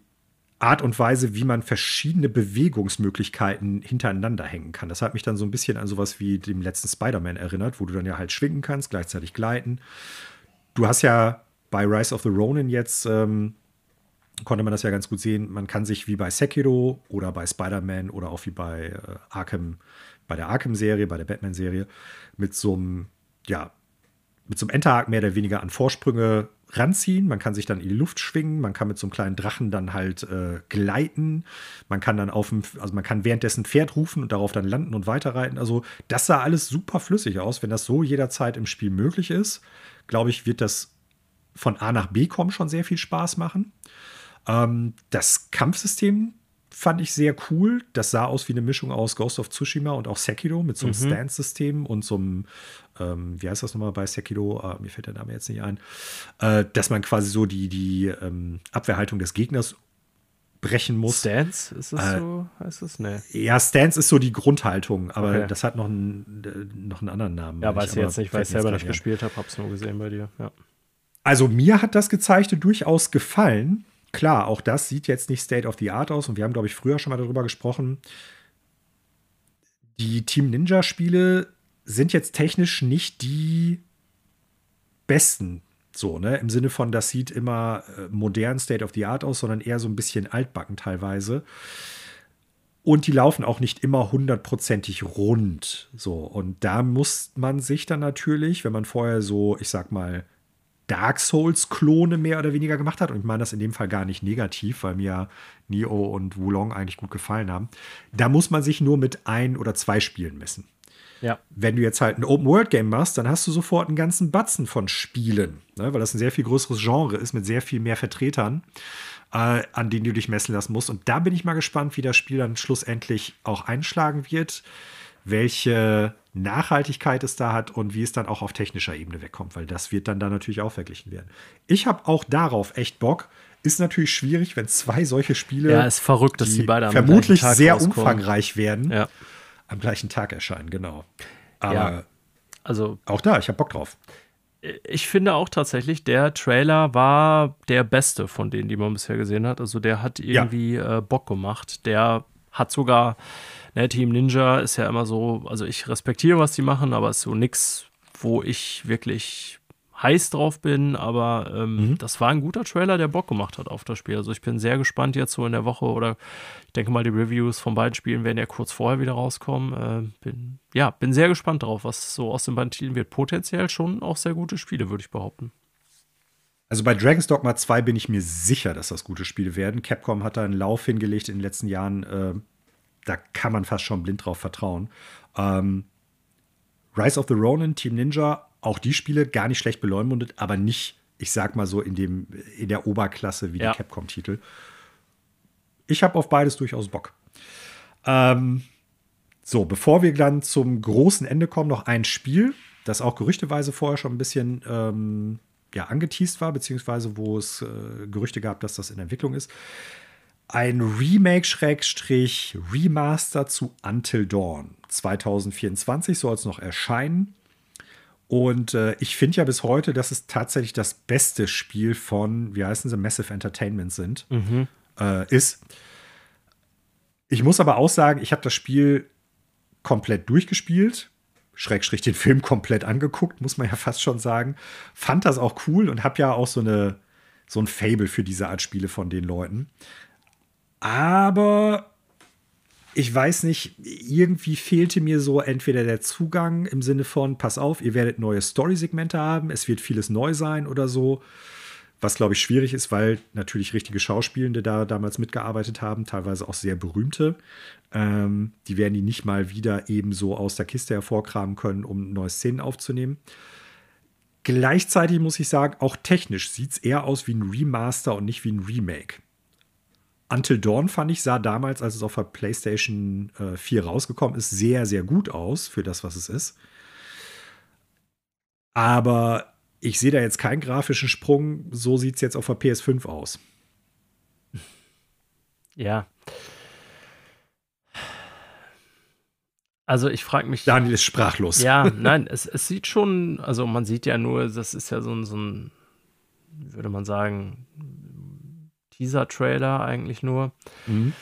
Art und Weise, wie man verschiedene Bewegungsmöglichkeiten hintereinander hängen kann. Das hat mich dann so ein bisschen an sowas wie dem letzten Spider-Man erinnert, wo du dann ja halt schwingen kannst, gleichzeitig gleiten. Du hast ja bei Rise of the Ronin jetzt, ähm, konnte man das ja ganz gut sehen, man kann sich wie bei Sekiro oder bei Spider-Man oder auch wie bei äh, Arkham, bei der Arkham-Serie, bei der Batman-Serie, mit so einem, ja, mit so einem Enterhaken mehr oder weniger an Vorsprünge ranziehen. Man kann sich dann in die Luft schwingen. Man kann mit so einem kleinen Drachen dann halt äh, gleiten. Man kann dann auf dem, also man kann währenddessen Pferd rufen und darauf dann landen und weiterreiten. Also das sah alles super flüssig aus. Wenn das so jederzeit im Spiel möglich ist, glaube ich, wird das von A nach B kommen schon sehr viel Spaß machen. Ähm, das Kampfsystem fand ich sehr cool. Das sah aus wie eine Mischung aus Ghost of Tsushima und auch Sekiro mit so einem mhm. Stance-System und so einem, ähm, wie heißt das nochmal bei Sekiro? Äh, mir fällt der Name jetzt nicht ein. Äh, dass man quasi so die, die ähm, Abwehrhaltung des Gegners brechen muss. Stance? Ist das äh, so? Heißt das? Nee. Ja, Stance ist so die Grundhaltung, aber okay. das hat noch einen, äh, noch einen anderen Namen. Ja, weiß ich jetzt nicht, weil ich selber nicht gespielt habe, hab's nur gesehen bei dir. Ja. Also mir hat das Gezeigte durchaus gefallen klar, auch das sieht jetzt nicht State of the Art aus und wir haben, glaube ich, früher schon mal darüber gesprochen. Die Team Ninja-Spiele sind jetzt technisch nicht die besten. So, ne? Im Sinne von, das sieht immer äh, modern State of the Art aus, sondern eher so ein bisschen altbacken teilweise. Und die laufen auch nicht immer hundertprozentig rund. So, und da muss man sich dann natürlich, wenn man vorher so, ich sag mal, Dark Souls-Klone mehr oder weniger gemacht hat. Und ich meine das in dem Fall gar nicht negativ, weil mir Neo und Wulong eigentlich gut gefallen haben. Da muss man sich nur mit ein oder zwei Spielen messen. Ja. Wenn du jetzt halt ein Open-World-Game machst, dann hast du sofort einen ganzen Batzen von Spielen, ne? weil das ein sehr viel größeres Genre ist mit sehr viel mehr Vertretern, äh, an denen du dich messen lassen musst. Und da bin ich mal gespannt, wie das Spiel dann schlussendlich auch einschlagen wird welche Nachhaltigkeit es da hat und wie es dann auch auf technischer Ebene wegkommt, weil das wird dann da natürlich auch verglichen werden. Ich habe auch darauf echt Bock. Ist natürlich schwierig, wenn zwei solche Spiele, ja, ist verrückt, dass die, die beide am vermutlich sehr rauskommen. umfangreich werden, ja. Am gleichen Tag erscheinen, genau. Aber ja, also auch da, ich habe Bock drauf. Ich finde auch tatsächlich, der Trailer war der beste von denen, die man bisher gesehen hat. Also der hat irgendwie ja. äh, Bock gemacht. Der hat sogar ne, Team Ninja ist ja immer so, also ich respektiere, was die machen, aber es ist so nix, wo ich wirklich heiß drauf bin, aber ähm, mhm. das war ein guter Trailer, der Bock gemacht hat auf das Spiel. Also ich bin sehr gespannt jetzt so in der Woche oder ich denke mal, die Reviews von beiden Spielen werden ja kurz vorher wieder rauskommen. Äh, bin, ja, bin sehr gespannt drauf, was so aus den beiden Titeln wird. Potenziell schon auch sehr gute Spiele, würde ich behaupten. Also bei Dragon's Dogma 2 bin ich mir sicher, dass das gute Spiele werden. Capcom hat da einen Lauf hingelegt in den letzten Jahren. Äh, da kann man fast schon blind drauf vertrauen. Ähm, Rise of the Ronin, Team Ninja, auch die Spiele gar nicht schlecht beleumundet, aber nicht, ich sag mal so, in, dem, in der Oberklasse wie ja. die Capcom-Titel. Ich habe auf beides durchaus Bock. Ähm, so, bevor wir dann zum großen Ende kommen, noch ein Spiel, das auch gerüchteweise vorher schon ein bisschen ähm, ja, angeteased war, beziehungsweise wo es äh, Gerüchte gab, dass das in Entwicklung ist. Ein Remake-Remaster zu Until Dawn. 2024 soll es noch erscheinen. Und äh, ich finde ja bis heute, dass es tatsächlich das beste Spiel von, wie heißen sie, Massive Entertainment sind, mhm. äh, ist. Ich muss aber auch sagen, ich habe das Spiel komplett durchgespielt. Schrägstrich den Film komplett angeguckt, muss man ja fast schon sagen. Fand das auch cool und habe ja auch so, eine, so ein Fable für diese Art Spiele von den Leuten. Aber ich weiß nicht, irgendwie fehlte mir so entweder der Zugang im Sinne von, pass auf, ihr werdet neue Story-Segmente haben, es wird vieles neu sein oder so. Was, glaube ich, schwierig ist, weil natürlich richtige Schauspielende da damals mitgearbeitet haben, teilweise auch sehr berühmte. Ähm, die werden die nicht mal wieder ebenso aus der Kiste hervorkramen können, um neue Szenen aufzunehmen. Gleichzeitig muss ich sagen, auch technisch sieht es eher aus wie ein Remaster und nicht wie ein Remake. Until Dawn fand ich, sah damals, als es auf der PlayStation äh, 4 rausgekommen ist, sehr, sehr gut aus für das, was es ist. Aber ich sehe da jetzt keinen grafischen Sprung. So sieht es jetzt auf der PS5 aus. Ja. Also ich frage mich. Daniel ist sprachlos. Ja, nein, es, es sieht schon, also man sieht ja nur, das ist ja so ein, so ein würde man sagen, Teaser-Trailer eigentlich nur. Mhm.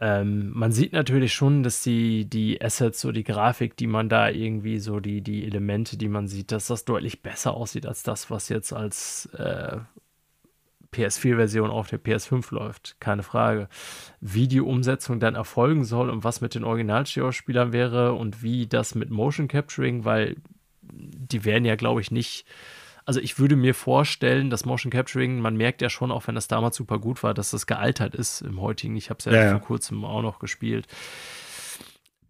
Ähm, man sieht natürlich schon, dass die, die Assets, so die Grafik, die man da irgendwie, so die, die Elemente, die man sieht, dass das deutlich besser aussieht als das, was jetzt als äh, PS4-Version auf der PS5 läuft. Keine Frage. Wie die Umsetzung dann erfolgen soll und was mit den Originalschauspielern wäre und wie das mit Motion Capturing, weil die werden ja, glaube ich, nicht also ich würde mir vorstellen, dass Motion Capturing, man merkt ja schon, auch wenn das damals super gut war, dass das gealtert ist im heutigen. Ich habe es ja, ja, vor kurzem auch noch gespielt.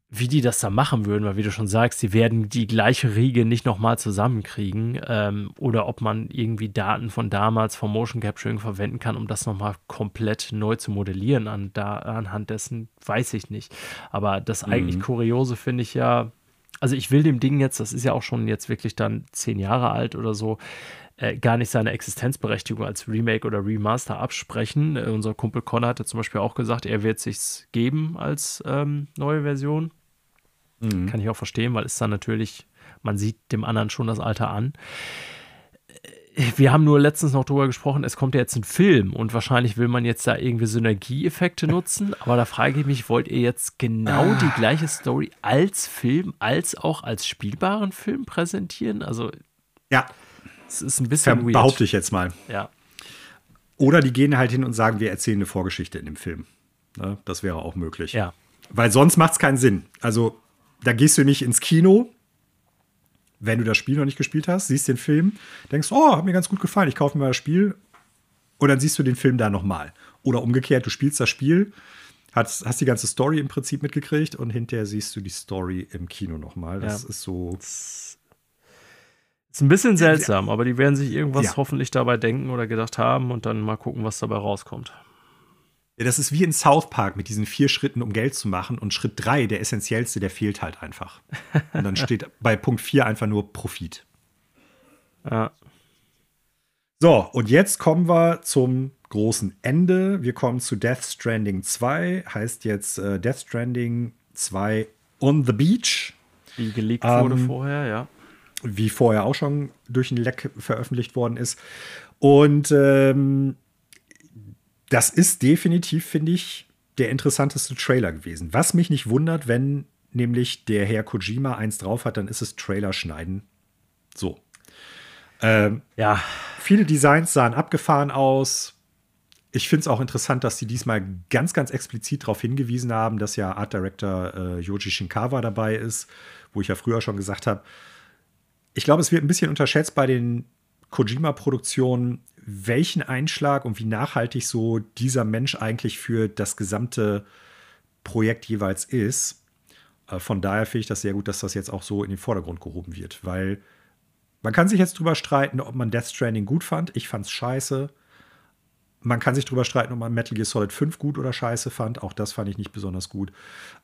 Wie die das da machen würden, weil wie du schon sagst, die werden die gleiche Riege nicht nochmal zusammenkriegen. Ähm, oder ob man irgendwie Daten von damals vom Motion Capturing verwenden kann, um das nochmal komplett neu zu modellieren an, da, anhand dessen, weiß ich nicht. Aber das mhm. eigentlich Kuriose finde ich ja, also ich will dem Ding jetzt, das ist ja auch schon jetzt wirklich dann zehn Jahre alt oder so, äh, gar nicht seine Existenzberechtigung als Remake oder Remaster absprechen. Äh, unser Kumpel Connor hatte zum Beispiel auch gesagt, er wird sich's geben als ähm, neue Version. Mhm. Kann ich auch verstehen, weil es dann natürlich, man sieht dem anderen schon das Alter an wir haben nur letztens noch drüber gesprochen, es kommt ja jetzt ein Film und wahrscheinlich will man jetzt da irgendwie Synergieeffekte nutzen, aber da frage ich mich, wollt ihr jetzt genau ah. die gleiche Story als Film, als auch als spielbaren Film präsentieren? Also, ja. Es ist ein bisschen weird. Behaupte ich jetzt mal. Ja. Oder die gehen halt hin und sagen, wir erzählen eine Vorgeschichte in dem Film. Ne? Das wäre auch möglich. Ja. Weil sonst macht es keinen Sinn. Also, da gehst du nicht ins Kino, wenn du das Spiel noch nicht gespielt hast, siehst den Film, denkst, oh, hat mir ganz gut gefallen, ich kaufe mir mal das Spiel. Und dann siehst du den Film da nochmal. Oder umgekehrt, du spielst das Spiel, hast, hast die ganze Story im Prinzip mitgekriegt und hinterher siehst du die Story im Kino nochmal. Das ja. ist so. Das ist ein bisschen seltsam, aber die werden sich irgendwas ja. hoffentlich dabei denken oder gedacht haben und dann mal gucken, was dabei rauskommt. Ja, das ist wie in South Park mit diesen vier Schritten, um Geld zu machen. Und Schritt drei, der essentiellste, der fehlt halt einfach. Und dann steht bei Punkt vier einfach nur Profit. Ja. So, und jetzt kommen wir zum großen Ende. Wir kommen zu Death Stranding 2. Heißt jetzt äh, Death Stranding 2 on the Beach. Wie geleakt ähm, wurde vorher, ja. Wie vorher auch schon durch ein Leck veröffentlicht worden ist. Und ähm, das ist definitiv, finde ich, der interessanteste Trailer gewesen. Was mich nicht wundert, wenn nämlich der Herr Kojima eins drauf hat, dann ist es Trailer schneiden. So. Ähm, ja. Viele Designs sahen abgefahren aus. Ich finde es auch interessant, dass sie diesmal ganz, ganz explizit darauf hingewiesen haben, dass ja Art Director äh, Yoji Shinkawa dabei ist, wo ich ja früher schon gesagt habe, ich glaube, es wird ein bisschen unterschätzt bei den Kojima-Produktionen, welchen Einschlag und wie nachhaltig so dieser Mensch eigentlich für das gesamte Projekt jeweils ist. Äh, von daher finde ich das sehr gut, dass das jetzt auch so in den Vordergrund gehoben wird, weil man kann sich jetzt drüber streiten, ob man Death Stranding gut fand. Ich fand es scheiße. Man kann sich drüber streiten, ob man Metal Gear Solid 5 gut oder scheiße fand. Auch das fand ich nicht besonders gut.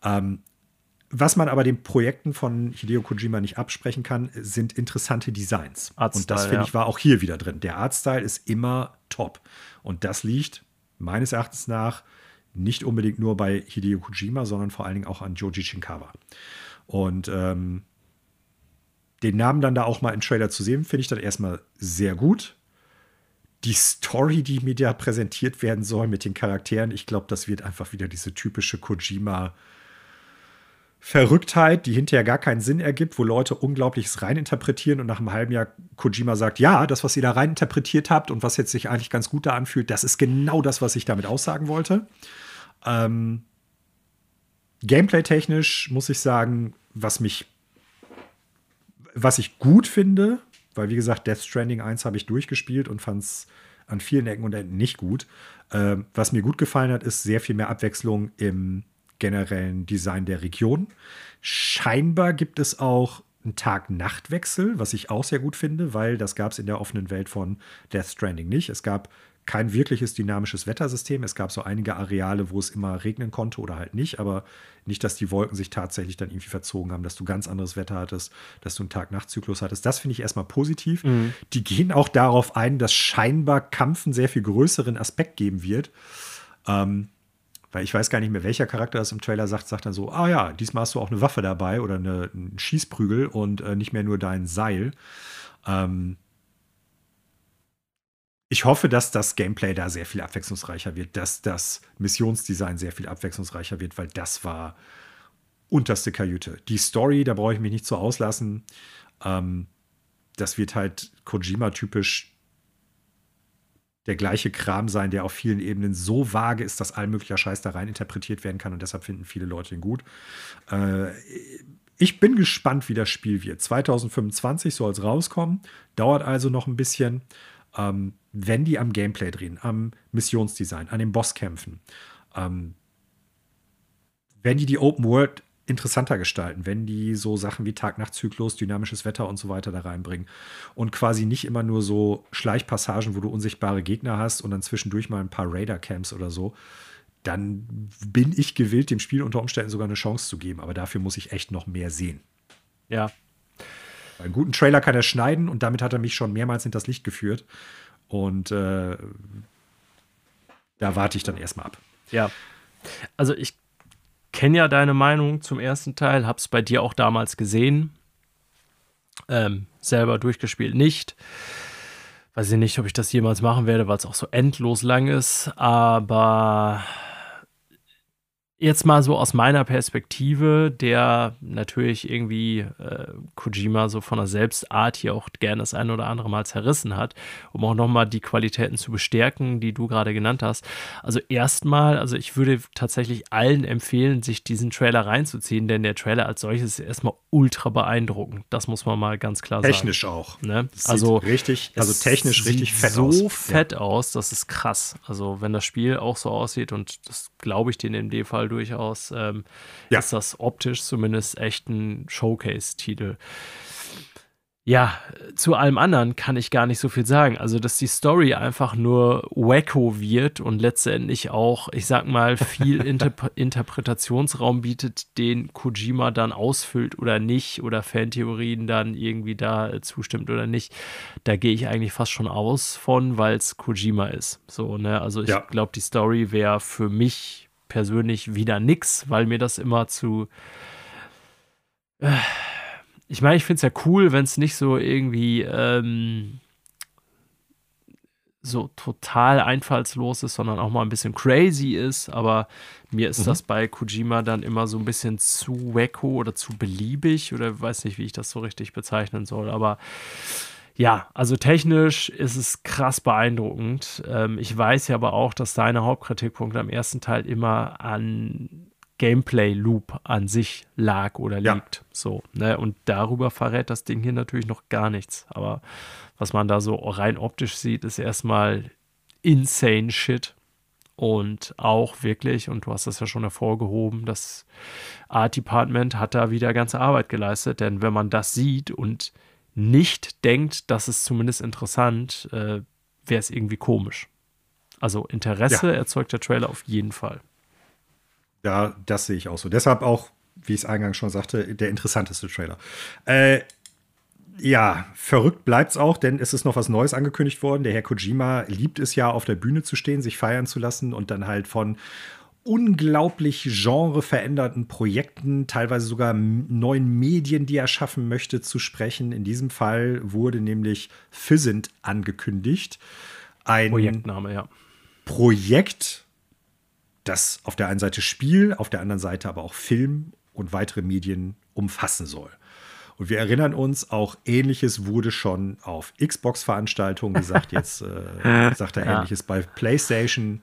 Ähm, was man aber den Projekten von Hideo Kojima nicht absprechen kann, sind interessante Designs. Artstyle, und das finde ja. ich war auch hier wieder drin. Der Artstyle ist immer top. Und das liegt meines Erachtens nach nicht unbedingt nur bei Hideo Kojima, sondern vor allen Dingen auch an Joji Shinkawa. Und ähm, den Namen dann da auch mal im Trailer zu sehen, finde ich dann erstmal sehr gut. Die Story, die mir da präsentiert werden soll mit den Charakteren, ich glaube, das wird einfach wieder diese typische Kojima- Verrücktheit, die hinterher gar keinen Sinn ergibt, wo Leute Unglaubliches reininterpretieren und nach einem halben Jahr Kojima sagt, ja, das, was ihr da reininterpretiert habt und was jetzt sich eigentlich ganz gut da anfühlt, das ist genau das, was ich damit aussagen wollte. Ähm, Gameplay-technisch muss ich sagen, was mich was ich gut finde, weil wie gesagt, Death Stranding 1 habe ich durchgespielt und fand es an vielen Ecken und Enden nicht gut. Ähm, was mir gut gefallen hat, ist sehr viel mehr Abwechslung im generellen Design der Region. Scheinbar gibt es auch einen Tag-Nacht-Wechsel, was ich auch sehr gut finde, weil das gab es in der offenen Welt von Death Stranding nicht. Es gab kein wirkliches dynamisches Wettersystem. Es gab so einige Areale, wo es immer regnen konnte oder halt nicht, aber nicht, dass die Wolken sich tatsächlich dann irgendwie verzogen haben, dass du ganz anderes Wetter hattest, dass du einen Tag-Nacht-Zyklus hattest. Das finde ich erstmal positiv. Mhm. Die gehen auch darauf ein, dass scheinbar Kampf einen sehr viel größeren Aspekt geben wird. Ähm, weil ich weiß gar nicht mehr, welcher Charakter das im Trailer sagt, sagt dann so, ah ja, diesmal hast du auch eine Waffe dabei oder eine, einen Schießprügel und äh, nicht mehr nur dein Seil. Ähm, ich hoffe, dass das Gameplay da sehr viel abwechslungsreicher wird, dass das Missionsdesign sehr viel abwechslungsreicher wird, weil das war unterste Kajüte. Die Story, da brauche ich mich nicht so auslassen. Ähm, das wird halt Kojima-typisch der gleiche Kram sein, der auf vielen Ebenen so vage ist, dass all möglicher Scheiß da rein interpretiert werden kann und deshalb finden viele Leute ihn gut. Äh, ich bin gespannt, wie das Spiel wird. 2025 soll es rauskommen, dauert also noch ein bisschen ähm, wenn die am Gameplay drehen, am Missionsdesign, an den Bosskämpfen, ähm, wenn die die Open World interessanter gestalten, wenn die so Sachen wie Tag-Nacht-Zyklus, dynamisches Wetter und so weiter da reinbringen und quasi nicht immer nur so Schleichpassagen, wo du unsichtbare Gegner hast und dann zwischendurch mal ein paar Raider-Camps oder so, dann bin ich gewillt, dem Spiel unter Umständen sogar eine Chance zu geben. Aber dafür muss ich echt noch mehr sehen. Ja, einen guten Trailer kann er schneiden und damit hat er mich schon mehrmals hinters Licht geführt. Und äh, da warte ich dann erstmal ab. Ja. Also ich kenne ja deine Meinung zum ersten Teil, hab's bei dir auch damals gesehen. Ähm, selber durchgespielt nicht. Weiß ich nicht, ob ich das jemals machen werde, weil es auch so endlos lang ist. Aber Jetzt mal so aus meiner Perspektive, der natürlich irgendwie äh, Kojima so von der Selbstart hier auch gerne das eine oder andere Mal zerrissen hat, um auch nochmal die Qualitäten zu bestärken, die du gerade genannt hast. Also erstmal, also ich würde tatsächlich allen empfehlen, sich diesen Trailer reinzuziehen, denn der Trailer als solches ist erstmal ultra beeindruckend. Das muss man mal ganz klar technisch sagen. Technisch auch. Ne? Also richtig, also technisch richtig fett so aus. So fett ja. aus, das ist krass. Also wenn das Spiel auch so aussieht und das glaube ich dir in dem Fall durchaus, ähm, ja. ist das optisch zumindest echt ein Showcase-Titel. Ja, zu allem anderen kann ich gar nicht so viel sagen. Also, dass die Story einfach nur wacko wird und letztendlich auch, ich sag mal, viel Interp Interpretationsraum bietet, den Kojima dann ausfüllt oder nicht oder Fantheorien dann irgendwie da äh, zustimmt oder nicht. Da gehe ich eigentlich fast schon aus von, weil es Kojima ist. So, ne? Also, ich ja. glaube, die Story wäre für mich persönlich wieder nix, weil mir das immer zu. Äh, ich meine, ich finde es ja cool, wenn es nicht so irgendwie ähm, so total einfallslos ist, sondern auch mal ein bisschen crazy ist. Aber mir ist mhm. das bei Kojima dann immer so ein bisschen zu wacko oder zu beliebig oder weiß nicht, wie ich das so richtig bezeichnen soll. Aber ja, also technisch ist es krass beeindruckend. Ähm, ich weiß ja aber auch, dass deine Hauptkritikpunkte am ersten Teil immer an Gameplay-Loop an sich lag oder liegt. Ja. So, ne? Und darüber verrät das Ding hier natürlich noch gar nichts. Aber was man da so rein optisch sieht, ist erstmal insane Shit. Und auch wirklich, und du hast das ja schon hervorgehoben, das Art Department hat da wieder ganze Arbeit geleistet. Denn wenn man das sieht und nicht denkt, das ist zumindest interessant, äh, wäre es irgendwie komisch. Also Interesse ja. erzeugt der Trailer auf jeden Fall. Ja, das sehe ich auch so. Deshalb auch, wie ich es eingangs schon sagte, der interessanteste Trailer. Äh, ja, verrückt bleibt es auch, denn es ist noch was Neues angekündigt worden. Der Herr Kojima liebt es ja, auf der Bühne zu stehen, sich feiern zu lassen und dann halt von unglaublich genreveränderten Projekten, teilweise sogar neuen Medien, die er schaffen möchte, zu sprechen. In diesem Fall wurde nämlich Physint angekündigt. Ein Projektname, ja. Projekt, das auf der einen Seite Spiel, auf der anderen Seite aber auch Film und weitere Medien umfassen soll. Und wir erinnern uns, auch Ähnliches wurde schon auf Xbox-Veranstaltungen gesagt. Jetzt äh, sagt er Ähnliches bei PlayStation.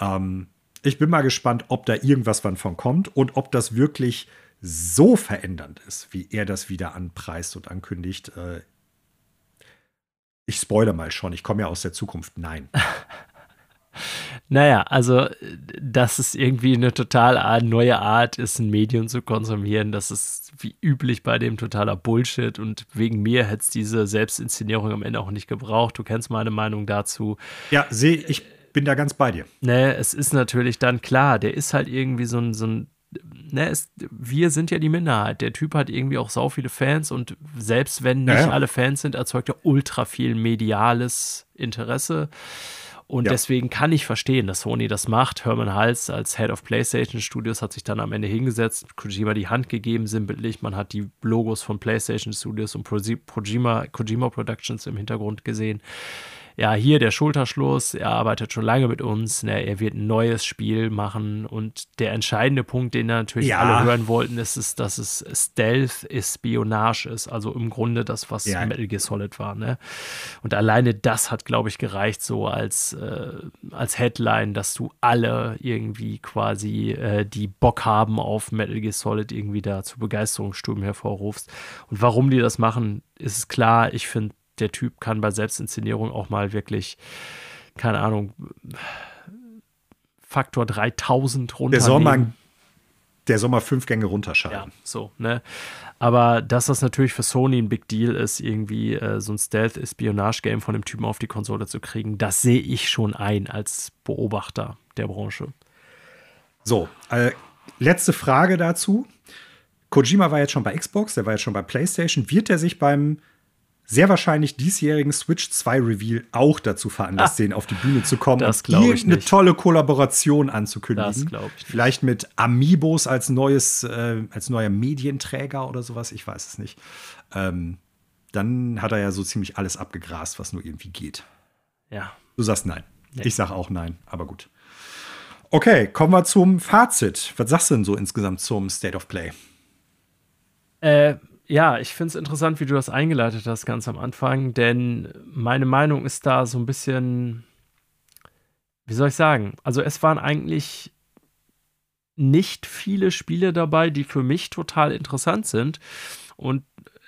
Ähm, ich bin mal gespannt, ob da irgendwas von kommt und ob das wirklich so verändernd ist, wie er das wieder anpreist und ankündigt. Äh, ich spoilere mal schon, ich komme ja aus der Zukunft. Nein. Naja, also, dass es irgendwie eine total neue Art ist, ein Medium zu konsumieren, das ist wie üblich bei dem totaler Bullshit und wegen mir hätte es diese Selbstinszenierung am Ende auch nicht gebraucht. Du kennst meine Meinung dazu. Ja, sehe ich bin da ganz bei dir. Ne, es ist natürlich dann klar, der ist halt irgendwie so ein, so ein ne, es, wir sind ja die Minderheit. Der Typ hat irgendwie auch sau viele Fans und selbst wenn nicht ja, alle Fans sind, erzeugt er ultra viel mediales Interesse. Und ja. deswegen kann ich verstehen, dass Sony das macht. Herman Hals als Head of PlayStation Studios hat sich dann am Ende hingesetzt, Kojima die Hand gegeben, sinnbildlich. Man hat die Logos von PlayStation Studios und Kojima, Kojima Productions im Hintergrund gesehen ja, hier der Schulterschluss, er arbeitet schon lange mit uns, ne, er wird ein neues Spiel machen und der entscheidende Punkt, den natürlich ja. alle hören wollten, ist, ist, dass es Stealth Espionage ist, also im Grunde das, was ja. Metal Gear Solid war, ne? Und alleine das hat, glaube ich, gereicht so als, äh, als Headline, dass du alle irgendwie quasi, äh, die Bock haben auf Metal Gear Solid irgendwie da zu Begeisterungsstuben hervorrufst. Und warum die das machen, ist klar. Ich finde der Typ kann bei Selbstinszenierung auch mal wirklich, keine Ahnung, Faktor 3000 runter. Der soll mal, der soll mal fünf Gänge runterschalten. Ja, so, ne? Aber dass das natürlich für Sony ein Big Deal ist, irgendwie äh, so ein Stealth-Espionage-Game von dem Typen auf die Konsole zu kriegen, das sehe ich schon ein als Beobachter der Branche. So, äh, letzte Frage dazu. Kojima war jetzt schon bei Xbox, der war jetzt schon bei PlayStation. Wird er sich beim sehr wahrscheinlich diesjährigen Switch 2 Reveal auch dazu veranlasst, ah, den auf die Bühne zu kommen das und irgendeine nicht. tolle Kollaboration anzukündigen. Das glaube ich. Vielleicht mit Amiibos als neues, äh, als neuer Medienträger oder sowas, ich weiß es nicht. Ähm, dann hat er ja so ziemlich alles abgegrast, was nur irgendwie geht. Ja. Du sagst nein. Nee. Ich sage auch nein, aber gut. Okay, kommen wir zum Fazit. Was sagst du denn so insgesamt zum State of Play? Äh, ja, ich finde es interessant, wie du das eingeleitet hast ganz am Anfang, denn meine Meinung ist da so ein bisschen, wie soll ich sagen? Also es waren eigentlich nicht viele Spiele dabei, die für mich total interessant sind. Und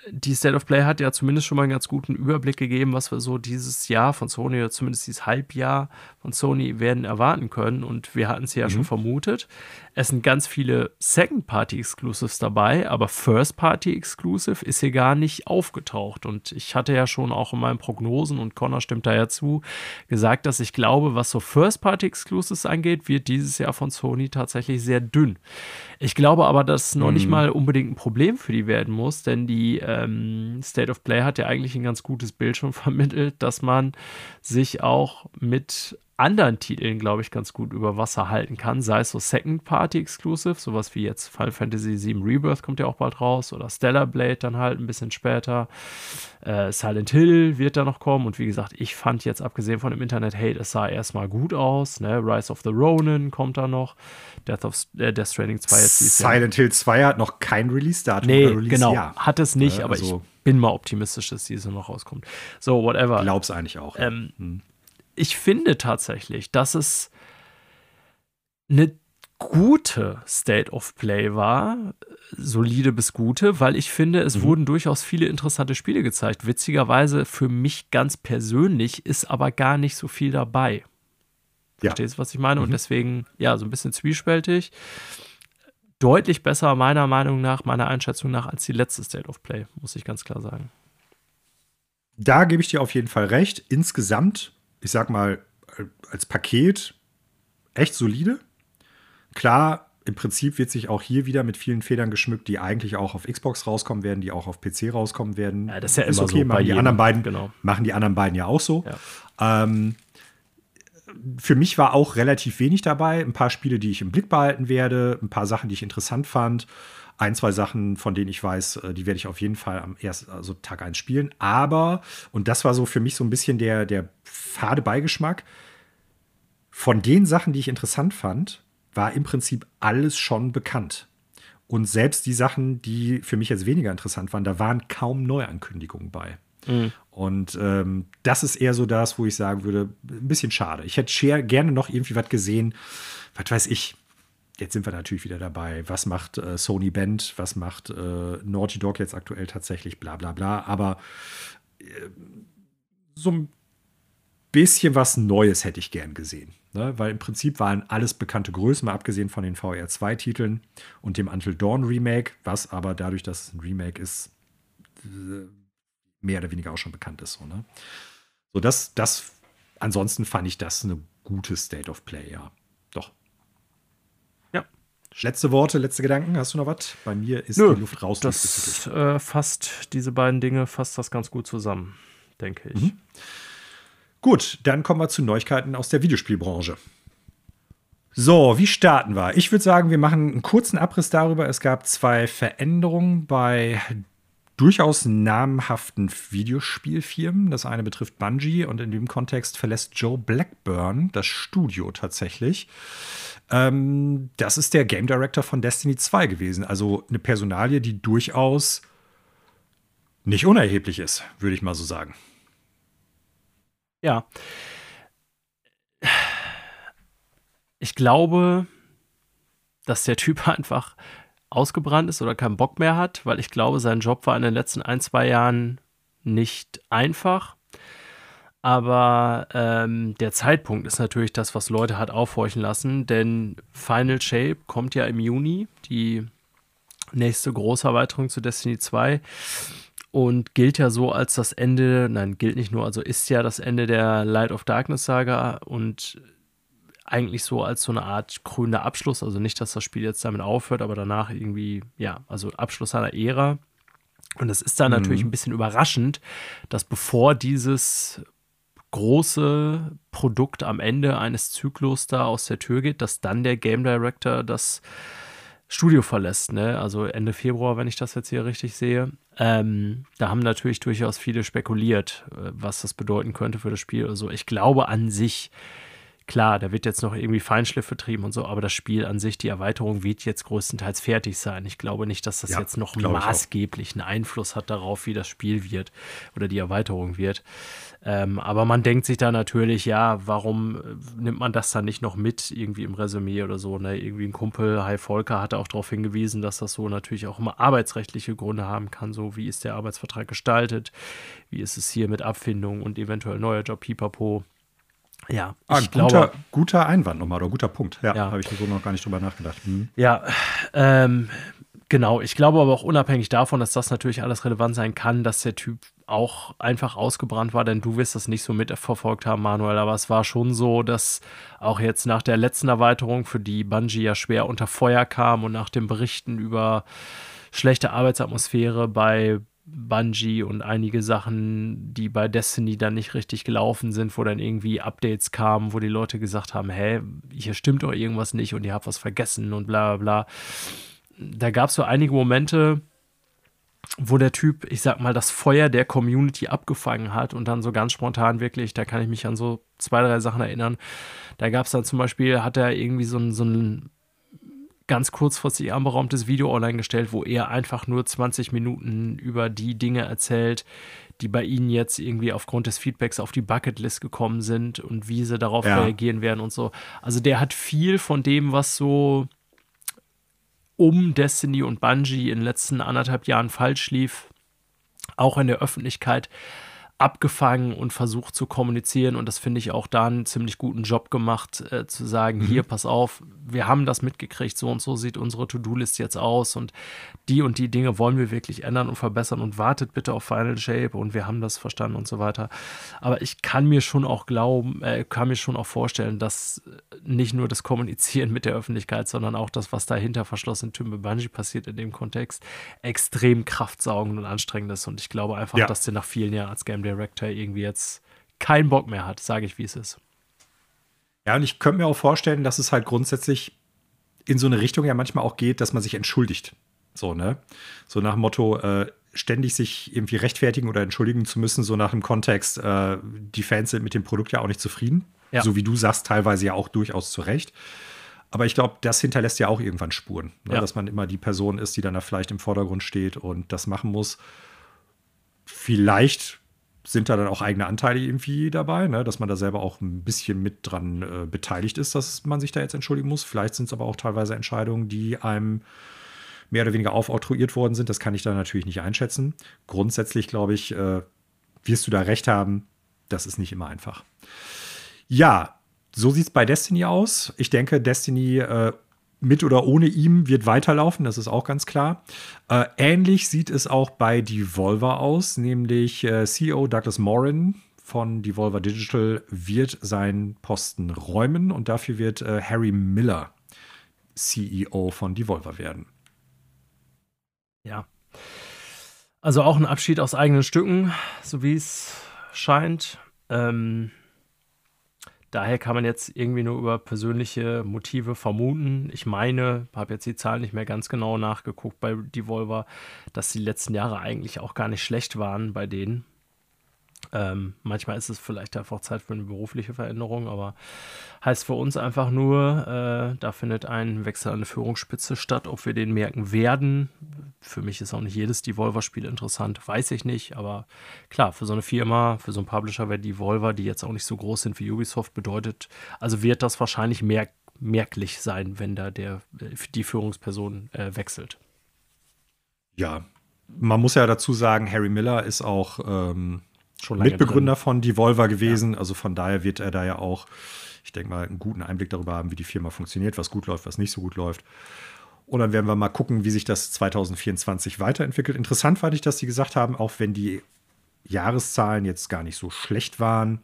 die State of Play hat ja zumindest schon mal einen ganz guten Überblick gegeben, was wir so dieses Jahr von Sony oder zumindest dieses Halbjahr von Sony werden erwarten können. Und wir hatten es ja mhm. schon vermutet. Es sind ganz viele Second-Party-Exclusives dabei, aber First-Party-Exclusive ist hier gar nicht aufgetaucht. Und ich hatte ja schon auch in meinen Prognosen, und Connor stimmt da ja zu, gesagt, dass ich glaube, was so First-Party-Exclusives angeht, wird dieses Jahr von Sony tatsächlich sehr dünn. Ich glaube aber, dass noch mhm. nicht mal unbedingt ein Problem für die werden muss, denn die ähm, State of Play hat ja eigentlich ein ganz gutes Bild schon vermittelt, dass man sich auch mit anderen Titeln, glaube ich, ganz gut über Wasser halten kann, sei es so Second-Party-Exclusive, sowas wie jetzt Final Fantasy VII Rebirth kommt ja auch bald raus oder Stellar Blade dann halt ein bisschen später. Äh, Silent Hill wird da noch kommen und wie gesagt, ich fand jetzt abgesehen von dem Internet-Hate, es sah erstmal gut aus. Ne? Rise of the Ronin kommt da noch. Death of äh, Death Stranding 2 jetzt Silent Hill 2 hat noch kein Release-Datum. Nee, Release genau. Jahr. Hat es nicht, äh, aber ich also bin mal optimistisch, dass diese noch rauskommt. So, whatever. Glaub's eigentlich auch. Ähm, hm. Ich finde tatsächlich, dass es eine gute State of Play war, solide bis gute, weil ich finde, es mhm. wurden durchaus viele interessante Spiele gezeigt. Witzigerweise für mich ganz persönlich ist aber gar nicht so viel dabei. Ja. Verstehst du, was ich meine? Mhm. Und deswegen, ja, so ein bisschen zwiespältig. Deutlich besser, meiner Meinung nach, meiner Einschätzung nach, als die letzte State of Play, muss ich ganz klar sagen. Da gebe ich dir auf jeden Fall recht. Insgesamt, ich sag mal, als Paket echt solide. Klar, im Prinzip wird sich auch hier wieder mit vielen Federn geschmückt, die eigentlich auch auf Xbox rauskommen werden, die auch auf PC rauskommen werden. Ja, das ist ja ist immer okay, so machen die anderen beiden, genau. machen die anderen beiden ja auch so. Ja. Ähm, für mich war auch relativ wenig dabei. Ein paar Spiele, die ich im Blick behalten werde, ein paar Sachen, die ich interessant fand. Ein, zwei Sachen, von denen ich weiß, äh, die werde ich auf jeden Fall am ersten, also Tag 1 spielen. Aber, und das war so für mich so ein bisschen der, der fade Beigeschmack, von den Sachen, die ich interessant fand, war im Prinzip alles schon bekannt. Und selbst die Sachen, die für mich jetzt weniger interessant waren, da waren kaum Neuankündigungen bei. Mhm. Und ähm, das ist eher so das, wo ich sagen würde, ein bisschen schade. Ich hätte gerne noch irgendwie was gesehen, was weiß ich. Jetzt sind wir natürlich wieder dabei. Was macht äh, Sony Band? Was macht äh, Naughty Dog jetzt aktuell tatsächlich? Bla bla bla. Aber äh, so ein bisschen was Neues hätte ich gern gesehen. Ne? Weil im Prinzip waren alles bekannte Größen, mal abgesehen von den VR2-Titeln und dem Until Dawn Remake, was aber dadurch, dass es ein Remake ist, äh, mehr oder weniger auch schon bekannt ist. So, ne? so das, das, ansonsten fand ich das eine gute State of Play, ja. Letzte Worte, letzte Gedanken, hast du noch was? Bei mir ist Nö, die Luft raus. Das äh, fasst diese beiden Dinge, fasst das ganz gut zusammen, denke ich. Mhm. Gut, dann kommen wir zu Neuigkeiten aus der Videospielbranche. So, wie starten wir? Ich würde sagen, wir machen einen kurzen Abriss darüber. Es gab zwei Veränderungen bei durchaus namhaften Videospielfirmen. Das eine betrifft Bungie und in dem Kontext verlässt Joe Blackburn das Studio tatsächlich. Ähm, das ist der Game Director von Destiny 2 gewesen. Also eine Personalie, die durchaus nicht unerheblich ist, würde ich mal so sagen. Ja. Ich glaube, dass der Typ einfach ausgebrannt ist oder keinen Bock mehr hat, weil ich glaube, sein Job war in den letzten ein, zwei Jahren nicht einfach. Aber ähm, der Zeitpunkt ist natürlich das, was Leute hat aufhorchen lassen, denn Final Shape kommt ja im Juni, die nächste große Erweiterung zu Destiny 2 und gilt ja so als das Ende, nein, gilt nicht nur, also ist ja das Ende der Light of Darkness Saga und eigentlich so als so eine Art grüner Abschluss. Also nicht, dass das Spiel jetzt damit aufhört, aber danach irgendwie, ja, also Abschluss einer Ära. Und es ist dann mhm. natürlich ein bisschen überraschend, dass bevor dieses große Produkt am Ende eines Zyklus da aus der Tür geht, dass dann der Game Director das Studio verlässt, ne? Also Ende Februar, wenn ich das jetzt hier richtig sehe. Ähm, da haben natürlich durchaus viele spekuliert, äh, was das bedeuten könnte für das Spiel. Also ich glaube an sich Klar, da wird jetzt noch irgendwie Feinschliff betrieben und so, aber das Spiel an sich, die Erweiterung wird jetzt größtenteils fertig sein. Ich glaube nicht, dass das ja, jetzt noch maßgeblichen Einfluss hat darauf, wie das Spiel wird oder die Erweiterung wird. Ähm, aber man denkt sich da natürlich, ja, warum äh, nimmt man das dann nicht noch mit, irgendwie im Resümee oder so? Ne? Irgendwie ein Kumpel, Hi Volker, hatte auch darauf hingewiesen, dass das so natürlich auch immer arbeitsrechtliche Gründe haben kann. So, wie ist der Arbeitsvertrag gestaltet? Wie ist es hier mit Abfindung und eventuell neuer Job, pipapo? Ja, ah, ich guter, glaube, guter Einwand nochmal oder guter Punkt. Ja, ja. habe ich so noch gar nicht drüber nachgedacht. Mhm. Ja, ähm, genau. Ich glaube aber auch unabhängig davon, dass das natürlich alles relevant sein kann, dass der Typ auch einfach ausgebrannt war, denn du wirst das nicht so mitverfolgt haben, Manuel, aber es war schon so, dass auch jetzt nach der letzten Erweiterung, für die Bungie ja schwer unter Feuer kam und nach den Berichten über schlechte Arbeitsatmosphäre bei Bungie und einige Sachen, die bei Destiny dann nicht richtig gelaufen sind, wo dann irgendwie Updates kamen, wo die Leute gesagt haben, hä, hier stimmt doch irgendwas nicht und ihr habt was vergessen und bla bla bla. Da gab es so einige Momente, wo der Typ, ich sag mal, das Feuer der Community abgefangen hat und dann so ganz spontan wirklich, da kann ich mich an so zwei, drei Sachen erinnern. Da gab es dann zum Beispiel, hat er irgendwie so ein, so ein ganz kurzfristig anberaumtes Video online gestellt, wo er einfach nur 20 Minuten über die Dinge erzählt, die bei ihnen jetzt irgendwie aufgrund des Feedbacks auf die Bucketlist gekommen sind und wie sie darauf ja. reagieren werden und so. Also der hat viel von dem, was so um Destiny und Bungie in den letzten anderthalb Jahren falsch lief, auch in der Öffentlichkeit abgefangen und versucht zu kommunizieren. Und das finde ich auch da einen ziemlich guten Job gemacht, äh, zu sagen, mhm. hier, pass auf, wir haben das mitgekriegt, so und so sieht unsere To-Do-List jetzt aus und die und die Dinge wollen wir wirklich ändern und verbessern und wartet bitte auf Final Shape und wir haben das verstanden und so weiter. Aber ich kann mir schon auch glauben, äh, kann mir schon auch vorstellen, dass nicht nur das Kommunizieren mit der Öffentlichkeit, sondern auch das, was da hinter verschlossenen Türen bei Bungie passiert in dem Kontext, extrem kraftsaugend und anstrengend ist. Und ich glaube einfach, ja. dass der nach vielen Jahren als Game Director irgendwie jetzt keinen Bock mehr hat, sage ich, wie es ist. Ja, und ich könnte mir auch vorstellen, dass es halt grundsätzlich in so eine Richtung ja manchmal auch geht, dass man sich entschuldigt. So, ne? So nach dem Motto, äh, ständig sich irgendwie rechtfertigen oder entschuldigen zu müssen, so nach dem Kontext, äh, die Fans sind mit dem Produkt ja auch nicht zufrieden. Ja. So wie du sagst, teilweise ja auch durchaus zu Recht. Aber ich glaube, das hinterlässt ja auch irgendwann Spuren, ne? ja. dass man immer die Person ist, die dann da vielleicht im Vordergrund steht und das machen muss. Vielleicht sind da dann auch eigene Anteile irgendwie dabei, ne? dass man da selber auch ein bisschen mit dran äh, beteiligt ist, dass man sich da jetzt entschuldigen muss. Vielleicht sind es aber auch teilweise Entscheidungen, die einem mehr oder weniger aufoktroyiert worden sind. Das kann ich da natürlich nicht einschätzen. Grundsätzlich glaube ich, äh, wirst du da recht haben, das ist nicht immer einfach. Ja, so sieht es bei Destiny aus. Ich denke, Destiny äh, mit oder ohne ihm wird weiterlaufen, das ist auch ganz klar. Äh, ähnlich sieht es auch bei Devolver aus, nämlich äh, CEO Douglas Morin von Devolver Digital wird seinen Posten räumen und dafür wird äh, Harry Miller CEO von Devolver werden. Ja. Also auch ein Abschied aus eigenen Stücken, so wie es scheint. Ähm, Daher kann man jetzt irgendwie nur über persönliche Motive vermuten. Ich meine, habe jetzt die Zahlen nicht mehr ganz genau nachgeguckt bei Devolver, dass die letzten Jahre eigentlich auch gar nicht schlecht waren bei denen. Ähm, manchmal ist es vielleicht einfach Zeit für eine berufliche Veränderung, aber heißt für uns einfach nur, äh, da findet ein Wechsel an der Führungsspitze statt. Ob wir den merken werden, für mich ist auch nicht jedes Devolver-Spiel interessant, weiß ich nicht, aber klar, für so eine Firma, für so einen Publisher wäre Devolver, die jetzt auch nicht so groß sind wie Ubisoft, bedeutet, also wird das wahrscheinlich merk merklich sein, wenn da der, die Führungsperson äh, wechselt. Ja, man muss ja dazu sagen, Harry Miller ist auch ähm Mitbegründer drin. von Devolver gewesen. Ja. Also von daher wird er da ja auch, ich denke mal, einen guten Einblick darüber haben, wie die Firma funktioniert, was gut läuft, was nicht so gut läuft. Und dann werden wir mal gucken, wie sich das 2024 weiterentwickelt. Interessant fand ich, dass sie gesagt haben, auch wenn die Jahreszahlen jetzt gar nicht so schlecht waren,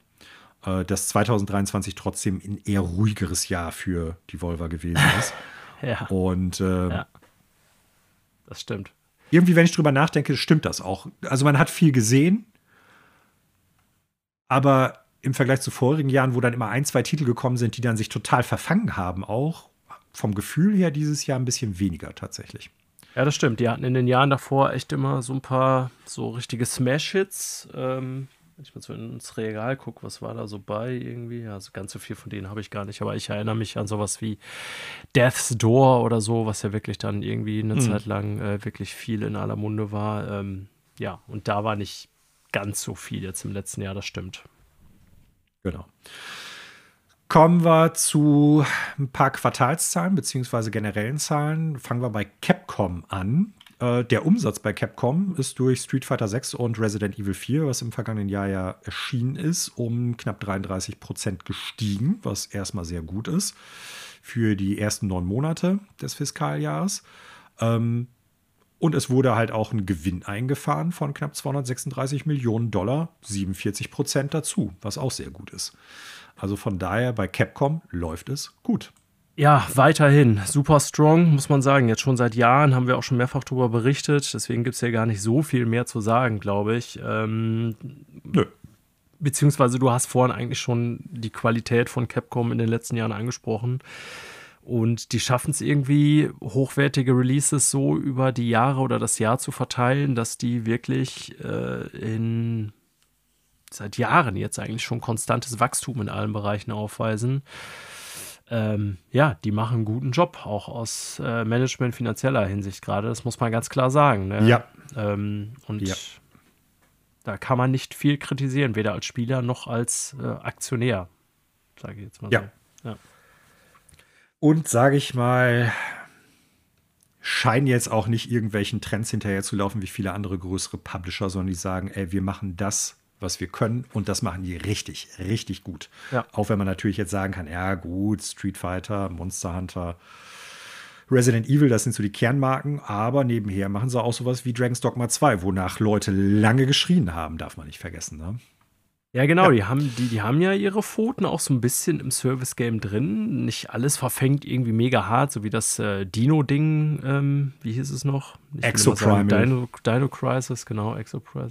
äh, dass 2023 trotzdem ein eher ruhigeres Jahr für Devolver gewesen ist. ja. Und äh, ja. das stimmt. Irgendwie, wenn ich drüber nachdenke, stimmt das auch. Also man hat viel gesehen, aber im Vergleich zu vorigen Jahren, wo dann immer ein, zwei Titel gekommen sind, die dann sich total verfangen haben, auch vom Gefühl her dieses Jahr ein bisschen weniger tatsächlich. Ja, das stimmt. Die hatten in den Jahren davor echt immer so ein paar so richtige Smash-Hits. Ähm, wenn ich mal so ins Regal gucke, was war da so bei irgendwie? Also ganz so viel von denen habe ich gar nicht. Aber ich erinnere mich an sowas wie Death's Door oder so, was ja wirklich dann irgendwie eine mhm. Zeit lang äh, wirklich viel in aller Munde war. Ähm, ja, und da war nicht ganz so viel jetzt im letzten Jahr, das stimmt. Genau. Kommen wir zu ein paar Quartalszahlen beziehungsweise generellen Zahlen. Fangen wir bei Capcom an. Äh, der Umsatz bei Capcom ist durch Street Fighter 6 und Resident Evil 4, was im vergangenen Jahr ja erschienen ist, um knapp 33 Prozent gestiegen, was erstmal sehr gut ist für die ersten neun Monate des Fiskaljahres. Ähm, und es wurde halt auch ein Gewinn eingefahren von knapp 236 Millionen Dollar, 47 Prozent dazu, was auch sehr gut ist. Also von daher bei Capcom läuft es gut. Ja, weiterhin super strong, muss man sagen. Jetzt schon seit Jahren haben wir auch schon mehrfach darüber berichtet. Deswegen gibt es ja gar nicht so viel mehr zu sagen, glaube ich. Ähm, Nö. Beziehungsweise du hast vorhin eigentlich schon die Qualität von Capcom in den letzten Jahren angesprochen. Und die schaffen es irgendwie, hochwertige Releases so über die Jahre oder das Jahr zu verteilen, dass die wirklich äh, in seit Jahren jetzt eigentlich schon konstantes Wachstum in allen Bereichen aufweisen ähm, ja, die machen einen guten Job, auch aus äh, Management finanzieller Hinsicht gerade. Das muss man ganz klar sagen. Ne? Ja. Ähm, und ja. da kann man nicht viel kritisieren, weder als Spieler noch als äh, Aktionär, sage ich jetzt mal ja. so. Und sage ich mal, scheinen jetzt auch nicht irgendwelchen Trends hinterher zu laufen wie viele andere größere Publisher, sondern die sagen, ey, wir machen das, was wir können und das machen die richtig, richtig gut. Ja. Auch wenn man natürlich jetzt sagen kann, ja gut, Street Fighter, Monster Hunter, Resident Evil, das sind so die Kernmarken, aber nebenher machen sie auch sowas wie Dragon's Dogma 2, wonach Leute lange geschrien haben, darf man nicht vergessen. Ne? Ja, genau, ja. Die, haben, die, die haben ja ihre Pfoten auch so ein bisschen im Service-Game drin. Nicht alles verfängt irgendwie mega hart, so wie das äh, Dino-Ding, ähm, wie hieß es noch? Exoprimal. Dino, Dino Crisis, genau, Exoprimal.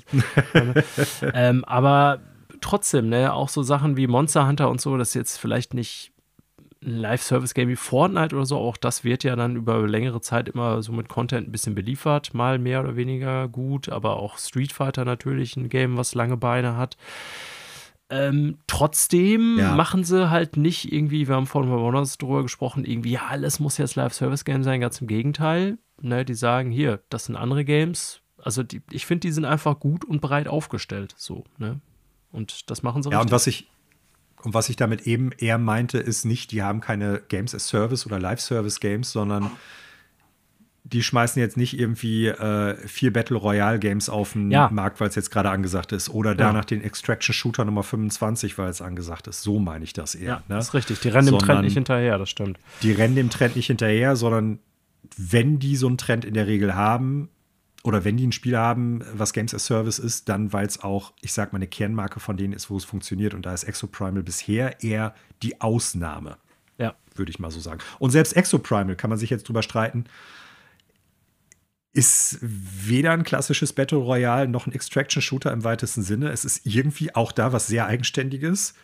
ähm, aber trotzdem, ne, auch so Sachen wie Monster Hunter und so, das ist jetzt vielleicht nicht ein Live-Service-Game wie Fortnite oder so, auch das wird ja dann über längere Zeit immer so mit Content ein bisschen beliefert, mal mehr oder weniger gut, aber auch Street Fighter natürlich ein Game, was lange Beine hat. Ähm, trotzdem ja. machen sie halt nicht irgendwie, wir haben vorhin bei Warners drüber gesprochen, irgendwie, ja, alles muss jetzt Live-Service-Game sein, ganz im Gegenteil. Ne, die sagen, hier, das sind andere Games. Also die, ich finde, die sind einfach gut und breit aufgestellt, so, ne? Und das machen sie Ja, richtig. und was ich, und was ich damit eben eher meinte, ist nicht, die haben keine Games as Service oder Live-Service-Games, sondern die schmeißen jetzt nicht irgendwie äh, vier Battle Royale Games auf den ja. Markt, weil es jetzt gerade angesagt ist. Oder danach ja. den Extraction Shooter Nummer 25, weil es angesagt ist. So meine ich das eher. Ja, ne? das ist richtig. Die rennen sondern, dem Trend nicht hinterher, das stimmt. Die rennen dem Trend nicht hinterher, sondern wenn die so einen Trend in der Regel haben, oder wenn die ein Spiel haben, was Games as Service ist, dann weil es auch, ich sag mal, eine Kernmarke von denen ist, wo es funktioniert. Und da ist Exoprimal bisher eher die Ausnahme. Ja. Würde ich mal so sagen. Und selbst Exoprimal kann man sich jetzt drüber streiten ist weder ein klassisches Battle Royale noch ein Extraction-Shooter im weitesten Sinne. Es ist irgendwie auch da was sehr Eigenständiges.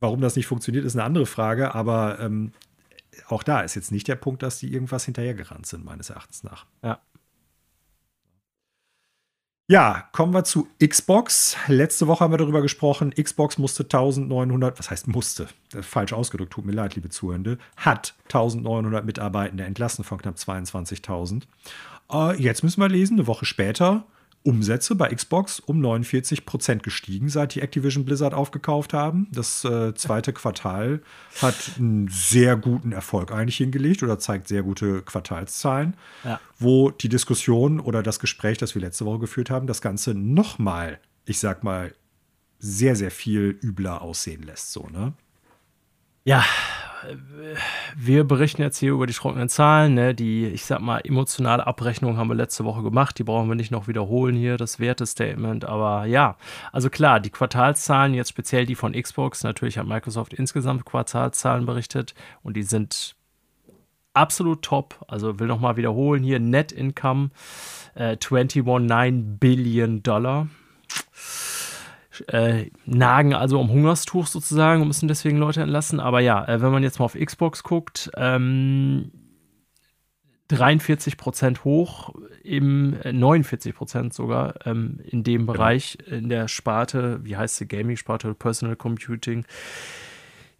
Warum das nicht funktioniert, ist eine andere Frage, aber ähm, auch da ist jetzt nicht der Punkt, dass die irgendwas hinterhergerannt sind, meines Erachtens nach. Ja. Ja, kommen wir zu Xbox. Letzte Woche haben wir darüber gesprochen. Xbox musste 1900, was heißt musste? Falsch ausgedrückt, tut mir leid, liebe Zuhörende. Hat 1900 Mitarbeitende entlassen von knapp 22.000. Äh, jetzt müssen wir lesen, eine Woche später Umsätze bei Xbox um 49 Prozent gestiegen, seit die Activision Blizzard aufgekauft haben. Das äh, zweite Quartal hat einen sehr guten Erfolg eigentlich hingelegt oder zeigt sehr gute Quartalszahlen, ja. wo die Diskussion oder das Gespräch, das wir letzte Woche geführt haben, das Ganze nochmal, ich sag mal, sehr, sehr viel übler aussehen lässt. So, ne? Ja, wir berichten jetzt hier über die trockenen Zahlen. Ne? Die, ich sag mal, emotionale Abrechnung haben wir letzte Woche gemacht. Die brauchen wir nicht noch wiederholen hier, das Wertestatement. Aber ja, also klar, die Quartalszahlen, jetzt speziell die von Xbox, natürlich hat Microsoft insgesamt Quartalszahlen berichtet und die sind absolut top. Also will nochmal wiederholen hier: Net Income äh, 21,9 Billion Dollar äh, nagen also um Hungerstuch sozusagen und müssen deswegen Leute entlassen. Aber ja, äh, wenn man jetzt mal auf Xbox guckt, ähm, 43 Prozent hoch, im äh, 49 Prozent sogar ähm, in dem genau. Bereich, in der Sparte, wie heißt sie, Gaming-Sparte, Personal Computing.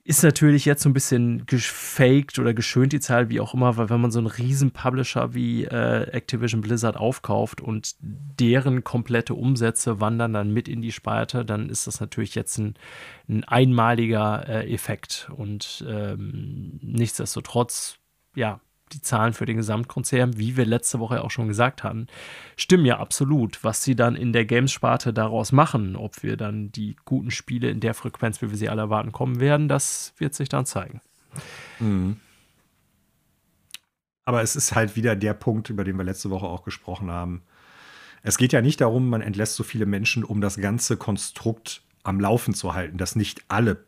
Ist natürlich jetzt so ein bisschen gefaked oder geschönt die Zahl, wie auch immer, weil wenn man so einen riesen Publisher wie äh, Activision Blizzard aufkauft und deren komplette Umsätze wandern dann mit in die Sparte, dann ist das natürlich jetzt ein, ein einmaliger äh, Effekt. Und ähm, nichtsdestotrotz, ja, die Zahlen für den Gesamtkonzern, wie wir letzte Woche auch schon gesagt haben, stimmen ja absolut. Was sie dann in der Games-Sparte daraus machen, ob wir dann die guten Spiele in der Frequenz, wie wir sie alle erwarten, kommen werden, das wird sich dann zeigen. Mhm. Aber es ist halt wieder der Punkt, über den wir letzte Woche auch gesprochen haben. Es geht ja nicht darum, man entlässt so viele Menschen, um das ganze Konstrukt am Laufen zu halten, dass nicht alle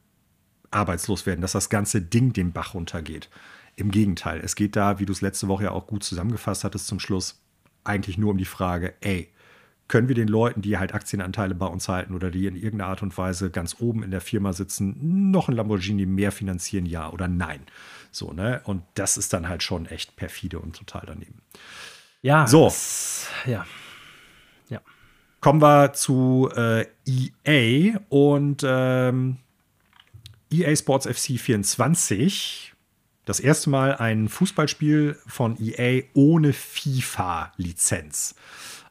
arbeitslos werden, dass das ganze Ding den Bach runtergeht. Im Gegenteil, es geht da, wie du es letzte Woche ja auch gut zusammengefasst hattest zum Schluss, eigentlich nur um die Frage, ey, können wir den Leuten, die halt Aktienanteile bei uns halten oder die in irgendeiner Art und Weise ganz oben in der Firma sitzen, noch ein Lamborghini mehr finanzieren, ja oder nein? So, ne? Und das ist dann halt schon echt perfide und total daneben. Ja. So. Das, ja. Ja. Kommen wir zu äh, EA und ähm, EA Sports FC 24. Das erste Mal ein Fußballspiel von EA ohne FIFA-Lizenz.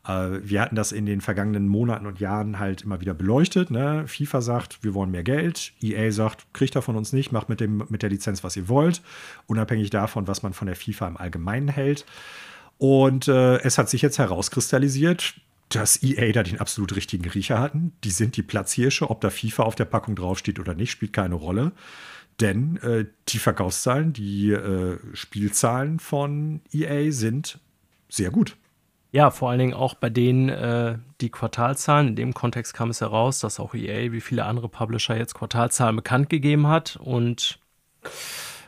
Äh, wir hatten das in den vergangenen Monaten und Jahren halt immer wieder beleuchtet. Ne? FIFA sagt, wir wollen mehr Geld. EA sagt, kriegt er von uns nicht, macht mit, dem, mit der Lizenz, was ihr wollt. Unabhängig davon, was man von der FIFA im Allgemeinen hält. Und äh, es hat sich jetzt herauskristallisiert, dass EA da den absolut richtigen Riecher hatten. Die sind die Platzhirsche. Ob da FIFA auf der Packung draufsteht oder nicht, spielt keine Rolle. Denn äh, die Verkaufszahlen, die äh, Spielzahlen von EA sind sehr gut. Ja, vor allen Dingen auch bei denen äh, die Quartalzahlen. In dem Kontext kam es heraus, dass auch EA wie viele andere Publisher jetzt Quartalzahlen bekannt gegeben hat. Und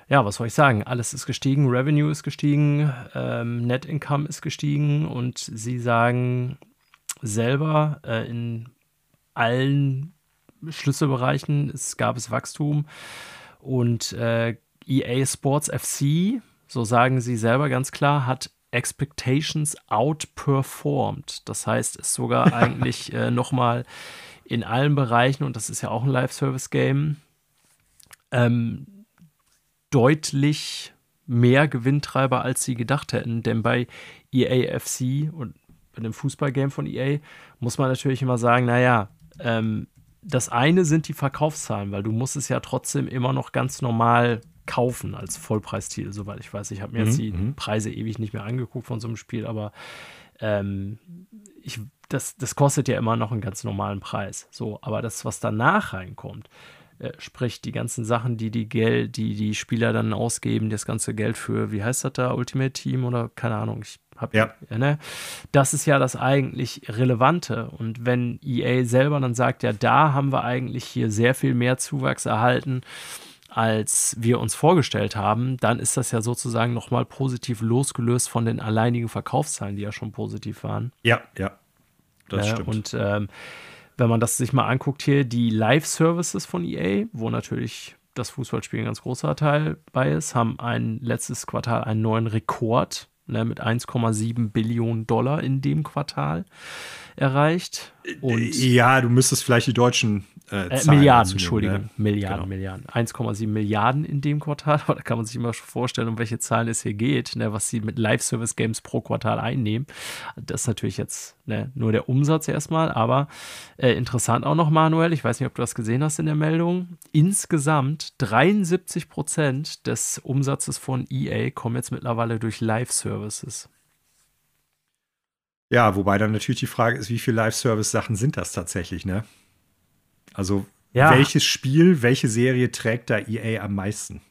ja, was soll ich sagen? Alles ist gestiegen, Revenue ist gestiegen, ähm, Net Income ist gestiegen und sie sagen selber äh, in allen Schlüsselbereichen es gab es Wachstum und äh, EA Sports FC, so sagen sie selber ganz klar, hat Expectations outperformed. Das heißt, ist sogar eigentlich äh, nochmal in allen Bereichen, und das ist ja auch ein Live-Service-Game, ähm, deutlich mehr Gewinntreiber, als sie gedacht hätten. Denn bei EAFC und bei dem Fußballgame von EA muss man natürlich immer sagen, naja, ähm, das eine sind die Verkaufszahlen, weil du musst es ja trotzdem immer noch ganz normal kaufen als Vollpreistitel, soweit ich weiß. Ich habe mir mhm, jetzt die mhm. Preise ewig nicht mehr angeguckt von so einem Spiel, aber ähm, ich, das, das kostet ja immer noch einen ganz normalen Preis. So, aber das, was danach reinkommt, äh, sprich die ganzen Sachen, die die Geld, die die Spieler dann ausgeben, das ganze Geld für, wie heißt das da, Ultimate Team oder keine Ahnung, ich habe ja. ja ne? Das ist ja das eigentlich Relevante. Und wenn EA selber dann sagt, ja, da haben wir eigentlich hier sehr viel mehr Zuwachs erhalten, als wir uns vorgestellt haben, dann ist das ja sozusagen nochmal positiv losgelöst von den alleinigen Verkaufszahlen, die ja schon positiv waren. Ja, ja. Das äh, stimmt. Und ähm, wenn man das sich mal anguckt hier, die Live-Services von EA, wo natürlich das Fußballspiel ein ganz großer Teil bei ist, haben ein letztes Quartal einen neuen Rekord ne, mit 1,7 Billionen Dollar in dem Quartal erreicht. Und ja, du müsstest vielleicht die deutschen äh, äh, Milliarden, Entschuldigung. Ne? Milliarden, genau. Milliarden. 1,7 Milliarden in dem Quartal. Aber da kann man sich immer schon vorstellen, um welche Zahlen es hier geht, ne, was sie mit Live-Service-Games pro Quartal einnehmen. Das ist natürlich jetzt ne, nur der Umsatz erstmal. Aber äh, interessant auch noch, Manuel, ich weiß nicht, ob du das gesehen hast in der Meldung. Insgesamt 73 Prozent des Umsatzes von EA kommen jetzt mittlerweile durch Live-Services. Ja, wobei dann natürlich die Frage ist, wie viele Live-Service-Sachen sind das tatsächlich, ne? Also, ja. welches Spiel, welche Serie trägt da EA am meisten?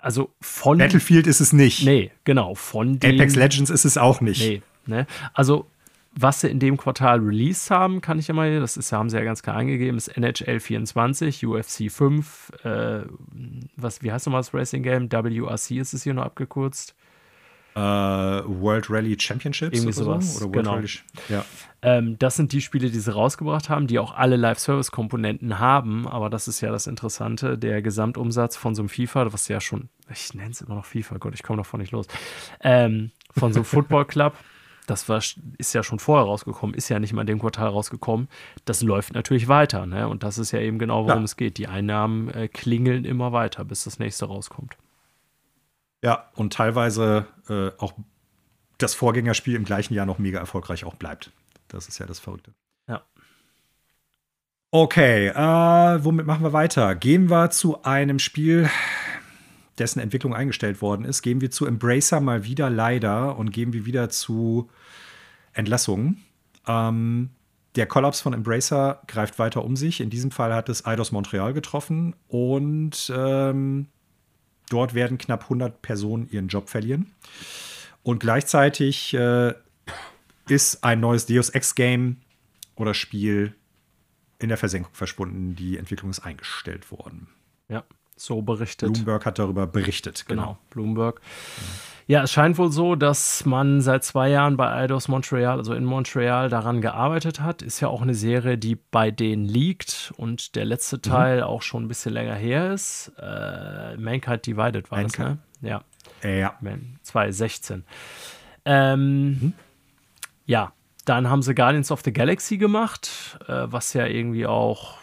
Also von. Battlefield ist es nicht. Nee, genau. Von Apex Legends ist es auch nicht. Nee, ne? Also, was sie in dem Quartal released haben, kann ich ja mal, das ist, haben sie ja ganz klar angegeben, ist NHL 24, UFC 5, äh, was, wie heißt nochmal das Racing Game? WRC ist es hier noch abgekürzt. Uh, World Rally Championships Irgendwie oder sowas. So? Oder World genau. Rally, ja. Ähm, das sind die Spiele, die sie rausgebracht haben, die auch alle Live-Service-Komponenten haben. Aber das ist ja das Interessante. Der Gesamtumsatz von so einem FIFA, was ja schon, ich nenne es immer noch FIFA, Gott, ich komme davon nicht los, ähm, von so einem Football Club. Das war, ist ja schon vorher rausgekommen, ist ja nicht mal in dem Quartal rausgekommen. Das läuft natürlich weiter. Ne? Und das ist ja eben genau, worum ja. es geht. Die Einnahmen äh, klingeln immer weiter, bis das nächste rauskommt. Ja, und teilweise äh, auch das Vorgängerspiel im gleichen Jahr noch mega erfolgreich auch bleibt. Das ist ja das Verrückte. Ja. Okay, äh, womit machen wir weiter? Gehen wir zu einem Spiel, dessen Entwicklung eingestellt worden ist. Gehen wir zu Embracer mal wieder leider und gehen wir wieder zu Entlassungen. Ähm, der Kollaps von Embracer greift weiter um sich. In diesem Fall hat es Eidos Montreal getroffen und ähm, dort werden knapp 100 Personen ihren Job verlieren. Und gleichzeitig äh, ist ein neues Deus Ex Game oder Spiel in der Versenkung verschwunden. Die Entwicklung ist eingestellt worden. Ja, so berichtet. Bloomberg hat darüber berichtet, genau. genau Bloomberg. Ja. es scheint wohl so, dass man seit zwei Jahren bei Eidos Montreal, also in Montreal, daran gearbeitet hat. Ist ja auch eine Serie, die bei denen liegt und der letzte mhm. Teil mhm. auch schon ein bisschen länger her ist. Äh, Mankind Divided war Mankind. das, ne? Ja. Ja. 2016. Ähm, mhm. Ja, dann haben sie Guardians of the Galaxy gemacht, äh, was ja irgendwie auch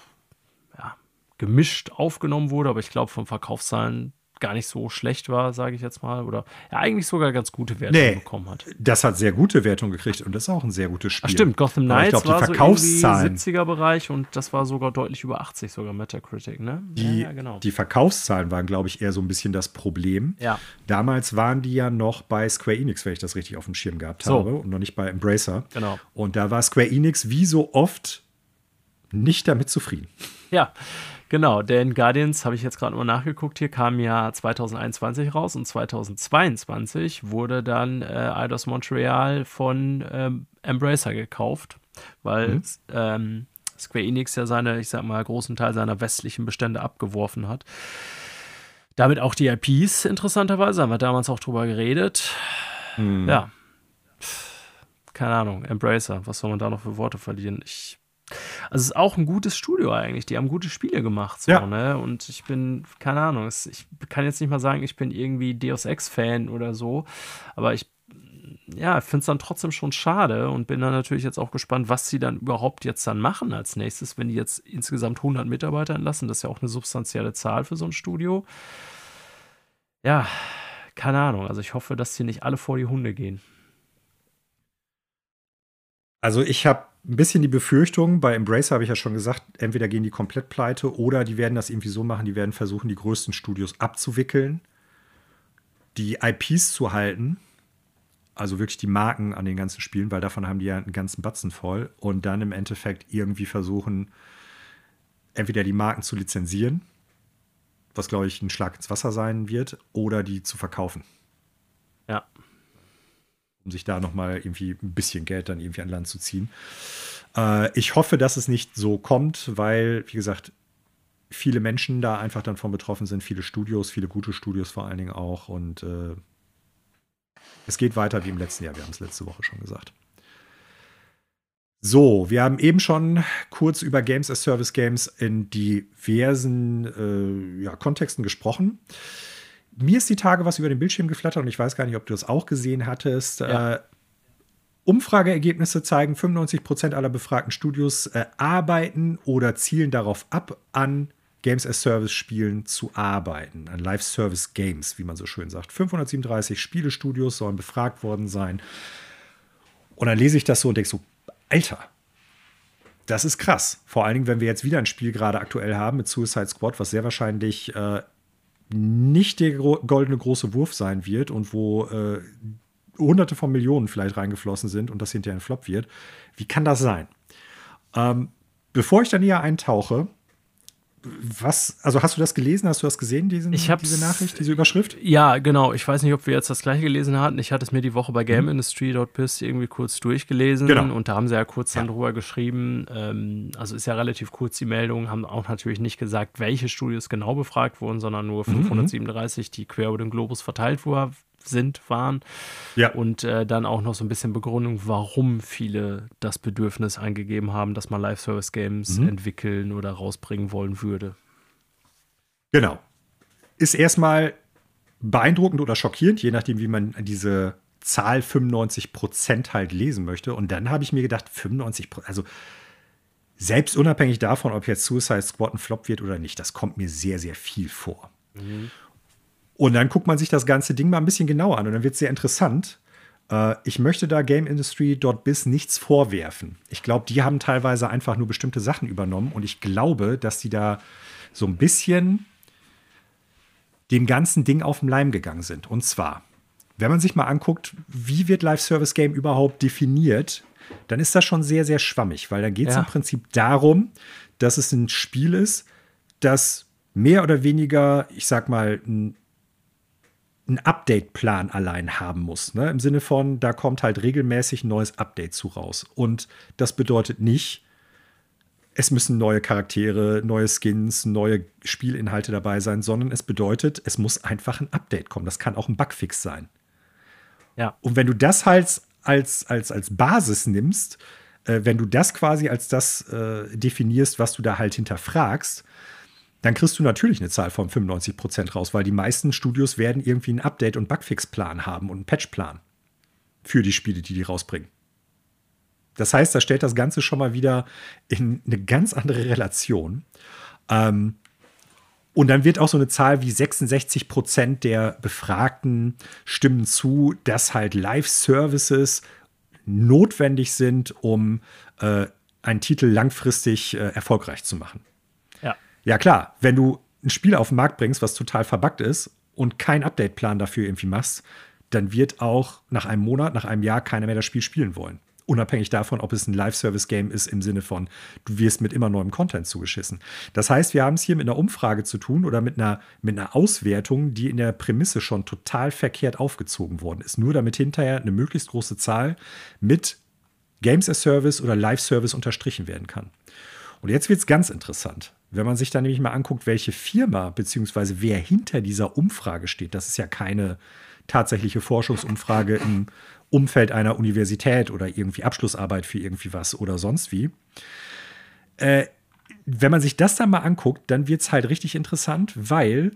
gemischt aufgenommen wurde, aber ich glaube vom Verkaufszahlen gar nicht so schlecht war, sage ich jetzt mal, oder ja, eigentlich sogar ganz gute Wertungen nee, bekommen hat. Das hat sehr gute Wertungen gekriegt und das ist auch ein sehr gutes Spiel. Ach stimmt, Gotham Knights glaub, war Verkaufszahlen, so 70er Bereich und das war sogar deutlich über 80 sogar Metacritic, ne? Die, ja, genau. die Verkaufszahlen waren, glaube ich, eher so ein bisschen das Problem. Ja. Damals waren die ja noch bei Square Enix, wenn ich das richtig auf dem Schirm gehabt so. habe und noch nicht bei Embracer. Genau. Und da war Square Enix wie so oft nicht damit zufrieden. Ja. Genau, denn Guardians, habe ich jetzt gerade mal nachgeguckt, hier kam ja 2021 raus und 2022 wurde dann äh, Eidos Montreal von ähm, Embracer gekauft, weil mhm. ähm, Square Enix ja seine, ich sag mal, großen Teil seiner westlichen Bestände abgeworfen hat. Damit auch die IPs, interessanterweise, haben wir damals auch drüber geredet. Mhm. Ja. Keine Ahnung, Embracer, was soll man da noch für Worte verlieren? Ich also es ist auch ein gutes Studio eigentlich. Die haben gute Spiele gemacht. So, ja. ne? Und ich bin, keine Ahnung, ich kann jetzt nicht mal sagen, ich bin irgendwie Deus Ex-Fan oder so. Aber ich ja, finde es dann trotzdem schon schade und bin dann natürlich jetzt auch gespannt, was sie dann überhaupt jetzt dann machen als nächstes, wenn die jetzt insgesamt 100 Mitarbeiter entlassen. Das ist ja auch eine substanzielle Zahl für so ein Studio. Ja, keine Ahnung. Also ich hoffe, dass sie nicht alle vor die Hunde gehen. Also ich habe ein bisschen die Befürchtung, bei Embracer habe ich ja schon gesagt, entweder gehen die komplett pleite oder die werden das irgendwie so machen, die werden versuchen, die größten Studios abzuwickeln, die IPs zu halten, also wirklich die Marken an den ganzen Spielen, weil davon haben die ja einen ganzen Batzen voll und dann im Endeffekt irgendwie versuchen, entweder die Marken zu lizenzieren, was glaube ich ein Schlag ins Wasser sein wird, oder die zu verkaufen. Um sich da nochmal irgendwie ein bisschen Geld dann irgendwie an Land zu ziehen. Äh, ich hoffe, dass es nicht so kommt, weil, wie gesagt, viele Menschen da einfach dann von betroffen sind, viele Studios, viele gute Studios vor allen Dingen auch. Und äh, es geht weiter wie im letzten Jahr, wir haben es letzte Woche schon gesagt. So, wir haben eben schon kurz über Games as Service Games in diversen äh, ja, Kontexten gesprochen mir ist die Tage was über den Bildschirm geflattert und ich weiß gar nicht, ob du das auch gesehen hattest. Ja. Äh, Umfrageergebnisse zeigen, 95 Prozent aller befragten Studios äh, arbeiten oder zielen darauf ab, an Games as Service Spielen zu arbeiten, an Live Service Games, wie man so schön sagt. 537 Spielestudios sollen befragt worden sein. Und dann lese ich das so und denke so, Alter, das ist krass. Vor allen Dingen, wenn wir jetzt wieder ein Spiel gerade aktuell haben mit Suicide Squad, was sehr wahrscheinlich äh, nicht der goldene große Wurf sein wird und wo äh, hunderte von Millionen vielleicht reingeflossen sind und das hinterher ein Flop wird. Wie kann das sein? Ähm, bevor ich da näher eintauche, was, also hast du das gelesen? Hast du das gesehen, diesen, ich diese Nachricht, diese Überschrift? Ja, genau. Ich weiß nicht, ob wir jetzt das gleiche gelesen hatten. Ich hatte es mir die Woche bei GameIndustry.biz irgendwie kurz durchgelesen genau. und da haben sie ja kurz dann ja. drüber geschrieben. Ähm, also ist ja relativ kurz die Meldung, haben auch natürlich nicht gesagt, welche Studios genau befragt wurden, sondern nur 537, mhm. die quer über den Globus verteilt wurden sind, waren. Ja. Und äh, dann auch noch so ein bisschen Begründung, warum viele das Bedürfnis eingegeben haben, dass man Live-Service-Games mhm. entwickeln oder rausbringen wollen würde. Genau. Ist erstmal beeindruckend oder schockierend, je nachdem, wie man diese Zahl 95 Prozent halt lesen möchte. Und dann habe ich mir gedacht, 95 Prozent, also selbst unabhängig davon, ob jetzt Suicide Squad ein Flop wird oder nicht, das kommt mir sehr, sehr viel vor. Mhm. Und dann guckt man sich das ganze Ding mal ein bisschen genauer an und dann wird es sehr interessant. Äh, ich möchte da GameIndustry.biz nichts vorwerfen. Ich glaube, die haben teilweise einfach nur bestimmte Sachen übernommen und ich glaube, dass die da so ein bisschen dem ganzen Ding auf den Leim gegangen sind. Und zwar, wenn man sich mal anguckt, wie wird Live-Service-Game überhaupt definiert, dann ist das schon sehr, sehr schwammig, weil dann geht es ja. im Prinzip darum, dass es ein Spiel ist, das mehr oder weniger, ich sag mal, ein einen Update-Plan allein haben muss. Ne? Im Sinne von, da kommt halt regelmäßig ein neues Update zu raus. Und das bedeutet nicht, es müssen neue Charaktere, neue Skins, neue Spielinhalte dabei sein, sondern es bedeutet, es muss einfach ein Update kommen. Das kann auch ein Bugfix sein. Ja. Und wenn du das halt als, als, als Basis nimmst, äh, wenn du das quasi als das äh, definierst, was du da halt hinterfragst, dann kriegst du natürlich eine Zahl von 95 Prozent raus, weil die meisten Studios werden irgendwie einen Update- und Bugfix-Plan haben und einen Patch-Plan für die Spiele, die die rausbringen. Das heißt, da stellt das Ganze schon mal wieder in eine ganz andere Relation. Ähm, und dann wird auch so eine Zahl wie 66 Prozent der Befragten stimmen zu, dass halt Live-Services notwendig sind, um äh, einen Titel langfristig äh, erfolgreich zu machen. Ja. Klar, wenn du ein Spiel auf den Markt bringst, was total verbuggt ist und keinen Update-Plan dafür irgendwie machst, dann wird auch nach einem Monat, nach einem Jahr keiner mehr das Spiel spielen wollen. Unabhängig davon, ob es ein Live-Service-Game ist im Sinne von, du wirst mit immer neuem Content zugeschissen. Das heißt, wir haben es hier mit einer Umfrage zu tun oder mit einer, mit einer Auswertung, die in der Prämisse schon total verkehrt aufgezogen worden ist. Nur damit hinterher eine möglichst große Zahl mit Games as Service oder Live-Service unterstrichen werden kann. Und jetzt wird es ganz interessant. Wenn man sich dann nämlich mal anguckt, welche Firma bzw. wer hinter dieser Umfrage steht, das ist ja keine tatsächliche Forschungsumfrage im Umfeld einer Universität oder irgendwie Abschlussarbeit für irgendwie was oder sonst wie. Äh, wenn man sich das dann mal anguckt, dann wird es halt richtig interessant, weil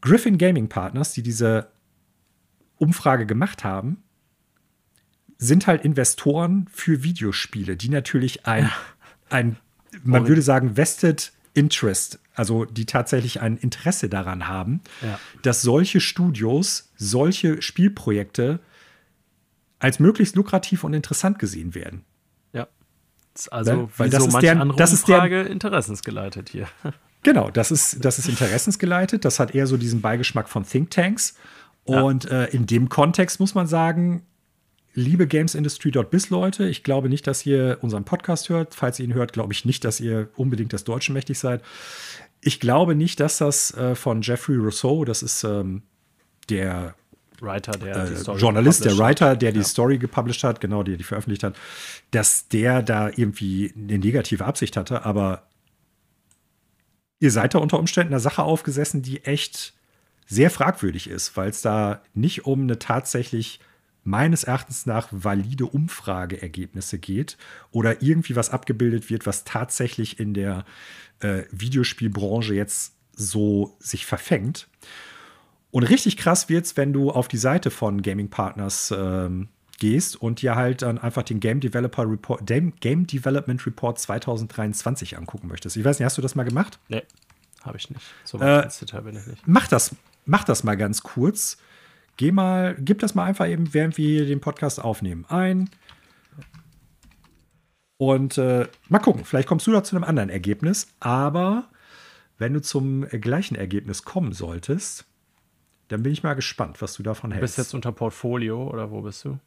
Griffin Gaming Partners, die diese Umfrage gemacht haben, sind halt Investoren für Videospiele, die natürlich ein, ein man würde sagen, vested interest, also die tatsächlich ein Interesse daran haben, Ja. dass solche Studios, solche Spielprojekte als möglichst lukrativ und interessant gesehen werden. Ja. Also, Ne? Weil das so ist deren- andere das ist deren- interessensgeleitet hier. Genau, das ist, das ist interessensgeleitet. Das hat eher so diesen Beigeschmack von Thinktanks. Ja. Und äh, in dem Kontext muss man sagen, liebe GamesIndustry.biz Leute, ich glaube nicht, dass ihr unseren Podcast hört. Falls ihr ihn hört, glaube ich nicht, dass ihr unbedingt des Deutschen mächtig seid. Ich glaube nicht, dass das äh, von Jeffrey Rousseau, das ist ähm, der Writer, der die äh, Journalist, der Writer, der die Ja. Story gepublished hat, genau, der die veröffentlicht hat, dass der da irgendwie eine negative Absicht hatte, aber ihr seid da unter Umständen einer Sache aufgesessen, die echt sehr fragwürdig ist, weil es da nicht um eine tatsächlich meines Erachtens nach valide Umfrageergebnisse geht oder irgendwie was abgebildet wird, was tatsächlich in der äh, Videospielbranche jetzt so sich verfängt. Und richtig krass wird's, wenn du auf die Seite von Gaming Partners ähm, gehst und dir halt dann einfach den Game Developer Report, Game Development Report 2023 angucken möchtest. Ich weiß nicht, hast du das mal gemacht? Nee, habe ich nicht. So Äh, weit ins Detail bin ich nicht. Mach das, mach das mal ganz kurz. Geh mal, gib das mal einfach eben, während wir hier den Podcast aufnehmen, ein. Und äh, mal gucken, vielleicht kommst du da zu einem anderen Ergebnis. Aber wenn du zum gleichen Ergebnis kommen solltest, dann bin ich mal gespannt, was du davon Du hältst. bist jetzt unter Portfolio oder wo bist du?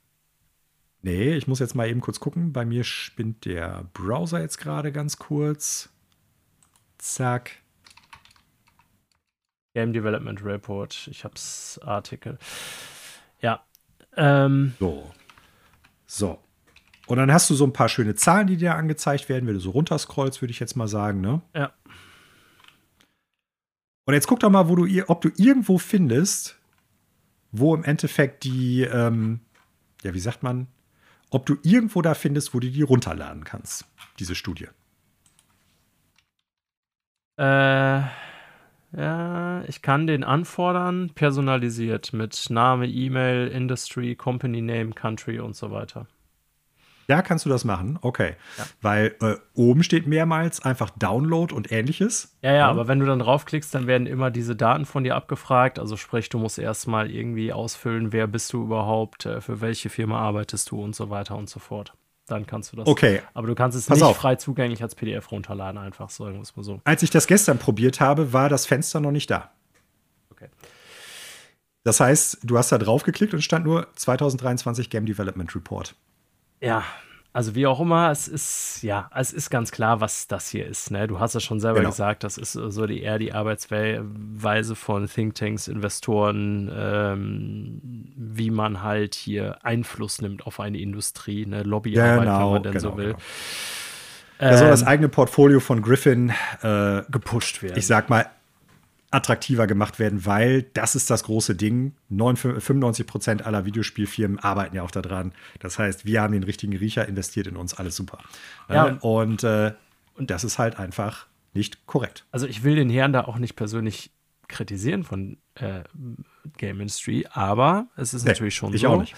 Nee, ich muss jetzt mal eben kurz gucken. Bei mir spinnt der Browser jetzt gerade ganz kurz. Zack. Game Development Report. Ich hab's Artikel. Ja. Ähm, So. So. Und dann hast du so ein paar schöne Zahlen, die dir angezeigt werden, wenn du so runterscrollst, würde ich jetzt mal sagen, ne? ja. Und jetzt guck doch mal, wo du, ob du irgendwo findest, wo im Endeffekt die, ähm, ja, wie sagt man, ob du irgendwo da findest, wo du die runterladen kannst, diese Studie. Äh, ja, ich kann den anfordern, personalisiert mit Name, E-Mail, Industry, Company Name, Country und so weiter. Da kannst du das machen, okay. Ja. Weil äh, oben steht mehrmals einfach Download und ähnliches. Ja, ja, aber wenn du dann draufklickst, dann werden immer diese Daten von dir abgefragt. Also sprich, du musst erstmal irgendwie ausfüllen, wer bist du überhaupt, äh, für welche Firma arbeitest du und so weiter und so fort. Dann kannst du das. Okay. Aber du kannst es Pass nicht auf. frei zugänglich als PDF runterladen, einfach wir es mal so. Als ich das gestern probiert habe, war das Fenster noch nicht da. Okay. Das heißt, du hast da draufgeklickt und stand nur 2023 Game Development Report. Ja, also wie auch immer, es ist, ja, es ist ganz klar, was das hier ist. Ne? Du hast es schon selber Genau. gesagt, das ist so die, eher die Arbeitsweise von Thinktanks, Investoren, ähm, wie man halt hier Einfluss nimmt auf eine Industrie, ne? Lobbyarbeit, wenn man denn so will. Da soll das eigene Portfolio von Griffin äh, gepusht werden. ich sag mal, attraktiver gemacht werden, weil das ist das große Ding. 95 Prozent aller Videospielfirmen arbeiten ja auch daran. Das heißt, wir haben den richtigen Riecher investiert in uns, alles super. Ja. Und, äh, und das ist halt einfach nicht korrekt. Also ich will den Herrn da auch nicht persönlich kritisieren von äh, Game Industry, aber es ist Nee, natürlich schon ich so. auch nicht.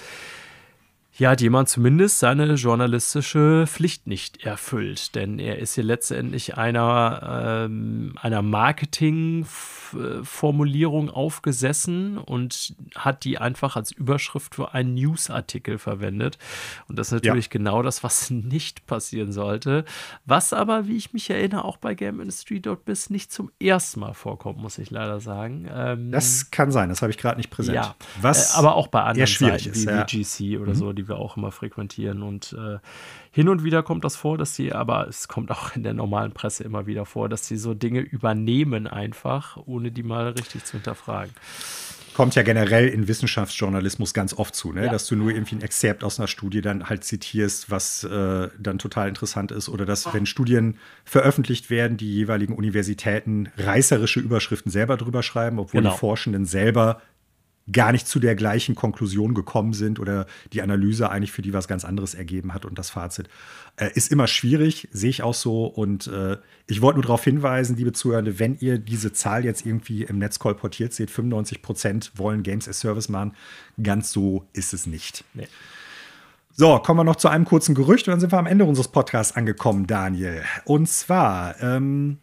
Hier hat jemand zumindest seine journalistische Pflicht nicht erfüllt, denn er ist hier letztendlich einer, ähm, einer Marketing-Formulierung aufgesessen und hat die einfach als Überschrift für einen Newsartikel verwendet. Und das ist natürlich genau das, was nicht passieren sollte. Was aber, wie ich mich erinnere, auch bei GameIndustry.biz nicht zum ersten Mal vorkommt, muss ich leider sagen. Ähm, Das kann sein, das habe ich gerade nicht präsent. ja, Was äh, aber auch bei anderen eher schwierig Seiten ist, wie ja. VGC oder so, die wir auch immer frequentieren. Und äh, hin und wieder kommt das vor, dass sie, aber es kommt auch in der normalen Presse immer wieder vor, dass sie so Dinge übernehmen einfach, ohne die mal richtig zu hinterfragen. kommt ja generell in Wissenschaftsjournalismus ganz oft zu, ne? Ja. dass du nur irgendwie ein Exzerpt aus einer Studie dann halt zitierst, was äh, dann total interessant ist, oder dass, wenn Studien veröffentlicht werden, die jeweiligen Universitäten reißerische Überschriften selber drüber schreiben, obwohl Genau. die Forschenden selber gar nicht zu der gleichen Konklusion gekommen sind oder die Analyse eigentlich für die was ganz anderes ergeben hat und das Fazit. Äh, ist immer schwierig, sehe ich auch so. Und äh, ich wollte nur darauf hinweisen, liebe Zuhörende, wenn ihr diese Zahl jetzt irgendwie im Netz kolportiert seht, 95 Prozent wollen Games as Service machen. Ganz so ist es nicht. Nee. So, kommen wir noch zu einem kurzen Gerücht und dann sind wir am Ende unseres Podcasts angekommen, Daniel. Und zwar, ähm,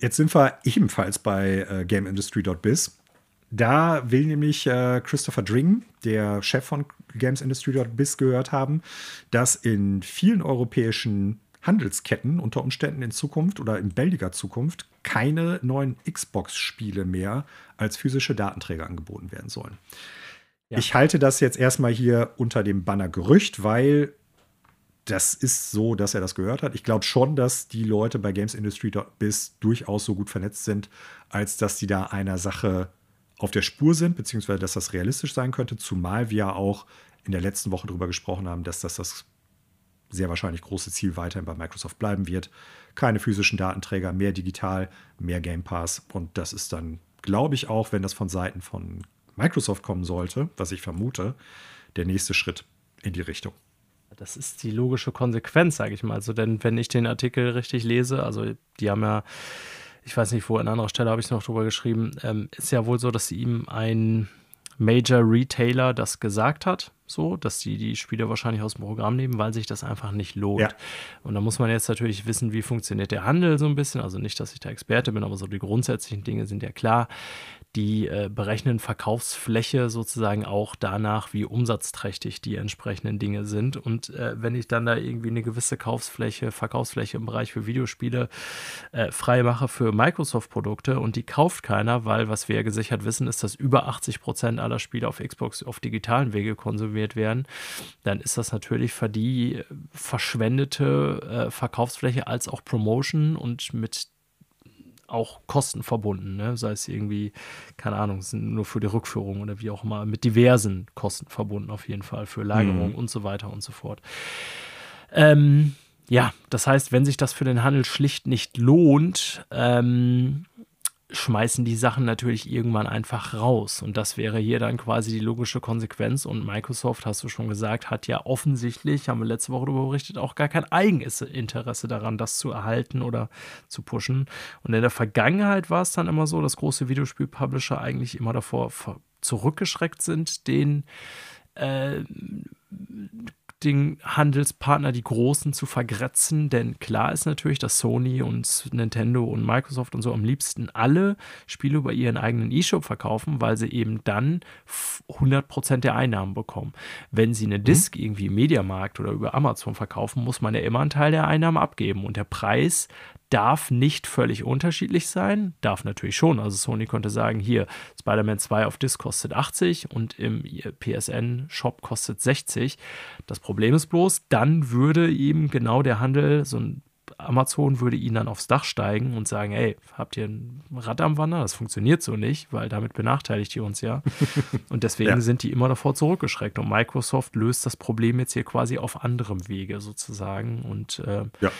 jetzt sind wir ebenfalls bei äh, GameIndustry.biz. Da will nämlich äh, Christopher Dring, der Chef von GamesIndustry.biz, gehört haben, dass in vielen europäischen Handelsketten unter Umständen in Zukunft oder in bäldiger Zukunft keine neuen Xbox-Spiele mehr als physische Datenträger angeboten werden sollen. Ja. Ich halte das jetzt erstmal hier unter dem Banner Gerücht, weil das ist so, dass er das gehört hat. Ich glaube schon, dass die Leute bei GamesIndustry.biz durchaus so gut vernetzt sind, als dass die da einer Sache auf der Spur sind, beziehungsweise dass das realistisch sein könnte, zumal wir ja auch in der letzten Woche darüber gesprochen haben, dass das das sehr wahrscheinlich große Ziel weiterhin bei Microsoft bleiben wird. Keine physischen Datenträger, mehr digital, mehr Game Pass. Und das ist dann, glaube ich, auch, wenn das von Seiten von Microsoft kommen sollte, was ich vermute, der nächste Schritt in die Richtung. Das ist die logische Konsequenz, sage ich mal. Also, denn wenn ich den Artikel richtig lese, also die haben ja, ich weiß nicht wo, an anderer Stelle habe ich es noch drüber geschrieben, ähm, ist ja wohl so, dass ihm ein Major Retailer das gesagt hat, so, dass die die Spiele wahrscheinlich aus dem Programm nehmen, weil sich das einfach nicht lohnt. Ja. Und da muss man jetzt natürlich wissen, wie funktioniert der Handel so ein bisschen. Also nicht, dass ich da Experte bin, aber so die grundsätzlichen Dinge sind ja klar. Die äh, berechnen Verkaufsfläche sozusagen auch danach, wie umsatzträchtig die entsprechenden Dinge sind. Und äh, wenn ich dann da irgendwie eine gewisse Kaufsfläche, Verkaufsfläche im Bereich für Videospiele äh, frei mache für Microsoft-Produkte und die kauft keiner, weil was wir ja gesichert wissen, ist, dass über 80 Prozent aller Spiele auf Xbox auf digitalen Wege konsumiert werden, dann ist das natürlich für die äh, verschwendete äh, Verkaufsfläche als auch Promotion und mit auch Kosten verbunden, ne? sei es irgendwie, keine Ahnung, sind nur für die Rückführung oder wie auch immer, mit diversen Kosten verbunden auf jeden Fall, für Lagerung Mhm. und so weiter und so fort. Ähm, ja, das heißt, wenn sich das für den Handel schlicht nicht lohnt, ähm, schmeißen die Sachen natürlich irgendwann einfach raus. Und das wäre hier dann quasi die logische Konsequenz. Und Microsoft, hast du schon gesagt, hat ja offensichtlich, haben wir letzte Woche darüber berichtet, auch gar kein Eigeninteresse daran, das zu erhalten oder zu pushen. Und in der Vergangenheit war es dann immer so, dass große Videospiel-Publisher eigentlich immer davor zurückgeschreckt sind, den äh, den Handelspartner, die Großen, zu vergrätzen. Denn klar ist natürlich, dass Sony und Nintendo und Microsoft und so am liebsten alle Spiele über ihren eigenen E-Shop verkaufen, weil sie eben dann f- 100% der Einnahmen bekommen. Wenn sie eine Disk irgendwie im Mediamarkt oder über Amazon verkaufen, muss man ja immer einen Teil der Einnahmen abgeben. Und der Preis darf nicht völlig unterschiedlich sein. Darf natürlich schon. Also Sony konnte sagen, hier, Spider-Man 2 auf Disc kostet 80 und im PSN-Shop kostet 60. Das Problem ist bloß, dann würde eben genau der Handel so ein Amazon würde ihnen dann aufs Dach steigen und sagen, ey, habt ihr ein Rad am Wander? Das funktioniert so nicht, weil damit benachteiligt ihr uns ja. Und deswegen ja. sind die immer davor zurückgeschreckt. Und Microsoft löst das Problem jetzt hier quasi auf anderem Wege sozusagen. Und äh, ja.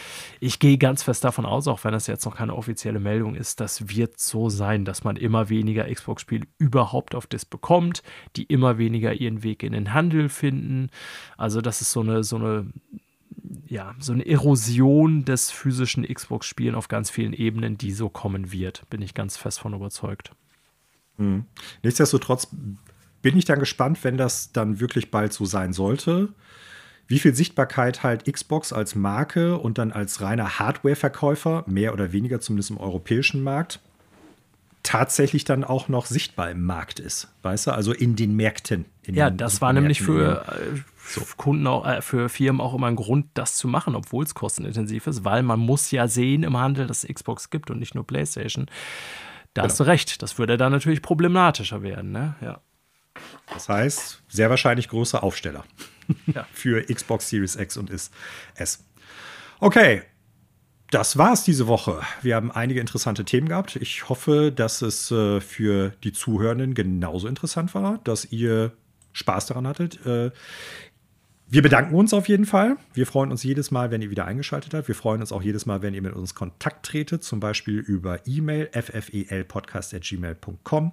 ich gehe ganz fest davon aus, auch wenn das jetzt noch keine offizielle Meldung ist, das wird so sein, dass man immer weniger Xbox-Spiele überhaupt auf Disc bekommt, die immer weniger ihren Weg in den Handel finden. Also das ist so eine, so eine ja, so eine Erosion des physischen Xbox-Spielen auf ganz vielen Ebenen, die so kommen wird. Bin ich ganz fest von überzeugt. Mhm. Nichtsdestotrotz bin ich dann gespannt, wenn das dann wirklich bald so sein sollte, wie viel Sichtbarkeit halt Xbox als Marke und dann als reiner Hardware-Verkäufer, mehr oder weniger zumindest im europäischen Markt, tatsächlich dann auch noch sichtbar im Markt ist. Weißt du, also in den Märkten. In ja, das war nämlich für, so. Kunden auch, äh, für Firmen auch immer ein Grund, das zu machen, obwohl es kostenintensiv ist, weil man muss ja sehen im Handel, dass es Xbox gibt und nicht nur PlayStation. Da genau. hast du recht, das würde dann natürlich problematischer werden, ne? Ja. Das heißt, sehr wahrscheinlich große Aufsteller ja. für Xbox Series X und S. Okay, das war es diese Woche. Wir haben einige interessante Themen gehabt. Ich hoffe, dass es äh, für die Zuhörenden genauso interessant war, dass ihr Spaß daran hattet. Äh, wir bedanken uns auf jeden Fall. Wir freuen uns jedes Mal, wenn ihr wieder eingeschaltet habt. Wir freuen uns auch jedes Mal, wenn ihr mit uns Kontakt tretet, zum Beispiel über E-Mail ffelpodcast.gmail.com.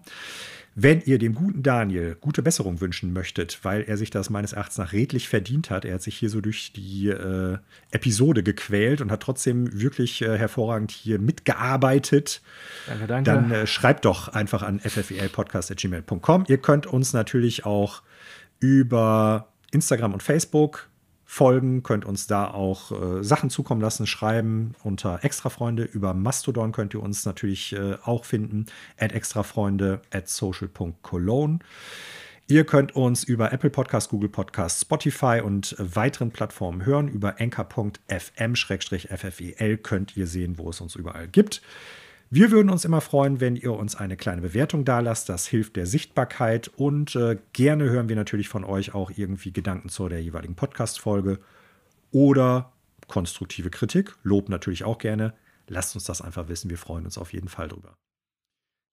Wenn ihr dem guten Daniel gute Besserung wünschen möchtet, weil er sich das meines Erachtens nach redlich verdient hat, er hat sich hier so durch die äh, Episode gequält und hat trotzdem wirklich äh, hervorragend hier mitgearbeitet, danke, danke. dann äh, schreibt doch einfach an ffelpodcast.gmail.com. Ihr könnt uns natürlich auch über Instagram und Facebook folgen, könnt uns da auch äh, Sachen zukommen lassen, schreiben unter Extrafreunde. Über Mastodon könnt ihr uns natürlich äh, auch finden, at extrafreunde at social.cologne. Ihr könnt uns über Apple Podcast, Google Podcast, Spotify und weiteren Plattformen hören. Über anchor.fm-ffel könnt ihr sehen, wo es uns überall gibt. Wir würden uns immer freuen, wenn ihr uns eine kleine Bewertung da lasst. Das hilft der Sichtbarkeit und äh, gerne hören wir natürlich von euch auch irgendwie Gedanken zu der jeweiligen Podcast-Folge oder konstruktive Kritik. Lob natürlich auch gerne. Lasst uns das einfach wissen. Wir freuen uns auf jeden Fall drüber.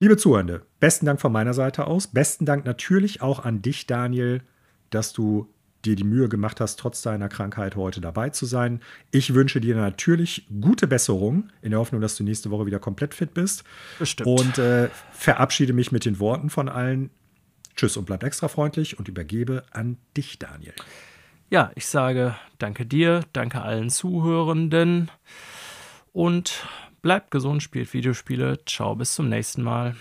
Liebe Zuhörende, besten Dank von meiner Seite aus. Besten Dank natürlich auch an dich, Daniel, dass du dir die Mühe gemacht hast, trotz deiner Krankheit heute dabei zu sein. Ich wünsche dir natürlich gute Besserung, in der Hoffnung, dass du nächste Woche wieder komplett fit bist. Bestimmt. Und äh, verabschiede mich mit den Worten von allen. Tschüss und bleib extra freundlich und übergebe an dich, Daniel. Ja, ich sage danke dir, danke allen Zuhörenden und bleibt gesund, spielt Videospiele. Ciao, bis zum nächsten Mal.